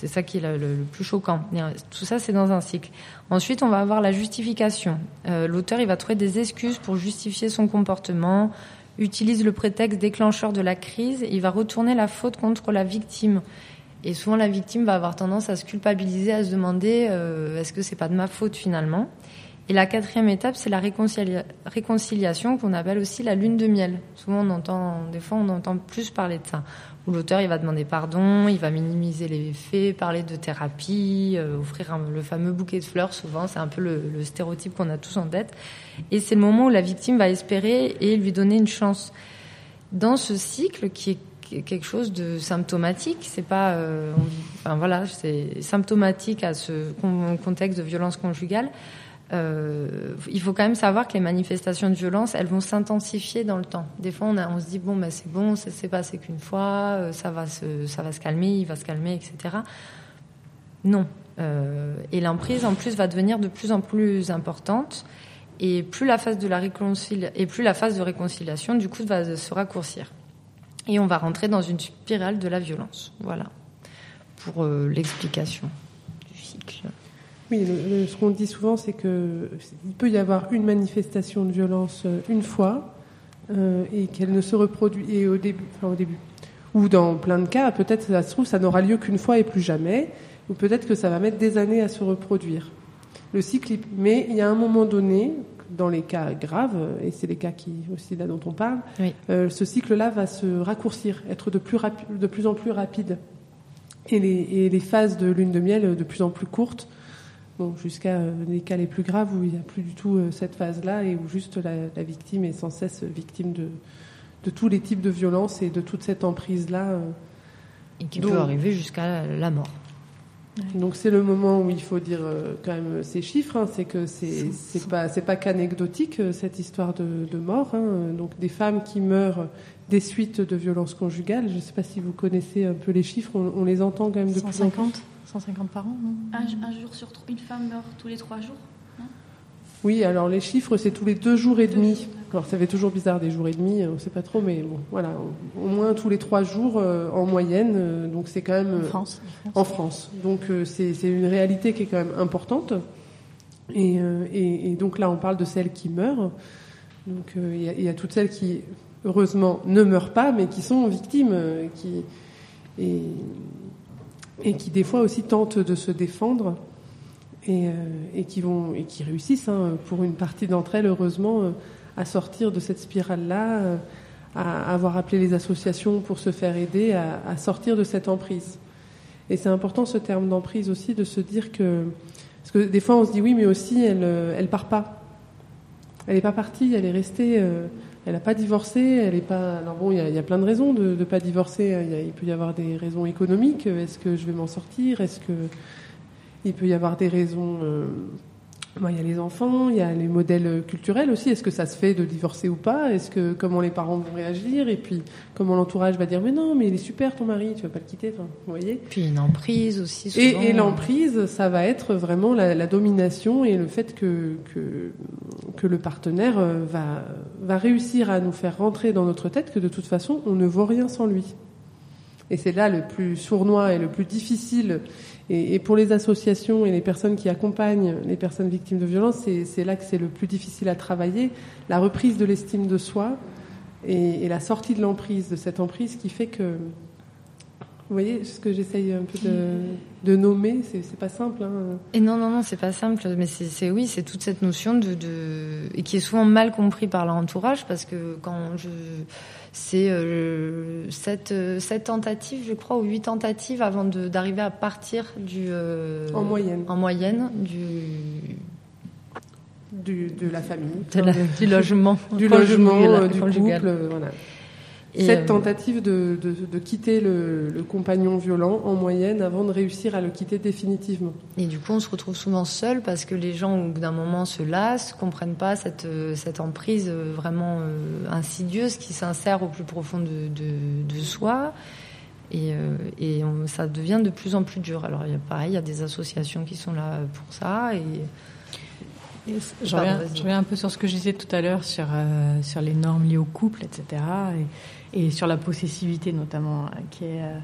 c'est ça qui est le, plus choquant. Euh, Tout ça, c'est dans un cycle. Ensuite, on va avoir la justification. Euh, L'auteur, il va trouver des excuses pour justifier son comportement, utilise le prétexte déclencheur de la crise, il va retourner la faute contre la victime. Et souvent, la victime va avoir tendance à se culpabiliser, à se demander euh, est-ce que c'est pas de ma faute finalement? Et la quatrième étape, c'est la réconcilia- réconciliation qu'on appelle aussi la lune de miel. Souvent, on entend, des fois, on entend plus parler de ça. Où l'auteur, il va demander pardon, il va minimiser les faits, parler de thérapie, euh, offrir un- le fameux bouquet de fleurs. Souvent, c'est un peu le, le stéréotype qu'on a tous en tête. Et c'est le moment où la victime va espérer et lui donner une chance. Dans ce cycle qui est quelque chose de symptomatique. C'est pas, euh, enfin voilà, c'est symptomatique à ce con- contexte de violence conjugale. Euh, il faut quand même savoir que les manifestations de violence, elles vont s'intensifier dans le temps. Des fois, on, se dit bon, ben c'est bon, ça s'est passé qu'une fois, euh, ça va se, calmer, il va se calmer, etc. Non. Euh, et l'emprise, en plus, va devenir de plus en plus importante. Et plus la phase de la et plus la phase de réconciliation, du coup, va se raccourcir. Et on va rentrer dans une spirale de la violence. Voilà. Pour l'explication du cycle. Oui, le- le- ce qu'on dit souvent, c'est que il peut y avoir une manifestation de violence euh, une fois euh, et qu'elle ne se reproduit et au début, enfin au début, ou dans plein de cas, peut-être ça se trouve ça n'aura lieu qu'une fois et plus jamais, ou peut-être que ça va mettre des années à se reproduire. Le cycle, mais il y a un moment donné, dans les cas graves, et c'est les cas qui aussi là dont on parle, Oui. euh, ce cycle-là va se raccourcir, être de plus, de plus en plus rapide, et les, et les phases de lune de miel de plus en plus courtes. Bon, jusqu'à euh, les cas les plus graves où il n'y a plus du tout euh, cette phase-là et où juste la, la victime est sans cesse victime de, de tous les types de violences et de toute cette emprise-là. euh. Et qui Donc- peut arriver jusqu'à la mort. Donc c'est le moment où il faut dire euh, quand même ces chiffres, hein, c'est que c'est c'est pas c'est pas qu'anecdotique euh, cette histoire de, de mort. hein. donc des femmes qui meurent des suites de violences conjugales. Je ne sais pas si vous connaissez un peu les chiffres, on, on les entend quand même de plus en plus. 150 150 par an non? Un, un jour sur trois, une femme meurt tous les trois jours. Oui, alors les chiffres, c'est tous les deux jours et demi. Alors ça fait toujours bizarre des jours et demi, on ne sait pas trop, mais bon, voilà, au moins tous les trois jours euh, en moyenne. euh, donc c'est quand même En euh, France. en France. Donc euh, c'est une réalité qui est quand même importante. Et, euh, et- et donc là, on parle de celles qui meurent. Donc euh, il y, a- il y a toutes celles qui, heureusement, ne meurent pas, mais qui sont victimes, euh, qui et, et qui des fois aussi tentent de se défendre et, euh, qui vont et qui réussissent hein, pour une partie d'entre elles, heureusement, euh, à sortir de cette spirale-là, euh, à avoir appelé les associations pour se faire aider à, à sortir de cette emprise. Et c'est important ce terme d'emprise aussi de se dire que parce que des fois on se dit oui, mais aussi elle elle part pas. Elle n'est pas partie, elle est restée. Elle n'a pas divorcé, elle est pas. Alors bon, il y a, plein de raisons de ne pas divorcer. Il peut y avoir des raisons économiques. Est-ce que je vais m'en sortir? Est-ce que il peut y avoir des raisons. euh, bon, il y a les enfants, il y a les modèles culturels aussi. Est-ce que ça se fait de divorcer ou pas? Est-ce que comment les parents vont réagir? Et puis comment l'entourage va dire mais non, mais il est super ton mari, tu vas pas le quitter. Enfin, vous voyez Puis une emprise aussi. et, souvent. et l'emprise, ça va être vraiment la, la domination et le fait que, que, que le partenaire euh, va, va réussir à nous faire rentrer dans notre tête que de toute façon, on ne vaut rien sans lui. Et c'est là le plus sournois et le plus difficile. Et, pour les associations et les personnes qui accompagnent les personnes victimes de violences, c'est là que c'est le plus difficile à travailler. La reprise de l'estime de soi et, la sortie de l'emprise, de cette emprise qui fait que vous voyez ce que j'essaye un peu de, de nommer, c'est pas simple. Hein. Et non, non, non, c'est pas simple, mais c'est oui, c'est toute cette notion de et qui est souvent mal compris par l'entourage parce que quand je c'est euh, sept, euh, sept tentatives, je crois, ou huit tentatives avant de- d'arriver à partir du euh, En moyenne. en moyenne du Du, de la famille, de la- du logement, du logement, euh, du couple, voilà. Et, Cette euh, tentative de, de, de quitter le, le compagnon violent en moyenne avant de réussir à le quitter définitivement. Et du coup, on se retrouve souvent seul parce que les gens, au bout d'un moment, se lassent, comprennent pas cette, euh, cette emprise euh, vraiment insidieuse qui s'insère au plus profond de, de, de soi. Et, et on- ça devient de plus en plus dur. Alors, il y a, pareil, il y a des associations qui sont là pour ça. Et, Je reviens, vas-y. je reviens un peu sur ce que je disais tout à l'heure sur, euh, sur les normes liées au couple, etc. Et, sur la possessivité notamment, euh, qui est, euh,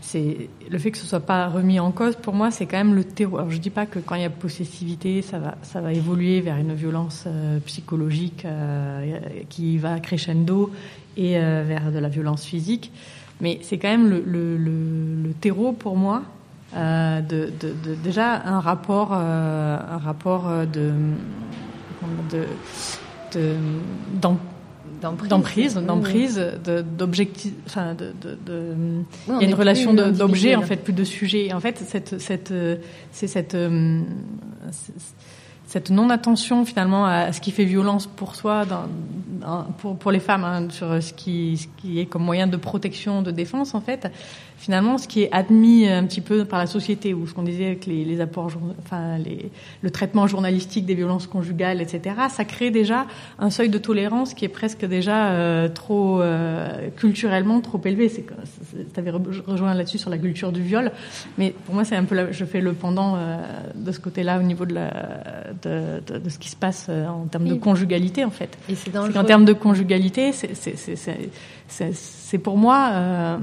c'est le fait que ce soit pas remis en cause. Pour moi, c'est quand même le terreau. Alors je dis pas que quand il y a possessivité, ça va, ça va évoluer vers une violence euh, psychologique euh, qui va crescendo et vers de la violence physique. Mais c'est quand même le, le, le, le terreau pour moi de, de, déjà un rapport, un rapport de, de, de D'emprise. d'emprise, d'objectif, enfin de, de, de- il y a une relation d'objet en fait, plus de sujet. Et en fait, cette, cette, c'est cette, euh, cette non-attention finalement à ce qui fait violence pour soi, dans, dans- pour, pour les femmes, hein, sur ce qui, ce qui est comme moyen de protection, de défense en fait. Finalement, ce qui est admis un petit peu par la société, ou ce qu'on disait avec les, les apports, enfin les, le traitement journalistique des violences conjugales, etc. Ça crée déjà un seuil de tolérance qui est presque déjà euh, trop euh, culturellement trop élevé. C'est, tu avais rejoint là-dessus sur la culture du viol, mais pour moi c'est un peu, la- je fais le pendant euh, de ce côté-là au niveau de, la, de, de, de ce qui se passe euh, en termes de conjugalité en fait. Et c'est C'est dangereux. qu'en termes de conjugalité, c'est, c'est, c'est, pour moi euh,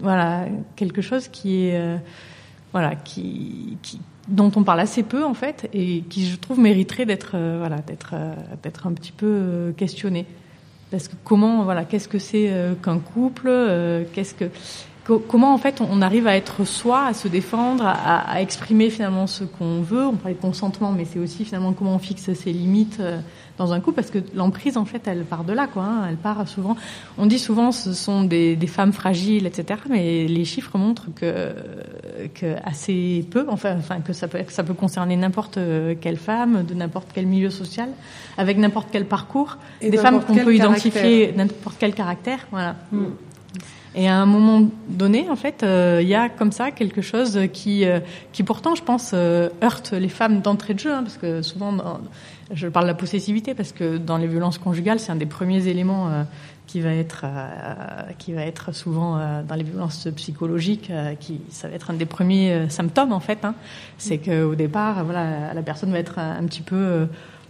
voilà quelque chose qui est euh, voilà qui, dont on parle assez peu en fait et qui je trouve mériterait d'être euh, voilà d'être d'être un petit peu questionné. Parce que comment voilà qu'est-ce que c'est qu'un couple qu'est-ce que comment en fait on arrive à être soi à se défendre à, à exprimer finalement ce qu'on veut. On parlait de consentement mais c'est aussi finalement comment on fixe ses limites euh, dans un couple parce que l'emprise en fait elle part de là quoi hein. elle part souvent. On dit souvent ce sont des, des femmes fragiles etc mais les chiffres montrent que que assez peu enfin enfin que ça peut que ça peut concerner n'importe quelle femme de n'importe quel milieu social avec n'importe quel parcours. Et des femmes qu'on peut caractère. identifier n'importe quel caractère voilà et à un moment donné, en fait, euh, il y a comme ça quelque chose qui, euh, qui pourtant, je pense, euh, heurte les femmes d'entrée de jeu, hein, parce que souvent, je parle de la possessivité, parce que dans les violences conjugales, c'est un des premiers éléments qui va être, qui va être souvent dans les violences psychologiques, qui ça va être un des premiers symptômes en fait. Hein, c'est qu'au départ, voilà, la personne va être un petit peu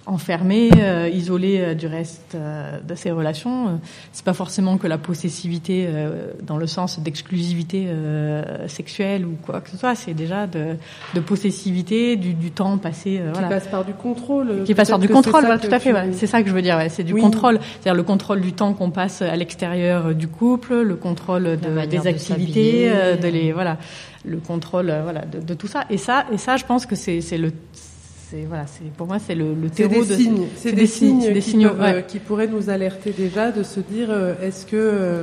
enfermée, euh, isolée euh, du reste euh, de ses relations. Euh, C'est pas forcément que la possessivité euh, dans le sens d'exclusivité euh, sexuelle ou quoi que ce soit. C'est déjà de, de possessivité, du, du temps passé. euh, Qui voilà. passe par du contrôle. Qui passe par du contrôle, voilà, tout à fait. tu-. C'est ça que je veux dire. ouais. C'est du Oui. contrôle, c'est-à-dire le contrôle du temps qu'on passe à l'extérieur du couple, le contrôle de, des de activités, euh, de les voilà, le contrôle voilà de, de tout ça. Et ça, et ça, je pense que c'est c'est le c'est voilà, c'est pour moi c'est le, terreau des de signes, c'est des, signes, des qui, signaux, peuvent, ouais. qui pourraient nous alerter déjà de se dire euh, est-ce que euh,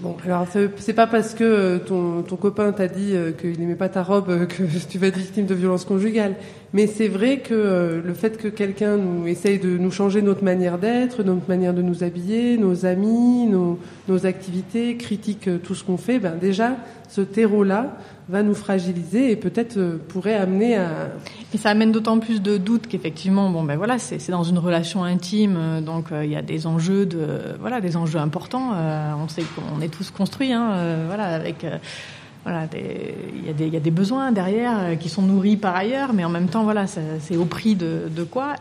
bon alors c'est- pas parce que euh, ton, ton copain t'a dit qu'il n'aimait pas ta robe que [laughs] tu vas être victime de violence conjugale mais c'est vrai que le fait que quelqu'un nous essaye de nous changer notre manière d'être notre manière de nous habiller nos amis nos, nos activités critique tout ce qu'on fait ben déjà ce terreau là va nous fragiliser et peut-être euh, pourrait amener à Et ça amène d'autant plus de doutes qu'effectivement, bon ben voilà, c'est dans une relation intime, euh, donc euh, il y a des enjeux de, voilà, des enjeux importants. on sait qu'on est tous construits, hein, voilà, avec, voilà, il y y a des besoins derrière euh, qui sont nourris par ailleurs, mais en même temps, voilà, c'est au prix de, de quoi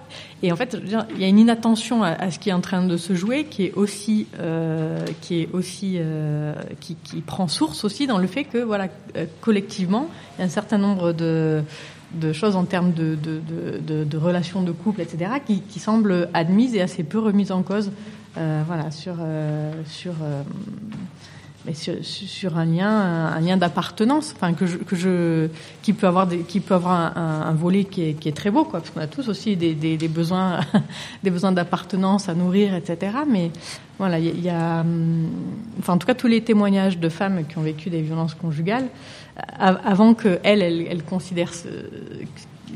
Et en fait, il y a une inattention à, ce qui est en train de se jouer, qui est aussi, euh, qui est aussi, euh, qui, qui prend source aussi dans le fait que, voilà, euh, collectivement, il y a un certain nombre de de choses en termes de, de, de, relations de couple, etc., qui, qui semblent admises et assez peu remises en cause, euh, voilà, sur euh, sur sur, un lien, un lien d'appartenance, enfin que je, que je, qui peut avoir qui peut avoir un, volet qui est, qui est très beau, quoi, parce qu'on a tous aussi des, des, besoins, [laughs] des besoins d'appartenance à nourrir, etc. Mais voilà, il y, a- hum, enfin en tout cas tous les témoignages de femmes qui ont vécu des violences conjugales, av- avant que elles, elles, elles considèrent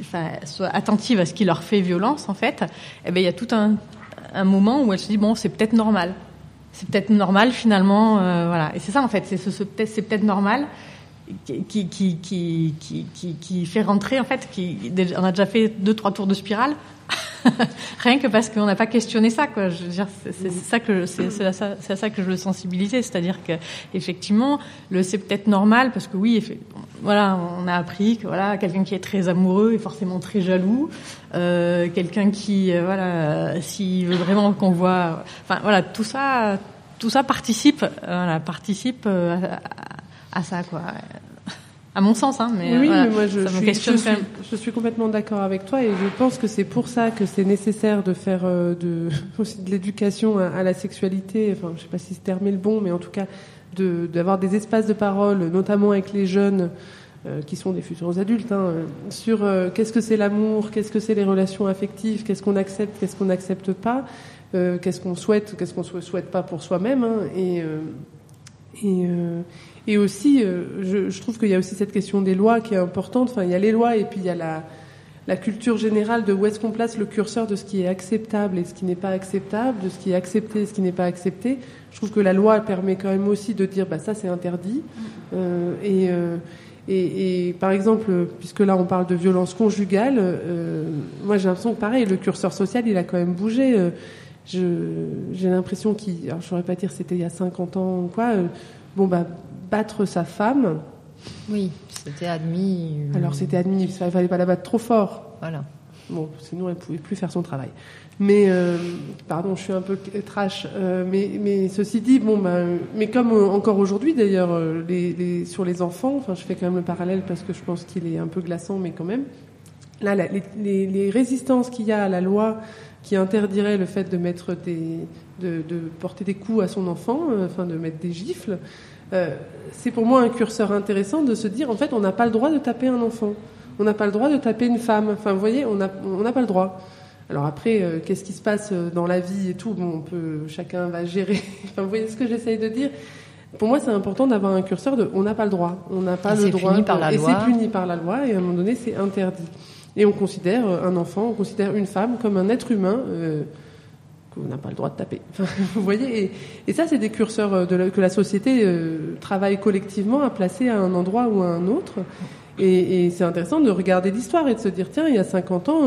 enfin, soient attentives à ce qui leur fait violence, en fait, eh ben, il y a tout un, un moment où elles se disent bon, c'est peut-être normal. C'est peut-être normal finalement, euh, voilà. Et c'est ça en fait, c'est ce, peut-être, normal qui, qui, qui, qui, qui, fait rentrer en fait, qui, on a déjà fait deux trois tours de spirale. Rien que parce qu'on n'a pas questionné ça, quoi. Je veux dire, c'est c'est ça que c'est à ça, que je veux sensibiliser, c'est-à-dire que effectivement, le c'est peut-être normal parce que oui, voilà, on a appris que voilà, quelqu'un qui est très amoureux est forcément très jaloux, euh, quelqu'un qui euh, voilà, s'il veut vraiment qu'on voit, enfin voilà, tout ça, tout ça participe, euh, voilà, participe euh, à, à ça, quoi. À mon sens, hein, mais oui, voilà, mais moi je, ça me suis, je, suis, même. je suis complètement d'accord avec toi et je pense que c'est pour ça que c'est nécessaire de faire euh, de, [laughs] aussi de l'éducation à, à la sexualité. Enfin, je sais pas si ce terme est le bon, mais en tout cas de- d'avoir des espaces de parole, notamment avec les jeunes. euh, qui sont des futurs adultes, hein, euh, sur euh, qu'est-ce que c'est l'amour, qu'est-ce que c'est les relations affectives, qu'est-ce qu'on accepte, qu'est-ce qu'on n'accepte pas, euh, qu'est-ce qu'on souhaite, qu'est-ce qu'on ne souhaite pas pour soi-même, hein, et, euh, et, euh, et aussi, euh, je, je trouve qu'il y a aussi cette question des lois qui est importante. Enfin, il y a les lois et puis il y a la, la culture générale de où est-ce qu'on place le curseur de ce qui est acceptable et ce qui n'est pas acceptable, de ce qui est accepté et ce qui n'est pas accepté. Je trouve que la loi permet quand même aussi de dire, bah ça c'est interdit. Euh, et, euh, et, et par exemple, puisque là on parle de violence conjugale, euh, moi j'ai l'impression que pareil, le curseur social il a quand même bougé. J'ai l'impression qu'il, alors je saurais pas dire c'était il y a 50 ans ou quoi, euh, bon bah battre sa femme. Oui, c'était admis. euh, Alors c'était admis, il fallait pas la battre trop fort. Voilà. Bon, sinon elle pouvait plus faire son travail. Mais euh, pardon, je suis un peu trash. mais, mais ceci dit, bon, bah, mais comme encore aujourd'hui d'ailleurs, les, les- sur les enfants, enfin, je fais quand même le parallèle parce que je pense qu'il est un peu glaçant, mais quand même. Là, la- les, les- les résistances qu'il y a à la loi qui interdirait le fait de mettre des, de, de porter des coups à son enfant, euh, enfin de mettre des gifles, euh, c'est pour moi un curseur intéressant de se dire en fait on n'a pas le droit de taper un enfant, on n'a pas le droit de taper une femme. Enfin vous voyez, on n'a on n'a pas le droit. Alors après, euh, qu'est-ce qui se passe euh, dans la vie et tout? Bon, on peut, chacun va gérer. [laughs] enfin vous voyez ce que j'essaye de dire? Pour moi, c'est important d'avoir un curseur de on n'a pas le droit, on n'a pas Et le c'est droit, puni par la et c'est puni par la loi, et à un moment donné, c'est interdit. Et on considère euh, un enfant, on considère une femme comme un être humain euh, qu'on n'a pas le droit de taper. Enfin, [laughs] vous voyez, et, et ça, c'est des curseurs euh, de la- que la société euh, travaille collectivement à placer à un endroit ou à un autre. Et, et c'est intéressant de regarder l'histoire et de se dire tiens, il y a 50 ans,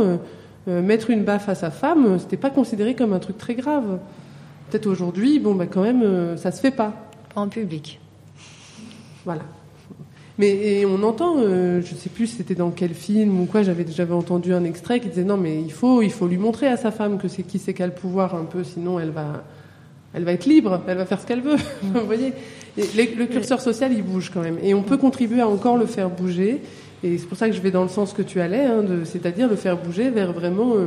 euh, mettre une baffe à sa femme, c'était pas considéré comme un truc très grave. Peut-être aujourd'hui, bon, bah quand même, ça se fait pas. Pas en public. Voilà. Mais et on entend, euh, je sais plus c'était dans quel film ou quoi, j'avais j'avais entendu un extrait qui disait non mais il faut il faut lui montrer à sa femme que c'est qui c'est qui a le pouvoir un peu, sinon elle va elle va être libre, elle va faire ce qu'elle veut. [laughs] Vous voyez, Et les- le curseur social il bouge quand même. Et on peut contribuer à encore le faire bouger. Et c'est pour ça que je vais dans le sens que tu allais, hein, c'est-à-dire le faire bouger vers vraiment euh,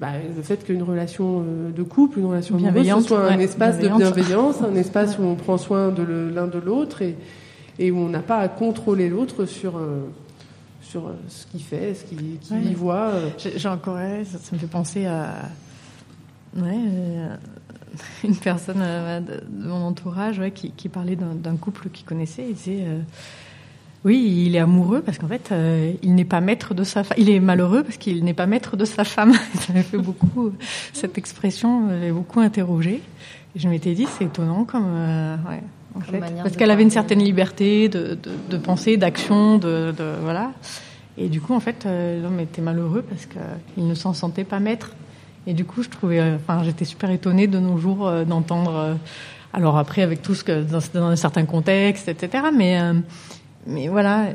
bah, le fait qu'une relation euh, de couple, une relation amoureuse, ce soit un ouais, espace de bienveillance, un espace où on prend soin de l'un de l'autre et, et où on n'a pas à contrôler l'autre sur, euh, sur euh, ce qu'il fait, ce qu'il qu'il Ouais. y voit. euh. J'ai encore, ça, ça me fait penser à ouais, [laughs] une personne de, mon entourage ouais, qui, qui parlait d'un couple qu'il connaissait. Il disait euh, oui, il est amoureux parce qu'en fait, euh, il n'est pas maître de sa femme. Il est malheureux parce qu'il n'est pas maître de sa femme. [laughs] Ça m'a fait beaucoup cette expression, m'avait beaucoup interrogé. Et je m'étais dit, c'est étonnant comme, euh, ouais, en fait, parce qu'elle avait une certaine liberté de, de, de pensée, d'action, de, de voilà. Et du coup, en fait, euh, l'homme était malheureux parce qu'il ne s'en sentait pas maître. Et du coup, je trouvais, euh, enfin, j'étais super étonnée de nos jours euh, d'entendre. euh, alors après, avec tout ce que dans, dans un certain contexte, etc. Mais euh, mais voilà.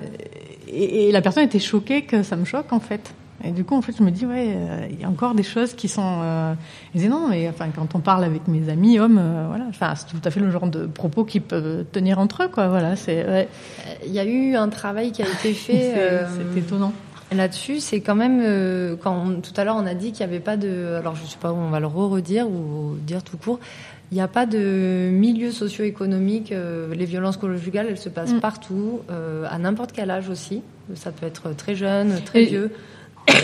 Et, et la personne était choquée que ça me choque en fait. Et du coup, en fait, je me dis ouais, euh, il y a encore des choses qui sont. Euh... Je non, mais enfin, quand on parle avec mes amis hommes, euh, voilà, enfin, c'est tout à fait le genre de propos qu'ils peuvent tenir entre eux, quoi. Voilà, c'est. Ouais. Il y a eu un travail qui a été [laughs] fait. C'est- euh, étonnant. Là-dessus, c'est quand même euh, quand on- tout à l'heure on a dit qu'il n'y avait pas de. Alors je sais pas, on va le re-redire ou dire tout court. Il n'y a pas de milieu socio-économique. euh, les violences conjugales, elles se passent Mm. partout, euh, à n'importe quel âge aussi. Ça peut être très jeune, très Et- vieux.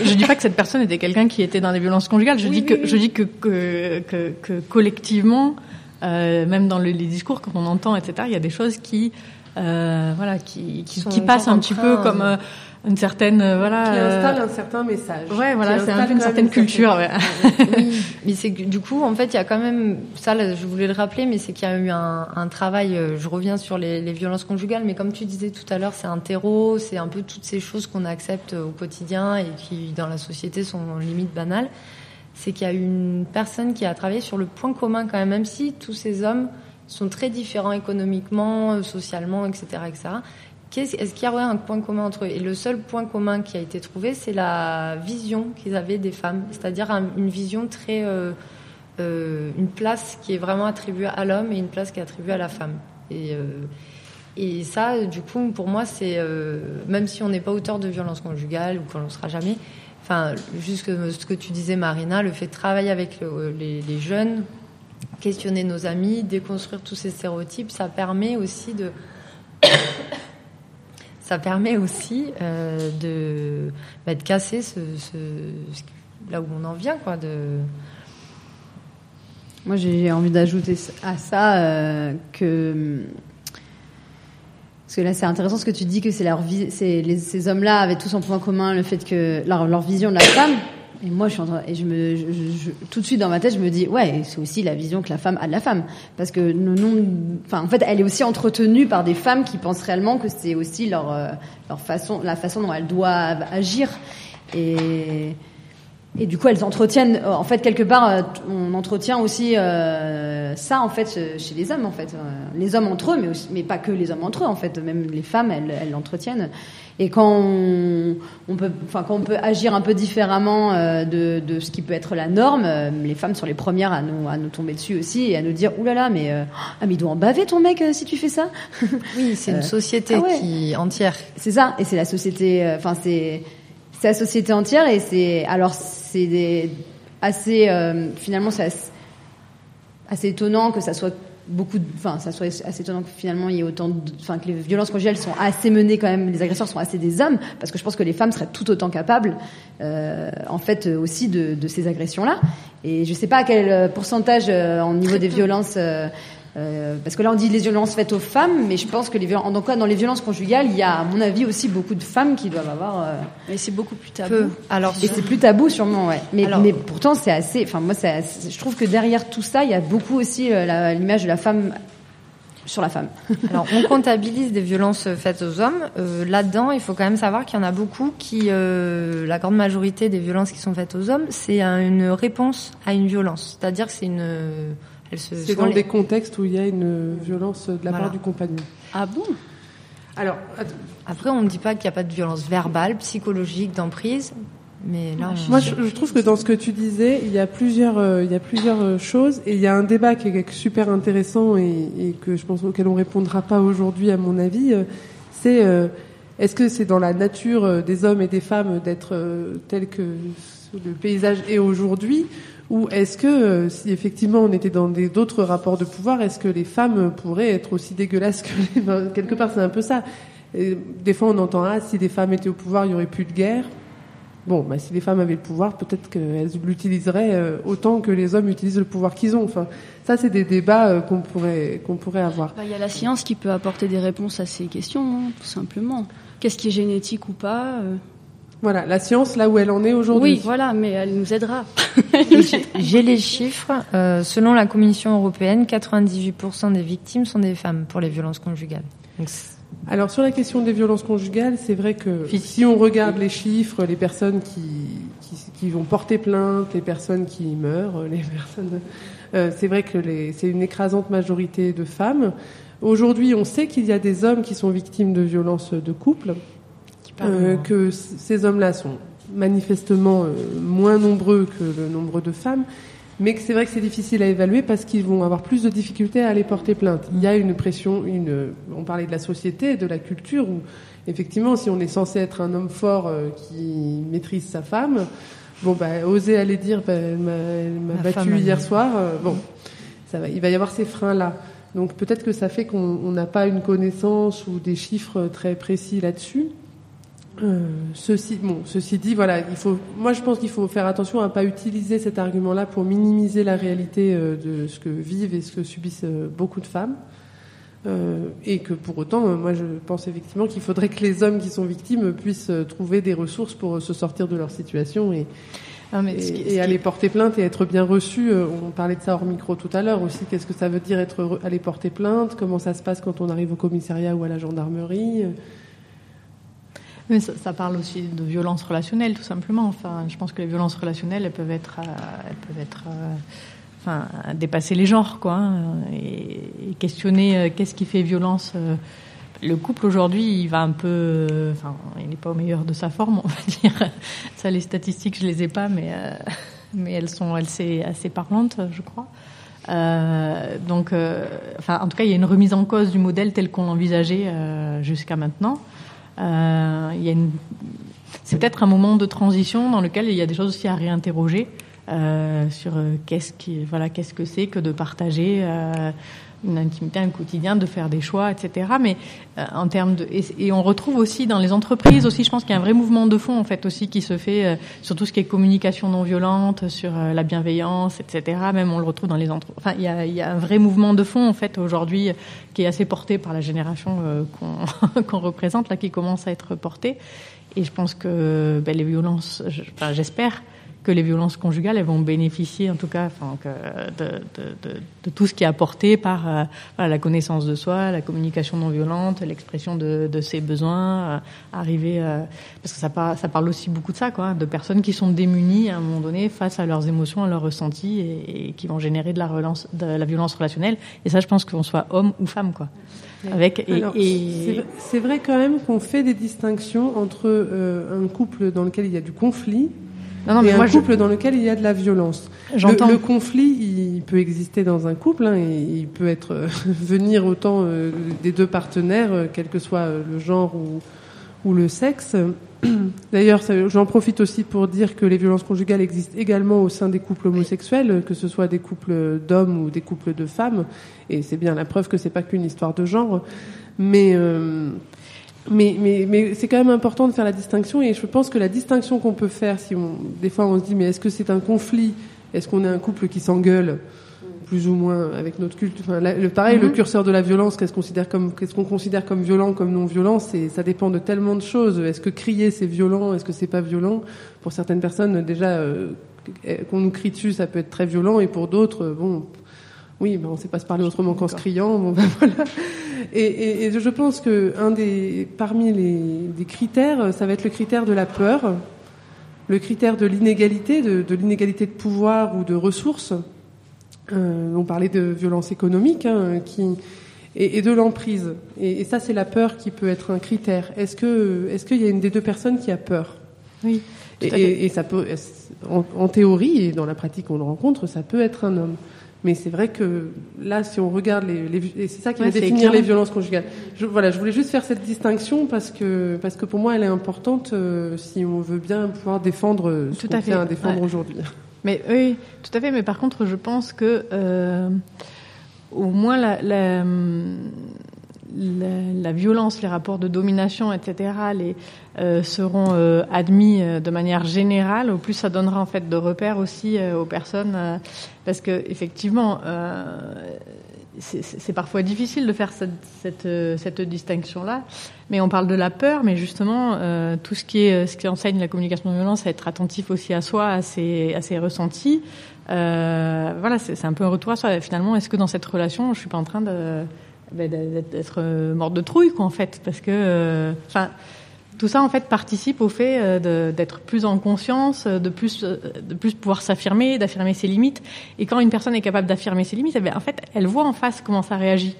Je dis pas que cette personne était quelqu'un qui était dans des violences conjugales. Je Oui, dis que oui. je dis que que, que, que collectivement, euh, même dans le- les discours qu'on entend, etc. Il y a des choses qui euh, voilà qui qui, qui passent un petit peu comme euh, une certaine euh, voilà. qui euh, installe un certain message. Ouais, voilà, c'est un peu une certaine culture. ouais. [laughs] oui, mais c'est que du coup, en fait, il y a quand même ça. là, je voulais le rappeler, mais c'est qu'il y a eu un, un travail. euh, Je reviens sur les, les violences conjugales, mais comme tu disais tout à l'heure, c'est un terreau, c'est un peu toutes ces choses qu'on accepte au quotidien et qui, dans la société, sont limite banales. c'est qu'il y a une personne qui a travaillé sur le point commun quand même, même si tous ces hommes sont très différents économiquement, socialement, etc., etc. Est-ce qu'il y aurait un point commun entre eux? Et le seul point commun qui a été trouvé, c'est la vision qu'ils avaient des femmes, c'est-à-dire un- une vision très, euh, euh, une place qui est vraiment attribuée à l'homme et une place qui est attribuée à la femme. Et euh, et ça, du coup, pour moi, c'est même si on n'est pas auteur de violence conjugale ou qu'on ne sera jamais. Enfin, juste ce que tu disais, Marina, le fait de travailler avec le- les, les jeunes, questionner nos amis, déconstruire tous ces stéréotypes, ça permet aussi de ça permet aussi euh, de, bah, de casser ce, là où on en vient, quoi. De Moi, j'ai envie d'ajouter à ça euh, que parce que là, c'est intéressant ce que tu dis que c'est leur vie, c'est ces hommes-là avaient tous en point commun le fait que leur, leur vision de la femme. Et moi, je suis en train, et je me, je- je- tout de suite dans ma tête, je me dis, ouais, c'est aussi la vision que la femme a de la femme, parce que nous, nous- enfin, en fait, elle est aussi entretenue par des femmes qui pensent réellement que c'est aussi leur, euh, leur façon, la façon dont elles doivent agir. Et et du coup, elles entretiennent, euh, en fait, quelque part, euh, on entretient aussi euh, ça, en fait, euh, chez les hommes, en fait. Les hommes entre eux, mais, aussi, mais pas que les hommes entre eux, en fait. Même les femmes, elles l'entretiennent. Et quand on, on peut, enfin, quand on peut agir un peu différemment euh, de, de ce qui peut être la norme, euh, les femmes sont les premières à nous, à nous tomber dessus aussi et à nous dire, oulala, là là, mais, euh, ah, mais il doit en baver ton mec si tu fais ça. Oui, c'est une [laughs] société ah ouais. qui entière. C'est ça, et c'est la société. Enfin, c'est c'est la société entière, et c'est alors c'est assez euh, finalement c'est assez, étonnant que ça soit beaucoup, enfin ça soit assez étonnant que finalement il y ait autant, enfin que les violences conjugales sont assez menées quand même, les agresseurs sont assez des hommes, parce que je pense que les femmes seraient tout autant capables, euh, en fait euh, aussi de, ces agressions-là. Et je sais pas à quel pourcentage au niveau des violences. Euh, parce que là, on dit les violences faites aux femmes, mais je pense que les violences, en tout cas, dans les violences conjugales, il y a, à mon avis, aussi beaucoup de femmes qui doivent avoir. euh, Mais c'est beaucoup plus tabou. Peu. Alors, et c'est plus tabou, sûrement, ouais. Mais, Alors- mais pourtant, c'est assez. Enfin, moi, c'est assez- je trouve que derrière tout ça, il y a beaucoup aussi euh, l'image de la femme sur la femme. [laughs] Alors, on comptabilise des violences faites aux hommes. Euh, Là-dedans, il faut quand même savoir qu'il y en a beaucoup qui, euh, la grande majorité des violences qui sont faites aux hommes, c'est un- une réponse à une violence. C'est-à-dire que c'est une. C'est dans les- des contextes où il y a une violence de la Voilà. part du compagnon. Ah bon? Alors, Après, on ne dit pas qu'il n'y a pas de violence verbale, psychologique, d'emprise, mais là, on... Moi, je, je trouve que dans ce que tu disais, il y a plusieurs, euh, il y a plusieurs euh, choses, et il y a un débat qui est super intéressant et, et que je pense auquel on répondra pas aujourd'hui, à mon avis. euh, c'est euh, est-ce que c'est dans la nature des hommes et des femmes d'être tel que le paysage est aujourd'hui, ou est-ce que euh, si effectivement on était dans d'autres rapports de pouvoir, est-ce que les femmes pourraient être aussi dégueulasses que les [laughs] enfin, quelque part c'est un peu ça. Des fois on entend ah si des femmes étaient au pouvoir il y aurait plus de guerre. Bon, bah, si les femmes avaient le pouvoir, peut-être qu'elles l'utiliseraient euh, autant que les hommes utilisent le pouvoir qu'ils ont. Enfin, ça, c'est des débats euh, qu'on pourrait qu'on pourrait avoir. Bah, Il y a la science qui peut apporter des réponses à ces questions, hein, tout simplement. Qu'est-ce qui est génétique ou pas. Voilà, la science, là où elle en est aujourd'hui. Oui, voilà, mais elle nous aidera. [laughs] J'ai les chiffres. Euh, selon la Commission européenne, 98% des victimes sont des femmes pour les violences conjugales. Donc, Alors sur la question des violences conjugales, c'est vrai que si on regarde les chiffres, les personnes qui, qui, qui vont porter plainte, les personnes qui meurent, les [laughs] personnes, euh, c'est vrai que les- c'est une écrasante majorité de femmes. Aujourd'hui, on sait qu'il y a des hommes qui sont victimes de violences de couple, euh, que ces hommes-là sont manifestement euh, moins nombreux que le nombre de femmes, mais que c'est vrai que c'est difficile à évaluer parce qu'ils vont avoir plus de difficultés à aller porter plainte. Il y a une pression, une, on parlait de la société, de la culture, où effectivement, si on est censé être un homme fort euh, qui maîtrise sa femme, bon, bah, oser aller dire, bah, elle m'a battu hier soir, euh, bon, ça va, il va y avoir ces freins-là. Donc peut-être que ça fait qu'on on n'a pas une connaissance ou des chiffres très précis là-dessus. Euh, ceci, bon, ceci dit, voilà, il faut, moi je pense qu'il faut faire attention à pas utiliser cet argument-là pour minimiser la réalité euh, de ce que vivent et ce que subissent euh, beaucoup de femmes. Euh, et que pour autant, moi je pense effectivement qu'il faudrait que les hommes qui sont victimes puissent trouver des ressources pour se sortir de leur situation et, Ah, mais et, ce qui- ce et qui- aller porter plainte et être bien reçu. Euh, On parlait de ça hors micro tout à l'heure aussi. Qu'est-ce que ça veut dire être re- aller porter plainte Comment ça se passe quand on arrive au commissariat ou à la gendarmerie Mais ça, ça, parle aussi de violence relationnelle, tout simplement. Enfin, je pense que les violences relationnelles, elles peuvent être, euh, elles peuvent être, euh, enfin, dépasser les genres, quoi, hein, et, questionner euh, qu'est-ce qui fait violence. Le couple aujourd'hui, il va un peu, enfin, il n'est pas au meilleur de sa forme, [laughs] on va dire. Ça, les statistiques, je les ai pas, mais mais elles sont, elles c'est assez parlantes, je crois. Donc, enfin, en tout cas, il y a une remise en cause du modèle tel qu'on l'envisageait jusqu'à maintenant. Euh, il y a une... C'est peut-être un moment de transition dans lequel il y a des choses aussi à réinterroger euh, sur qu'est-ce qui, voilà, qu'est-ce que c'est que de partager une intimité, un quotidien, de faire des choix, etc. Mais euh, en termes de et, on retrouve aussi dans les entreprises aussi, je pense qu'il y a un vrai mouvement de fond en fait aussi qui se fait euh, sur tout ce qui est communication non violente, sur euh, la bienveillance, etc. Même on le retrouve dans les entreprises. Enfin, il y a, y a un vrai mouvement de fond en fait aujourd'hui qui est assez porté par la génération euh, qu'on [laughs] qu'on représente là, qui commence à être portée. Et je pense que ben, les violences, je, enfin, j'espère que les violences conjugales elles vont bénéficier en tout cas enfin, que de, de, de, de, tout ce qui est apporté par euh, voilà, la connaissance de soi, la communication non violente, l'expression de, ses besoins, euh, arriver euh, parce que ça, par, ça parle aussi beaucoup de ça quoi, de personnes qui sont démunies à un moment donné face à leurs émotions, à leurs ressentis et, et qui vont générer de la, relance, de la violence relationnelle. Et ça, je pense qu'on soit homme ou femme quoi. Avec et, Alors, et... c'est vrai quand même qu'on fait des distinctions entre un couple dans lequel il y a du conflit non, non, mais et un couple je... dans lequel il y a de la violence. Le, le, conflit, il peut exister dans un couple, hein, et il peut être euh, [laughs] venir autant euh, des deux partenaires, euh, quel que soit le genre ou, ou le sexe. [clears throat] D'ailleurs, j'en profite aussi pour dire que les violences conjugales existent également au sein des couples homosexuels, que ce soit des couples d'hommes ou des couples de femmes, et c'est bien la preuve que c'est pas qu'une histoire de genre. Mais mais, mais, mais c'est quand même important de faire la distinction et je pense que la distinction qu'on peut faire, si on, des fois on se dit mais est-ce que c'est un conflit? Est-ce qu'on est un couple qui s'engueule plus ou moins avec notre culte? Enfin, la, le, Pareil, mm -hmm. le curseur de la violence, qu'est-ce qu'on considère comme considère violent, comme non violent C'est ça dépend de tellement de choses. Est-ce que crier c'est violent? Est-ce que c'est pas violent? Pour certaines personnes, déjà euh, qu'on nous crie dessus, ça peut être très violent et pour d'autres, bon oui, ben on ne sait pas se parler autrement qu'en se criant. Bon, ben [laughs] voilà. et, et, et, je pense que un des, parmi les des critères, ça va être le critère de la peur, le critère de l'inégalité, de, de l'inégalité de pouvoir ou de ressources. Euh, on parlait de violence économique, hein, qui et, et de l'emprise. Et, ça, c'est la peur qui peut être un critère. Est-ce que est-ce qu'il y a une des deux personnes qui a peur? Oui. Et, et, ça peut, en, en théorie et dans la pratique, on le rencontre, ça peut être un homme. Mais c'est vrai que là, si on regarde les, les et c'est ça qui ouais, va définir les violences conjugales. Je, voilà, je voulais juste faire cette distinction parce que parce que pour moi, elle est importante euh, si on veut bien pouvoir défendre ce qu'on tient à défendre ouais. aujourd'hui. Mais oui, tout à fait. Mais par contre, je pense que euh, au moins la, la, la, violence, les rapports de domination, etc., euh, seront euh, admis euh, de manière générale, au plus ça donnera en fait de repères aussi aux personnes, parce que effectivement, c'est parfois difficile de faire cette, distinction-là. Mais on parle de la peur, mais justement, tout ce qui enseigne la communication non violence, à être attentif aussi à soi, à ses, à ses ressentis. voilà, c'est un peu un retour à soi. Finalement, est-ce que dans cette relation, je suis pas en train de d'être morte de trouille, quoi, en fait, parce que, enfin. Euh, tout ça en fait participe au fait euh, d'être plus en conscience, de plus euh, de plus pouvoir s'affirmer, d'affirmer ses limites. Et quand une personne est capable d'affirmer ses limites, eh bien, en fait, elle voit en face comment ça réagit.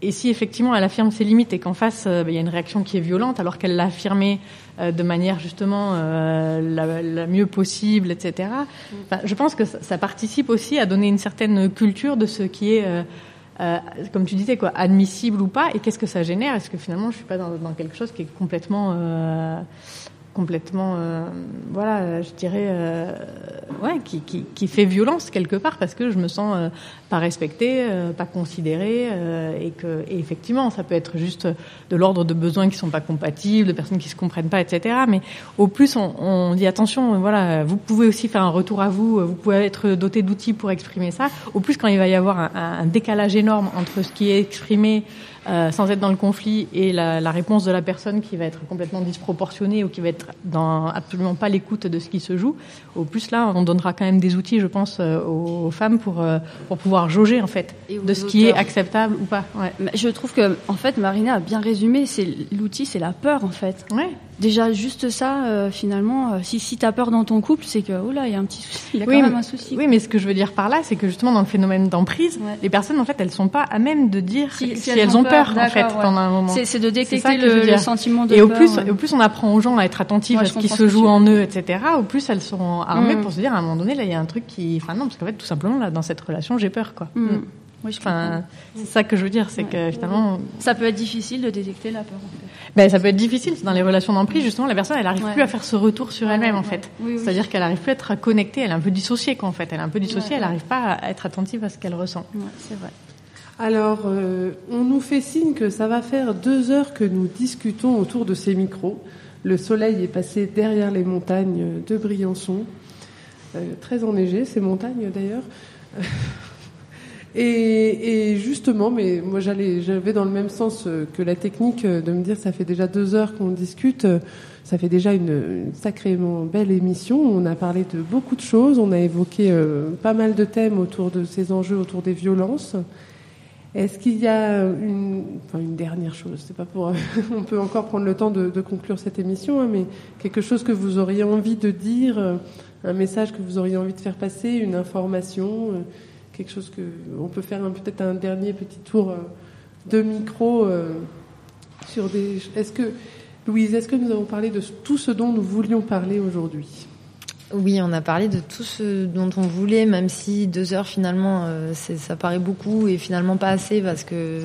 Et si effectivement elle affirme ses limites et qu'en face euh, il y a une réaction qui est violente, alors qu'elle l'a affirmée euh, de manière justement euh, la, la, mieux possible, etc. Enfin, je pense que ça, participe aussi à donner une certaine culture de ce qui est euh, comme tu disais, quoi, admissible ou pas, et qu'est-ce que ça génère? Est-ce que finalement je suis pas dans, quelque chose qui est complètement, euh, complètement, euh, voilà, je dirais, euh, ouais, qui, qui, qui, fait violence quelque part parce que je me sens euh, pas respectée, pas considérée, et que, et effectivement, ça peut être juste de l'ordre de besoins qui sont pas compatibles, de personnes qui se comprennent pas, etc. Mais au plus, on, dit attention, voilà, vous pouvez aussi faire un retour à vous, vous pouvez être doté d'outils pour exprimer ça. Au plus, quand il va y avoir un décalage énorme entre ce qui est exprimé euh, sans être dans le conflit et la, la, réponse de la personne qui va être complètement disproportionnée ou qui va être dans absolument pas l'écoute de ce qui se joue, au plus là, on donnera quand même des outils, je pense, euh, aux femmes pour, euh, pour pouvoir jauger, en fait, de ce qui est acceptable ou pas. Ouais. Je trouve que, en fait, Marina a bien résumé. C'est l'outil, c'est la peur, en fait. Déjà, juste ça, euh, finalement, euh, si si t'as peur dans ton couple, c'est que oh là, il y a un petit souci. Il y a Oui, quand même un souci. Oui, mais ce que je veux dire par là, c'est que justement dans le phénomène d'emprise, les personnes en fait, elles sont pas à même de dire si, elles, ont peur, en fait d'accord, ouais. pendant un moment. C'est- c'est de détecter le- sentiment de et au peur, plus, ouais. et au plus on apprend aux gens à être attentifs à ce qui se joue en eux, etc. Au plus elles sont armées Mm. pour se dire à un moment donné là, il y a un truc qui, enfin non, parce qu'en fait tout simplement là dans cette relation j'ai peur quoi. Mm. Mm. Oui, Enfin, c'est ça que je veux dire, c'est que finalement, Ça peut être difficile de détecter la peur. En fait. ben, ça peut être difficile dans les relations d'emprise. Justement, la personne, elle arrive Ouais. plus à faire ce retour sur elle-même, en fait. Oui, oui. C'est-à-dire qu'elle arrive plus à être connectée. Elle est un peu dissociée, quoi, en fait. Elle est un peu dissociée. Elle n'arrive pas à être attentive à ce qu'elle ressent. c'est vrai. Alors, euh, on nous fait signe que ça va faire deux heures que nous discutons autour de ces micros. Le soleil est passé derrière les montagnes de Briançon, euh, très enneigées ces montagnes d'ailleurs. [laughs] Et, justement, mais moi j'allais, j'avais dans le même sens euh, que la technique de me dire ça fait déjà deux heures qu'on discute, ça fait déjà une, sacrément belle émission. On a parlé de beaucoup de choses, on a évoqué pas mal de thèmes autour de ces enjeux, autour des violences. Est-ce qu'il y a une, enfin une dernière chose? C'est pas pour, [laughs] on peut encore prendre le temps de, conclure cette émission, hein, mais quelque chose que vous auriez envie de dire, euh, un message que vous auriez envie de faire passer, une information, euh, quelque chose que on peut faire peut-être un dernier petit tour euh, de micro euh, sur des. Est-ce que Louise, est-ce que nous avons parlé de tout ce dont nous voulions parler aujourd'hui? Oui, on a parlé de tout ce dont on voulait, même si deux heures finalement, euh, ça paraît beaucoup et finalement pas assez parce que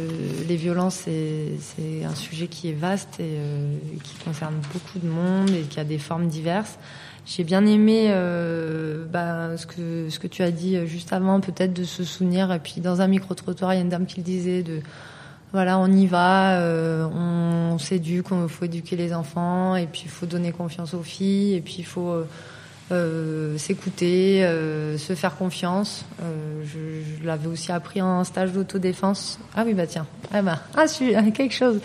les violences c'est c'est un sujet qui est vaste et euh, qui concerne beaucoup de monde et qui a des formes diverses. J'ai bien aimé euh, bah, ce que ce que tu as dit euh, juste avant, peut-être de se souvenir. Et puis dans un micro trottoir, il y a une dame qui le disait de voilà, on y va, euh, on s'éduque, il faut éduquer les enfants, et puis il faut donner confiance aux filles, et puis il faut euh, euh, s'écouter, euh, se faire confiance. Euh, je je l'avais aussi appris en stage d'autodéfense. Ah oui, bah tiens, ah bah, [laughs] ah, [laughs] quelque chose.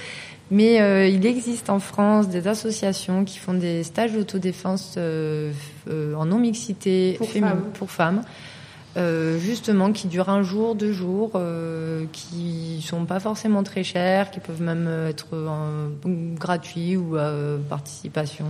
Mais il existe en France des associations qui font des stages d'autodéfense en non-mixité Pour femmes. pour femmes. Justement qui durent un jour, deux jours, qui sont pas forcément très chers, qui peuvent même être gratuits ou à participation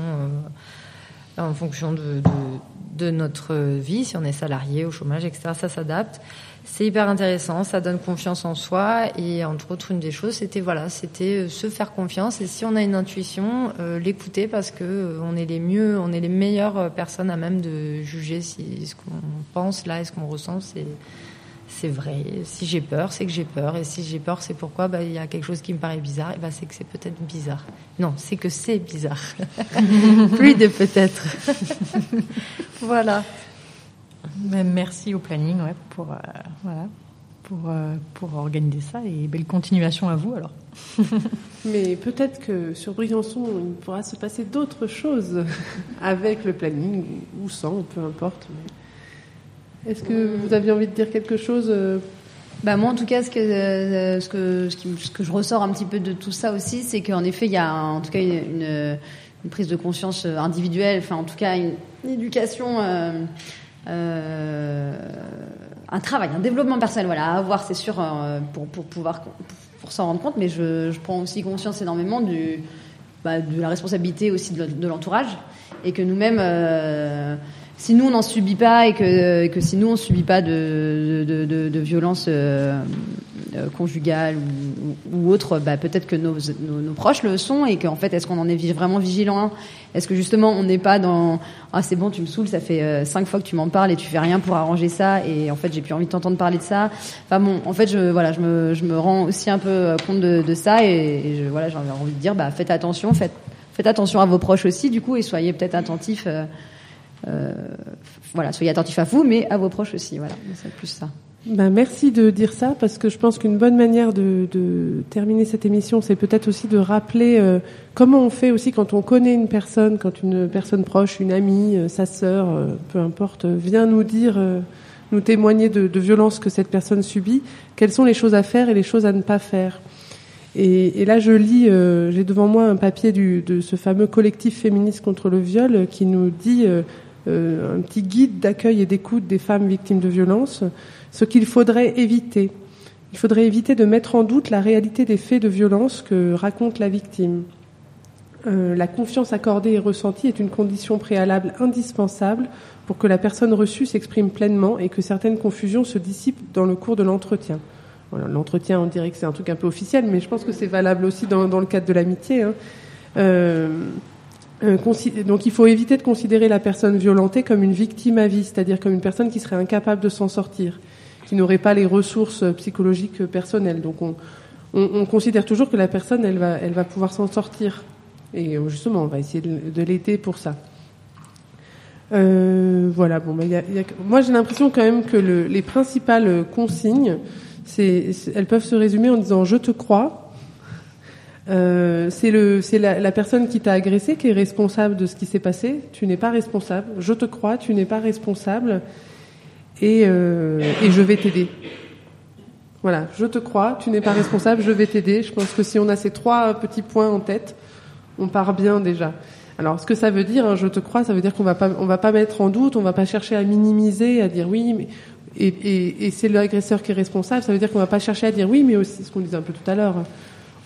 en fonction de, notre vie, si on est salarié, au chômage, etc. Ça s'adapte. C'est hyper intéressant, ça donne confiance en soi et entre autres une des choses, c'était voilà, c'était euh, se faire confiance et si on a une intuition, euh, l'écouter parce que euh, on est les mieux, on est les meilleures personnes à même de juger si ce qu'on pense là et ce qu'on ressent c'est vrai. Si j'ai peur, c'est que j'ai peur et si j'ai peur, c'est pourquoi bah, il y a quelque chose qui me paraît bizarre et bah, c'est que c'est peut-être bizarre. Non, c'est que c'est bizarre. [laughs] Plus de peut-être. voilà. Ben, merci au planning ouais, pour, euh, voilà, pour, euh, pour organiser ça et belle continuation à vous alors. [laughs] Mais peut-être que sur Briançon, il pourra se passer d'autres choses avec le planning ou sans, peu importe. Est-ce que vous aviez envie de dire quelque chose euh, Bah moi en tout cas ce que euh, ce que ce, que je ressors un petit peu de tout ça aussi c'est qu'en effet il y a en tout cas une, prise de conscience euh, individuelle enfin en tout cas une, éducation un travail un développement personnel voilà à avoir c'est sûr pour pour pouvoir pour s'en rendre compte mais je, je prends aussi conscience énormément du bah, de la responsabilité aussi de, l'entourage et que nous-mêmes si nous on n'en subit pas et que, que si nous on subit pas de, de, de, de violence euh, euh, conjugale ou, ou, ou autre, bah, peut-être que nos, nos, nos, proches le sont et qu'en fait est-ce qu'on en est vraiment vigilant Est-ce que justement on n'est pas dans ah c'est bon tu me saoules ça fait euh, cinq fois que tu m'en parles et tu fais rien pour arranger ça et en fait j'ai plus envie de t'entendre parler de ça? Enfin bon en fait je voilà je me, je me rends aussi un peu euh, compte de, de ça et, et je, voilà j'ai envie de dire bah faites attention faites faites attention à vos proches aussi du coup et soyez peut-être attentifs. Euh, euh, voilà, soyez attentifs à vous, mais à vos proches aussi. Voilà, c'est plus ça. Ben, merci de dire ça parce que je pense qu'une bonne manière de, terminer cette émission, c'est peut-être aussi de rappeler euh, comment on fait aussi quand on connaît une personne, quand une personne proche, une amie, euh, sa sœur, peu importe, vient nous dire, nous témoigner de, de violences que cette personne subit, quelles sont les choses à faire et les choses à ne pas faire. Et, là, je lis, j'ai devant moi un papier de ce fameux collectif féministe contre le viol qui nous dit un petit guide d'accueil et d'écoute des femmes victimes de violences, ce qu'il faudrait éviter. Il faudrait éviter de mettre en doute la réalité des faits de violence que raconte la victime. Euh, la confiance accordée et ressentie est une condition préalable indispensable pour que la personne reçue s'exprime pleinement et que certaines confusions se dissipent dans le cours de l'entretien. L'entretien, on dirait que c'est un truc un peu officiel, mais je pense que c'est valable aussi dans, le cadre de l'amitié. Hein. Euh, euh, donc il faut éviter de considérer la personne violentée comme une victime à vie, c'est-à-dire comme une personne qui serait incapable de s'en sortir, qui n'aurait pas les ressources euh, psychologiques euh, personnelles. Donc on, on, on considère toujours que la personne, elle va, elle va pouvoir s'en sortir. Et euh, justement, on va essayer de, de l'aider pour ça. Euh, voilà. Bon, bah, y a- y a- moi, j'ai l'impression quand même que le- les principales consignes, c'est- elles peuvent se résumer en disant "je te crois". Euh, c'est la, personne qui t'a agressé qui est responsable de ce qui s'est passé. Tu n'es pas responsable. Je te crois. Tu n'es pas responsable. Et, euh, et je vais t'aider. Voilà, je te crois. Tu n'es pas responsable. Je vais t'aider. Je pense que si on a ces trois petits points en tête, on part bien déjà. Alors, ce que ça veut dire, hein, je te crois, ça veut dire qu'on va pas, on va pas mettre en doute, on va pas chercher à minimiser, à dire oui, mais et, c'est l'agresseur qui est responsable. Ça veut dire qu'on va pas chercher à dire oui, mais aussi ce qu'on disait un peu tout à l'heure.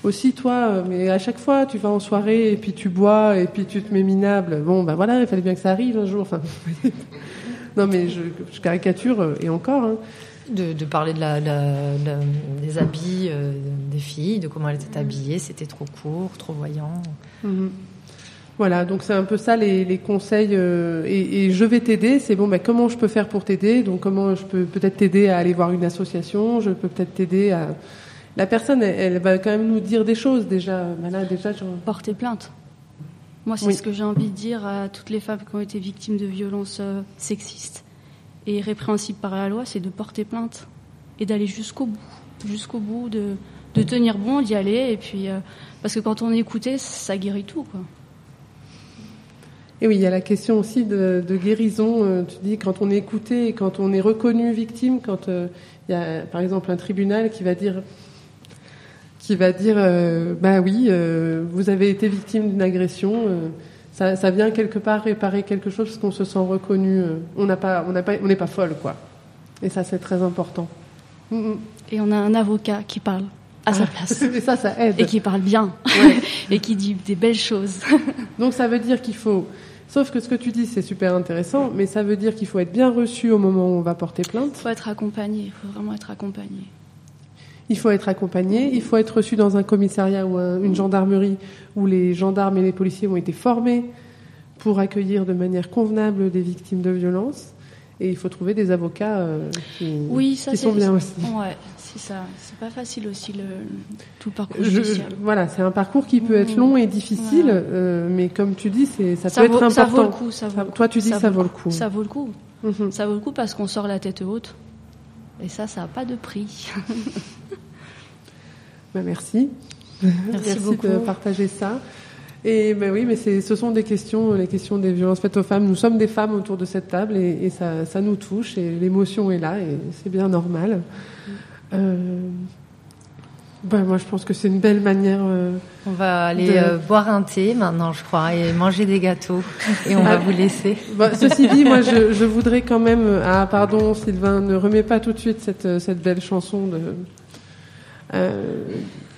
Aussi toi, euh, mais à chaque fois tu vas en soirée et puis tu bois et puis tu te mets minable. Bon, ben voilà, il fallait bien que ça arrive un jour. Enfin, [laughs] non mais je, je caricature euh, et encore. Hein. De, de parler de la, la- la- des habits euh, des filles, de comment elles étaient habillées, c'était trop court, trop voyant. Mhm. Voilà, donc c'est un peu ça les, les conseils. euh, et, et je vais t'aider. C'est bon, ben comment je peux faire pour t'aider? Donc comment je peux peut-être t'aider à aller voir une association? Je peux peut-être t'aider à. La personne, elle, elle va quand même nous dire des choses déjà. Ben là, déjà, genre... Porter plainte. Moi, c'est Oui. ce que j'ai envie de dire à toutes les femmes qui ont été victimes de violences euh, sexistes et répréhensibles par la loi, c'est de porter plainte et d'aller jusqu'au bout, jusqu'au bout, de, de tenir bon, d'y aller. Et puis, euh, parce que quand on est écouté, ça guérit tout, quoi. Et oui, il y a la question aussi de, de guérison. Euh, Tu dis quand on est écouté et quand on est reconnu victime, quand il y a par exemple un tribunal qui va dire qui va dire euh, bah oui, euh, vous avez été victime d'une agression. euh, ça, ça vient quelque part réparer quelque chose parce qu'on se sent reconnu. euh, on n'a pas, on n'a pas, on n'est pas folle quoi. Et ça c'est très important. Mm, mm. Et on a un avocat qui parle à sa Ah, place. [laughs] Et ça, ça aide. Et qui parle bien. Ouais. [laughs] et qui dit des belles choses. [laughs] Donc ça veut dire qu'il faut. Sauf que ce que tu dis, c'est super intéressant, mais ça veut dire qu'il faut être bien reçu au moment où on va porter plainte. Il faut être accompagné, il faut vraiment être accompagné. Il faut être accompagné, il faut être reçu dans un commissariat ou un- une gendarmerie où les gendarmes et les policiers ont été formés pour accueillir de manière convenable des victimes de violences. Et il faut trouver des avocats euh, qui, Oui, ça qui sont bien aussi. Ouais, c'est ça. C'est pas facile aussi le tout le parcours Je- judiciaire. voilà, c'est un parcours qui peut être long et difficile, Voilà. euh, mais comme tu dis, c'est ça, ça peut vaut, être ça important. vaut le coup. Ça vaut. Toi, tu dis ça, vaut le coup. Ça vaut le coup. Mhm. Ça vaut le coup parce qu'on sort la tête haute. Et ça, ça n'a pas de prix. [laughs] Bah, merci. Merci beaucoup. de partager ça. Et ben oui, mais ce sont des questions, les questions des violences faites aux femmes. Nous sommes des femmes autour de cette table et, et ça, ça nous touche et l'émotion est là et c'est bien normal. Euh, ben moi, je pense que c'est une belle manière. euh, On va aller de- euh, boire un thé maintenant, je crois, et manger des gâteaux. Et on va Ah. vous laisser. Bah, ceci dit, moi, je, je voudrais quand même. Ah, pardon, Sylvain, ne remets pas tout de suite cette, cette belle chanson de. Euh,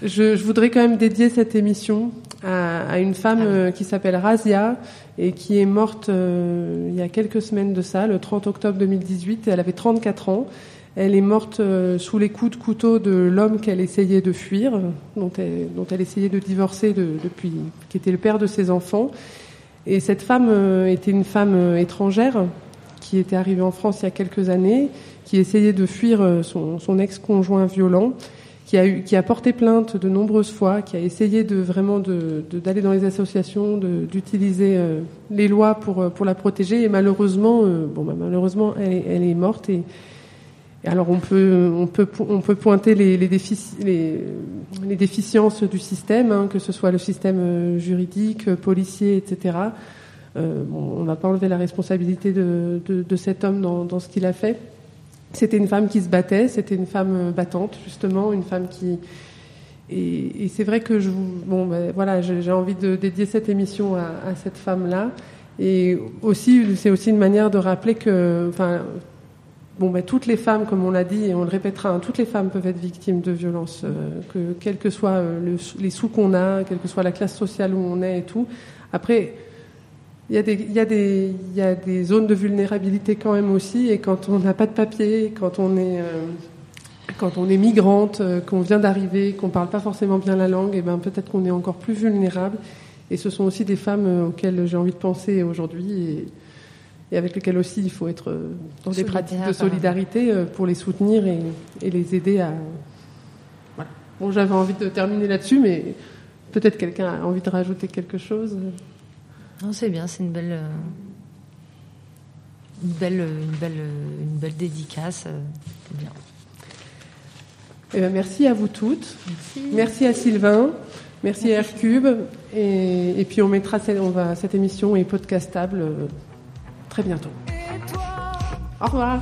je, je voudrais quand même dédier cette émission à, à une femme euh, qui s'appelle Razia et qui est morte euh, il y a quelques semaines de ça, le 30 octobre 2018. Elle avait 34 ans. Elle est morte euh, sous les coups de couteau de l'homme qu'elle essayait de fuir, dont elle, essayait de divorcer de- depuis, qui était le père de ses enfants. Et cette femme euh, était une femme euh, étrangère qui était arrivée en France il y a quelques années, qui essayait de fuir son, ex-conjoint violent, qui a, porté plainte de nombreuses fois, qui a essayé de vraiment d'aller dans les associations, d'utiliser les lois pour, la protéger. Et malheureusement, bah, malheureusement, elle, est- morte. Alors on peut, on peut, on peut pointer les, les, défici- les, les déficiences du système, hein, que ce soit le système euh, juridique, policier, etc. Euh, bon, on ne va pas enlever la responsabilité de, cet homme dans, ce qu'il a fait. C'était une femme qui se battait, c'était une femme euh, battante, justement, une femme qui, Et, c'est vrai que je bon, ben, voilà, j'ai envie de dédier cette émission à, cette femme-là. Et aussi, c'est aussi une manière de rappeler que, bon, ben, toutes les femmes, comme on l'a dit et on le répétera, hein, toutes les femmes peuvent être victimes de violences, euh, que quel que soit euh, le, les sous qu'on a, quelle que soit la classe sociale où on est et tout. Après, il y, a des, zones de vulnérabilité quand même aussi, et quand on n'a pas de papier, quand on est, euh, migrante, euh, qu'on vient d'arriver, qu'on parle pas forcément bien la langue, et ben peut-être qu'on est encore plus vulnérable. Et ce sont aussi des femmes auxquelles j'ai envie de penser aujourd'hui, et avec lesquelles aussi il faut être euh, dans des pratiques de solidarité euh, pour les soutenir et, et les aider à. Voilà. Bon, j'avais envie de terminer là-dessus, mais peut-être quelqu'un a envie de rajouter quelque chose? Non, c'est bien, c'est une belle, euh, une belle, euh, une belle, euh, une belle dédicace. euh, C'est bien. Eh ben, merci à vous toutes. Merci, à Sylvain. Merci, à Aircube. Et, et puis on mettra cette, on va, cette émission est podcastable euh, très bientôt. Au revoir.